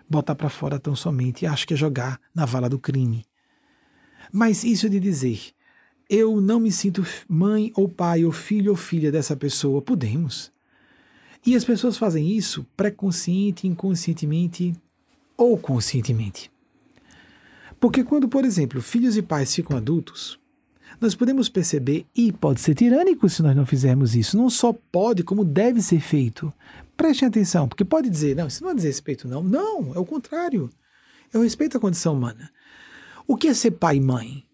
Botar para fora tão somente, acho que é jogar na vala do crime. Mas isso de dizer, eu não me sinto mãe ou pai ou filho ou filha dessa pessoa, podemos. E as pessoas fazem isso pré-consciente, inconscientemente ou conscientemente. Porque quando, por exemplo, filhos e pais ficam adultos, nós podemos perceber, e pode ser tirânico se nós não fizermos isso, não só pode, como deve ser feito. Prestem atenção, porque pode dizer, não, isso não é desrespeito, não. Não, é o contrário. É o respeito à condição humana. O que é ser pai e mãe?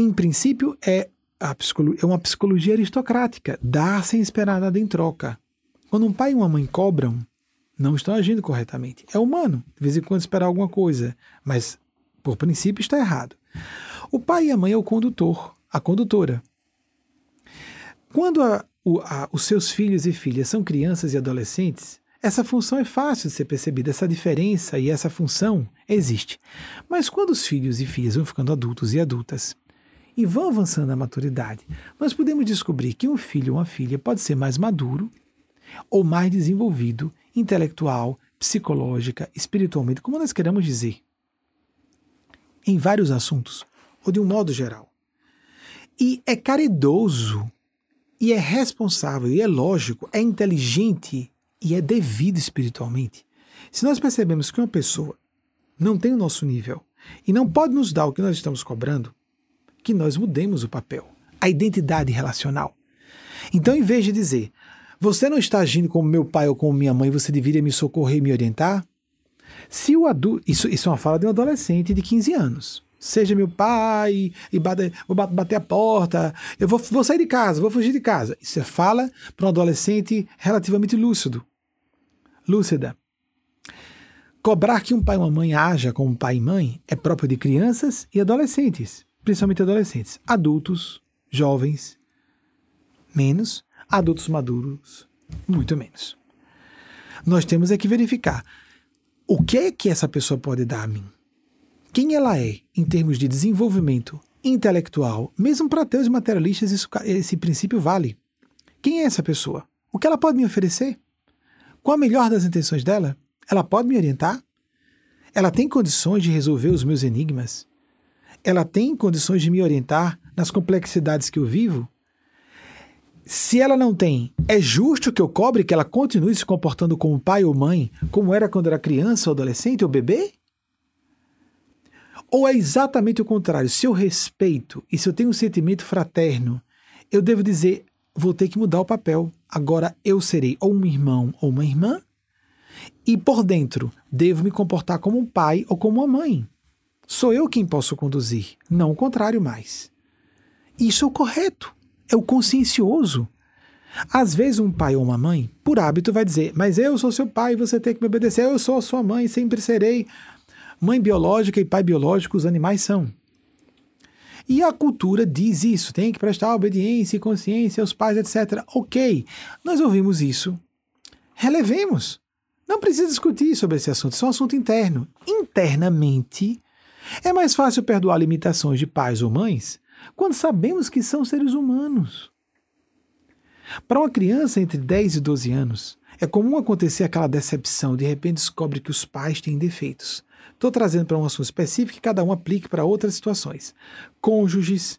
Em princípio, é, é uma psicologia aristocrática, dar sem esperar nada em troca. Quando um pai e uma mãe cobram, não estão agindo corretamente. É humano, de vez em quando esperar alguma coisa, mas por princípio está errado. O pai e a mãe é o condutor, a condutora. Quando a, o, a, os seus filhos e filhas são crianças e adolescentes, essa função é fácil de ser percebida, essa diferença e essa função existe. Mas quando os filhos e filhas vão ficando adultos e adultas e vão avançando na maturidade, nós podemos descobrir que um filho ou uma filha pode ser mais maduro ou mais desenvolvido, intelectual, psicológica, espiritualmente, como nós queremos dizer, em vários assuntos, ou de um modo geral. E é caridoso, e é responsável, e é lógico, é inteligente e é devido espiritualmente. Se nós percebemos que uma pessoa não tem o nosso nível e não pode nos dar o que nós estamos cobrando, que nós mudemos o papel, a identidade relacional. Então, em vez de dizer, você não está agindo como meu pai ou como minha mãe, você deveria me socorrer e me orientar? Se o adulto. Isso, isso é uma fala de um adolescente de 15 anos. Seja meu pai, e bate, vou bater a porta, eu vou, vou sair de casa, vou fugir de casa. Isso é fala para um adolescente relativamente lúcido. Lúcida. Cobrar que um pai e uma mãe haja como pai e mãe é próprio de crianças e adolescentes, principalmente adolescentes. Adultos, jovens, menos, Adultos maduros, muito menos. Nós temos é que verificar o que é que essa pessoa pode dar a mim. Quem ela é em termos de desenvolvimento intelectual, mesmo para ateus e materialistas, isso, esse princípio vale. Quem é essa pessoa? O que ela pode me oferecer? Qual a melhor das intenções dela? Ela pode me orientar? Ela tem condições de resolver os meus enigmas? Ela tem condições de me orientar nas complexidades que eu vivo? Se ela não tem, é justo que eu cobre que ela continue se comportando como pai ou mãe, como era quando era criança ou adolescente ou bebê? Ou é exatamente o contrário? Se eu respeito e se eu tenho um sentimento fraterno, eu devo dizer: vou ter que mudar o papel. Agora eu serei ou um irmão ou uma irmã, e por dentro devo me comportar como um pai ou como uma mãe. Sou eu quem posso conduzir, não o contrário mais. Isso é o correto é o consciencioso. Às vezes, um pai ou uma mãe, por hábito, vai dizer: Mas eu sou seu pai, você tem que me obedecer, eu sou sua mãe, sempre serei. Mãe biológica e pai biológico, os animais são. E a cultura diz isso, tem que prestar obediência e consciência aos pais, etc. Ok, nós ouvimos isso. Relevemos. Não precisa discutir sobre esse assunto, isso é um assunto interno. Internamente, é mais fácil perdoar limitações de pais ou mães quando sabemos que são seres humanos. Para uma criança entre 10 e 12 anos, é comum acontecer aquela decepção, de repente descobre que os pais têm defeitos. Estou trazendo para um assunto específico que cada um aplique para outras situações. Cônjuges,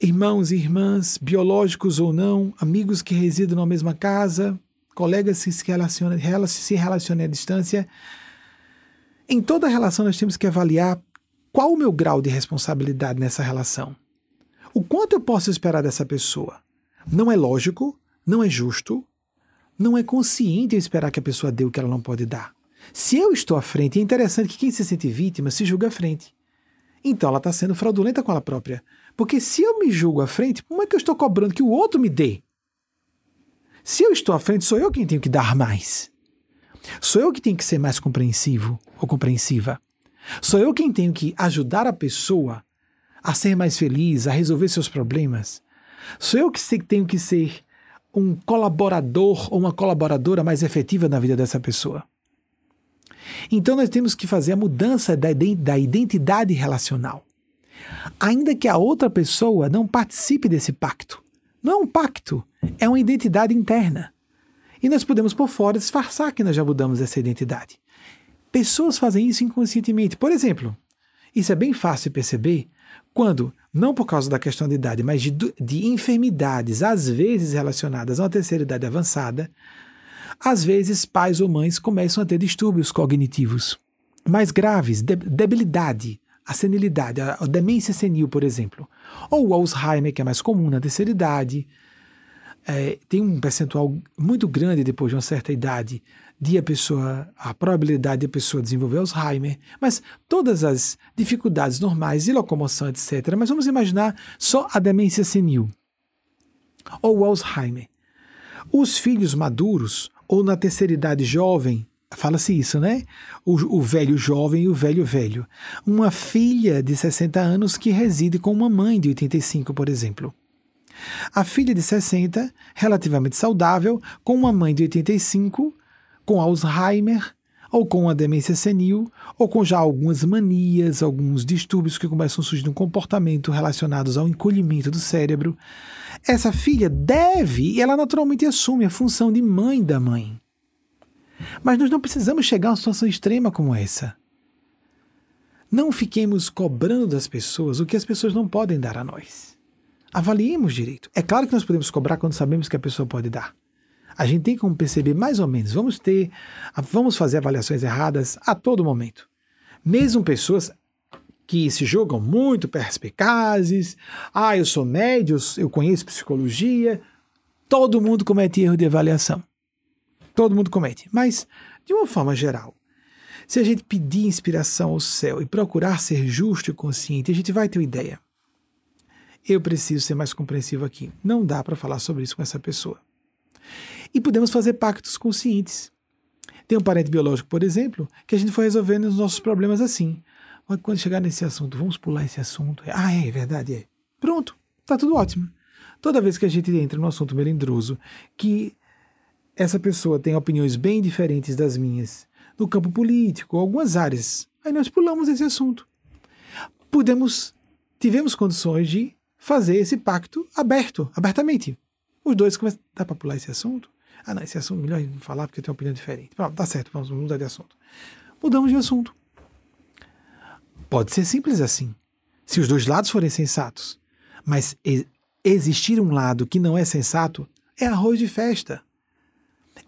irmãos e irmãs, biológicos ou não, amigos que residam na mesma casa, colegas que se relacionam, se relacionam à distância. Em toda relação, nós temos que avaliar qual o meu grau de responsabilidade nessa relação. O quanto eu posso esperar dessa pessoa? Não é lógico, não é justo, não é consciente eu esperar que a pessoa dê o que ela não pode dar. Se eu estou à frente, é interessante que quem se sente vítima se julga à frente. Então ela está sendo fraudulenta com ela própria. Porque se eu me julgo à frente, como é que eu estou cobrando que o outro me dê? Se eu estou à frente, sou eu quem tenho que dar mais. Sou eu que tenho que ser mais compreensivo ou compreensiva. Sou eu quem tenho que ajudar a pessoa a ser mais feliz, a resolver seus problemas. Sou eu que tenho que ser um colaborador ou uma colaboradora mais efetiva na vida dessa pessoa. Então nós temos que fazer a mudança da identidade relacional. Ainda que a outra pessoa não participe desse pacto. Não é um pacto, é uma identidade interna. E nós podemos por fora disfarçar que nós já mudamos essa identidade. Pessoas fazem isso inconscientemente. Por exemplo, isso é bem fácil perceber quando, não por causa da questão de idade, mas de, de enfermidades, às vezes relacionadas a uma terceira idade avançada, às vezes pais ou mães começam a ter distúrbios cognitivos mais graves, de, debilidade, a senilidade, a, a, demência senil, por exemplo, ou o Alzheimer, que é mais comum na terceira idade. É, tem um percentual muito grande depois de uma certa idade de a pessoa, a probabilidade de a pessoa desenvolver Alzheimer, mas todas as dificuldades normais de locomoção, etc. Mas vamos imaginar só a demência senil ou o Alzheimer. Os filhos maduros ou na terceira idade jovem, fala-se isso, né? O, o, velho jovem e o velho velho. Uma filha de 60 anos que reside com uma mãe de 85, por exemplo. A filha de 60, relativamente saudável, com uma mãe de 85, com Alzheimer, ou com a demência senil, ou com já algumas manias, alguns distúrbios que começam a surgir no comportamento relacionados ao encolhimento do cérebro. Essa filha deve, e ela naturalmente assume a função de mãe da mãe. Mas nós não precisamos chegar a uma situação extrema como essa. Não fiquemos cobrando das pessoas o que as pessoas não podem dar a nós. Avaliemos direito. É claro que nós podemos cobrar quando sabemos que a pessoa pode dar. A gente tem como perceber mais ou menos. Vamos ter, vamos fazer avaliações erradas a todo momento. Mesmo pessoas que se julgam muito perspicazes, ah, eu sou médio, eu conheço psicologia, todo mundo comete erro de avaliação. Todo mundo comete. Mas, de uma forma geral, se a gente pedir inspiração ao céu e procurar ser justo e consciente, a gente vai ter uma ideia. Eu preciso ser mais compreensivo aqui. Não dá para falar sobre isso com essa pessoa. E podemos fazer pactos conscientes. Tem um parente biológico, por exemplo, que a gente foi resolvendo os nossos problemas assim. Mas quando chegar nesse assunto, vamos pular esse assunto. Ah, é, é verdade, é. Pronto, tá tudo ótimo. Toda vez que a gente entra no assunto melindroso, que essa pessoa tem opiniões bem diferentes das minhas, no campo político, algumas áreas, aí nós pulamos esse assunto. Podemos, tivemos condições de fazer esse pacto aberto, abertamente. Os dois começam, dá para pular esse assunto? Ah, não, esse assunto é melhor falar porque eu tenho uma opinião diferente. Pronto, tá certo, vamos mudar de assunto. Mudamos de assunto. Pode ser simples assim, se os dois lados forem sensatos. Mas existir um lado que não é sensato é arroz de festa.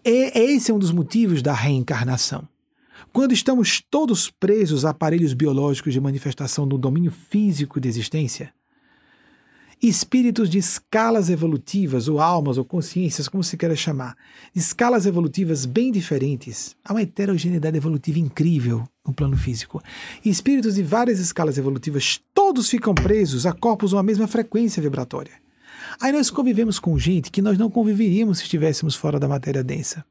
E esse é um dos motivos da reencarnação. Quando estamos todos presos a aparelhos biológicos de manifestação do domínio físico de existência, espíritos de escalas evolutivas, ou almas, ou consciências, como se queira chamar, escalas evolutivas bem diferentes. Há uma heterogeneidade evolutiva incrível no plano físico. Espíritos de várias escalas evolutivas, todos ficam presos a corpos com a mesma frequência vibratória. Aí nós convivemos com gente que nós não conviveríamos se estivéssemos fora da matéria densa.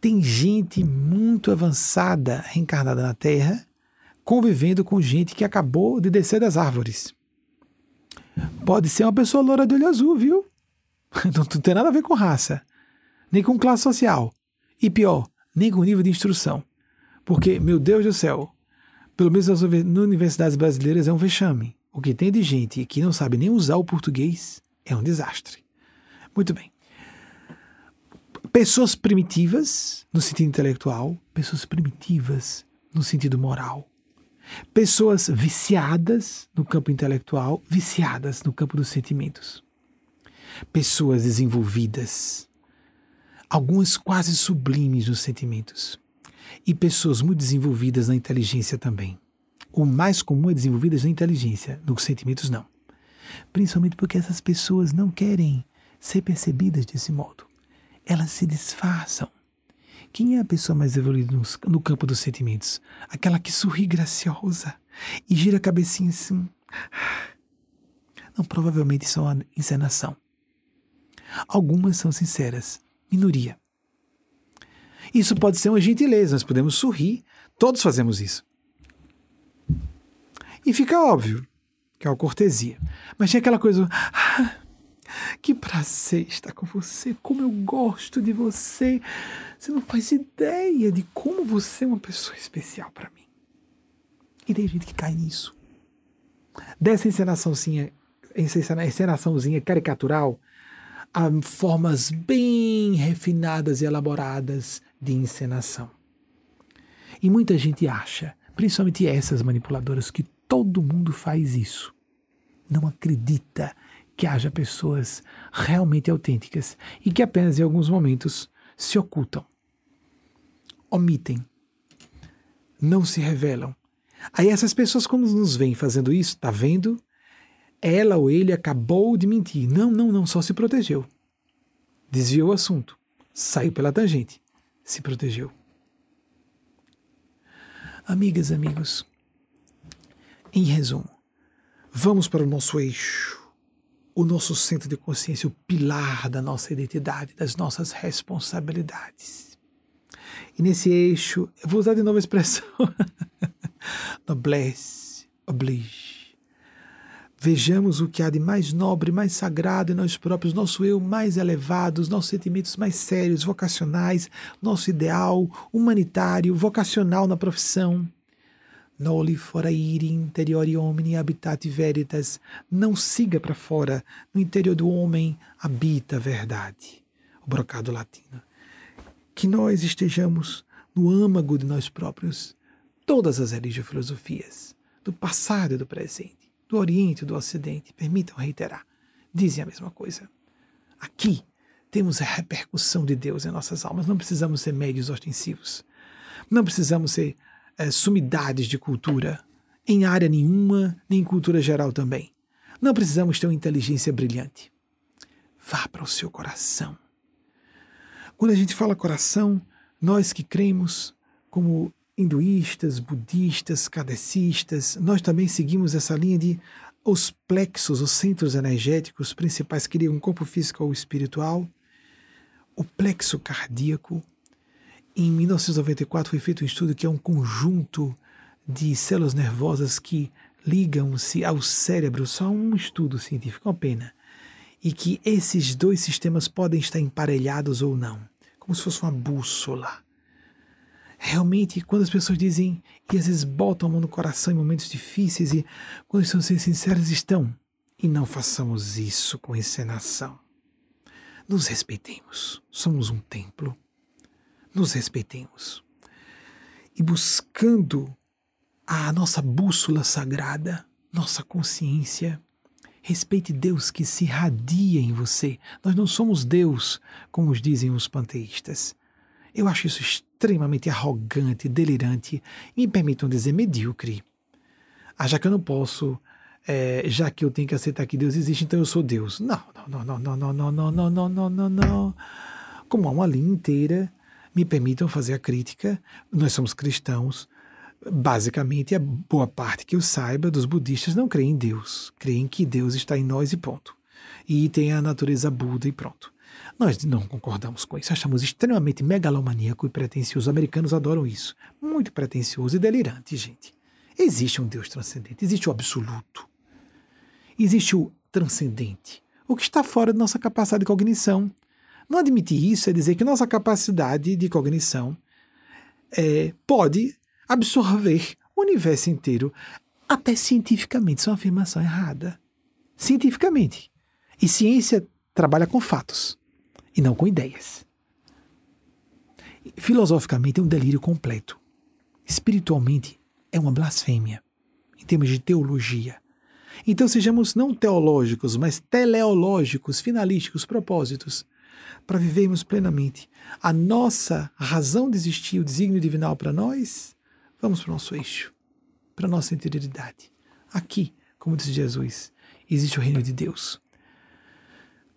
Tem gente muito avançada reencarnada na Terra convivendo com gente que acabou de descer das árvores. Pode ser uma pessoa loura de olho azul, viu? Não, não tem nada a ver com raça, nem com classe social. E pior, nem com nível de instrução. Porque, meu Deus do céu, pelo menos nas universidades brasileiras é um vexame. O que tem de gente que não sabe nem usar o português é um desastre. Muito bem. Pessoas primitivas no sentido intelectual, pessoas primitivas no sentido moral. Pessoas viciadas no campo intelectual, viciadas no campo dos sentimentos. Pessoas desenvolvidas, algumas quase sublimes nos sentimentos. E pessoas muito desenvolvidas na inteligência também. O mais comum é desenvolvidas na inteligência, nos sentimentos não. Principalmente porque essas pessoas não querem ser percebidas desse modo. Elas se disfarçam. Quem é a pessoa mais evoluída no, no campo dos sentimentos? Aquela que sorri graciosa e gira a cabecinha assim. Não, provavelmente isso é uma encenação. Algumas são sinceras, minoria. Isso pode ser uma gentileza, nós podemos sorrir, todos fazemos isso. E fica óbvio que é uma cortesia. Mas tinha aquela coisa. Que prazer estar com você, como eu gosto de você. Você não faz ideia de como você é uma pessoa especial para mim. E tem gente que cai nisso. Dessa encenaçãozinha, encenaçãozinha caricatural, há formas bem refinadas e elaboradas de encenação. E muita gente acha, principalmente essas manipuladoras, que todo mundo faz isso. Não acredita que haja pessoas realmente autênticas e que apenas em alguns momentos se ocultam, omitem, não se revelam. Aí essas pessoas, quando nos veem fazendo isso, tá vendo? Ela ou ele acabou de mentir. Não, não, não, só se protegeu. Desviou o assunto, saiu pela tangente, se protegeu. Amigas, amigos, em resumo, vamos para o nosso eixo o nosso centro de consciência, o pilar da nossa identidade, das nossas responsabilidades. E nesse eixo, eu vou usar de novo a expressão noblesse, oblige. Vejamos o que há de mais nobre, mais sagrado em nós próprios, nosso eu mais elevado, os nossos sentimentos mais sérios, vocacionais, nosso ideal humanitário, vocacional na profissão. Noli fora iri interiori homini habitat veritas. Não siga para fora. No interior do homem habita a verdade. O brocado latino. Que nós estejamos no âmago de nós próprios. Todas as religiões e filosofias, do passado e do presente, do Oriente e do Ocidente, permitam reiterar, dizem a mesma coisa. Aqui temos a repercussão de Deus em nossas almas. Não precisamos ser médios ostensivos. Não precisamos ser é, sumidades de cultura, em área nenhuma, nem em cultura geral também. Não precisamos ter uma inteligência brilhante. Vá para o seu coração. Quando a gente fala coração, nós que cremos como hinduístas, budistas, kadecistas, nós também seguimos essa linha de os plexos, os centros energéticos principais que ligam o corpo físico ao espiritual, o plexo cardíaco, em 1994 foi feito um estudo que é um conjunto de células nervosas que ligam-se ao cérebro, só um estudo científico, uma pena, e que esses dois sistemas podem estar emparelhados ou não, como se fosse uma bússola. Realmente, quando as pessoas dizem e às vezes botam a mão no coração em momentos difíceis e quando estão sendo sinceras, estão. E não façamos isso com encenação. Nos respeitemos. Somos um templo nos respeitemos. E buscando a nossa bússola sagrada, nossa consciência, respeite Deus que se irradia em você. Nós não somos Deus, como dizem os panteístas. Eu acho isso extremamente arrogante, delirante e, me permitam dizer, medíocre. Ah, já que eu não posso, é, já que eu tenho que aceitar que Deus existe, então eu sou Deus. Não, não, não, não, não, não, não, não, não, não, não, não. Como há uma linha inteira me permitam fazer a crítica. Nós somos cristãos. Basicamente, a boa parte que eu saiba dos budistas não creem em Deus, creem que Deus está em nós e ponto. E tem a natureza Buda e pronto. Nós não concordamos com isso, achamos extremamente megalomaníaco e pretensioso. Os americanos adoram isso. Muito pretensioso e delirante, gente. Existe um Deus transcendente, existe o absoluto. Existe o transcendente, o que está fora da nossa capacidade de cognição. Não admitir isso é dizer que nossa capacidade de cognição é, pode absorver o universo inteiro. Até cientificamente, isso é uma afirmação errada. Cientificamente. E ciência trabalha com fatos e não com ideias. Filosoficamente é um delírio completo. Espiritualmente é uma blasfêmia, em termos de teologia. Então sejamos não teológicos, mas teleológicos, finalísticos, propósitos para vivermos plenamente a nossa razão de existir, o desígnio divinal para nós, vamos para o nosso eixo, para a nossa interioridade. Aqui, como disse Jesus, existe o reino de Deus.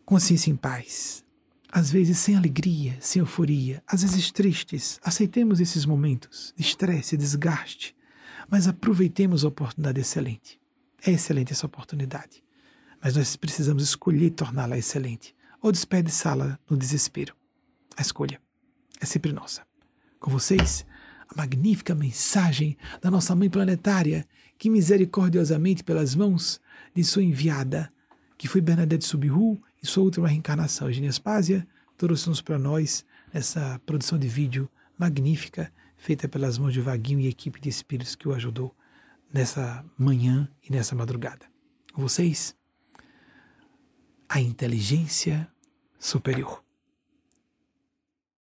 Consciência em paz. às vezes sem alegria, sem euforia, às vezes tristes. Aceitemos esses momentos de estresse, desgaste, mas aproveitemos a oportunidade excelente. É excelente essa oportunidade, mas nós precisamos escolher torná-la excelente ou desperdiçá-la no desespero. A escolha é sempre nossa. Com vocês, a magnífica mensagem da nossa Mãe Planetária, que misericordiosamente, pelas mãos de sua enviada, que foi Bernadette Subiru, e sua última reencarnação, Eugênia Spásia, trouxe-nos para nós essa produção de vídeo magnífica, feita pelas mãos de Vaguinho e equipe de espíritos que o ajudou nessa manhã e nessa madrugada. Com vocês, a inteligência superior.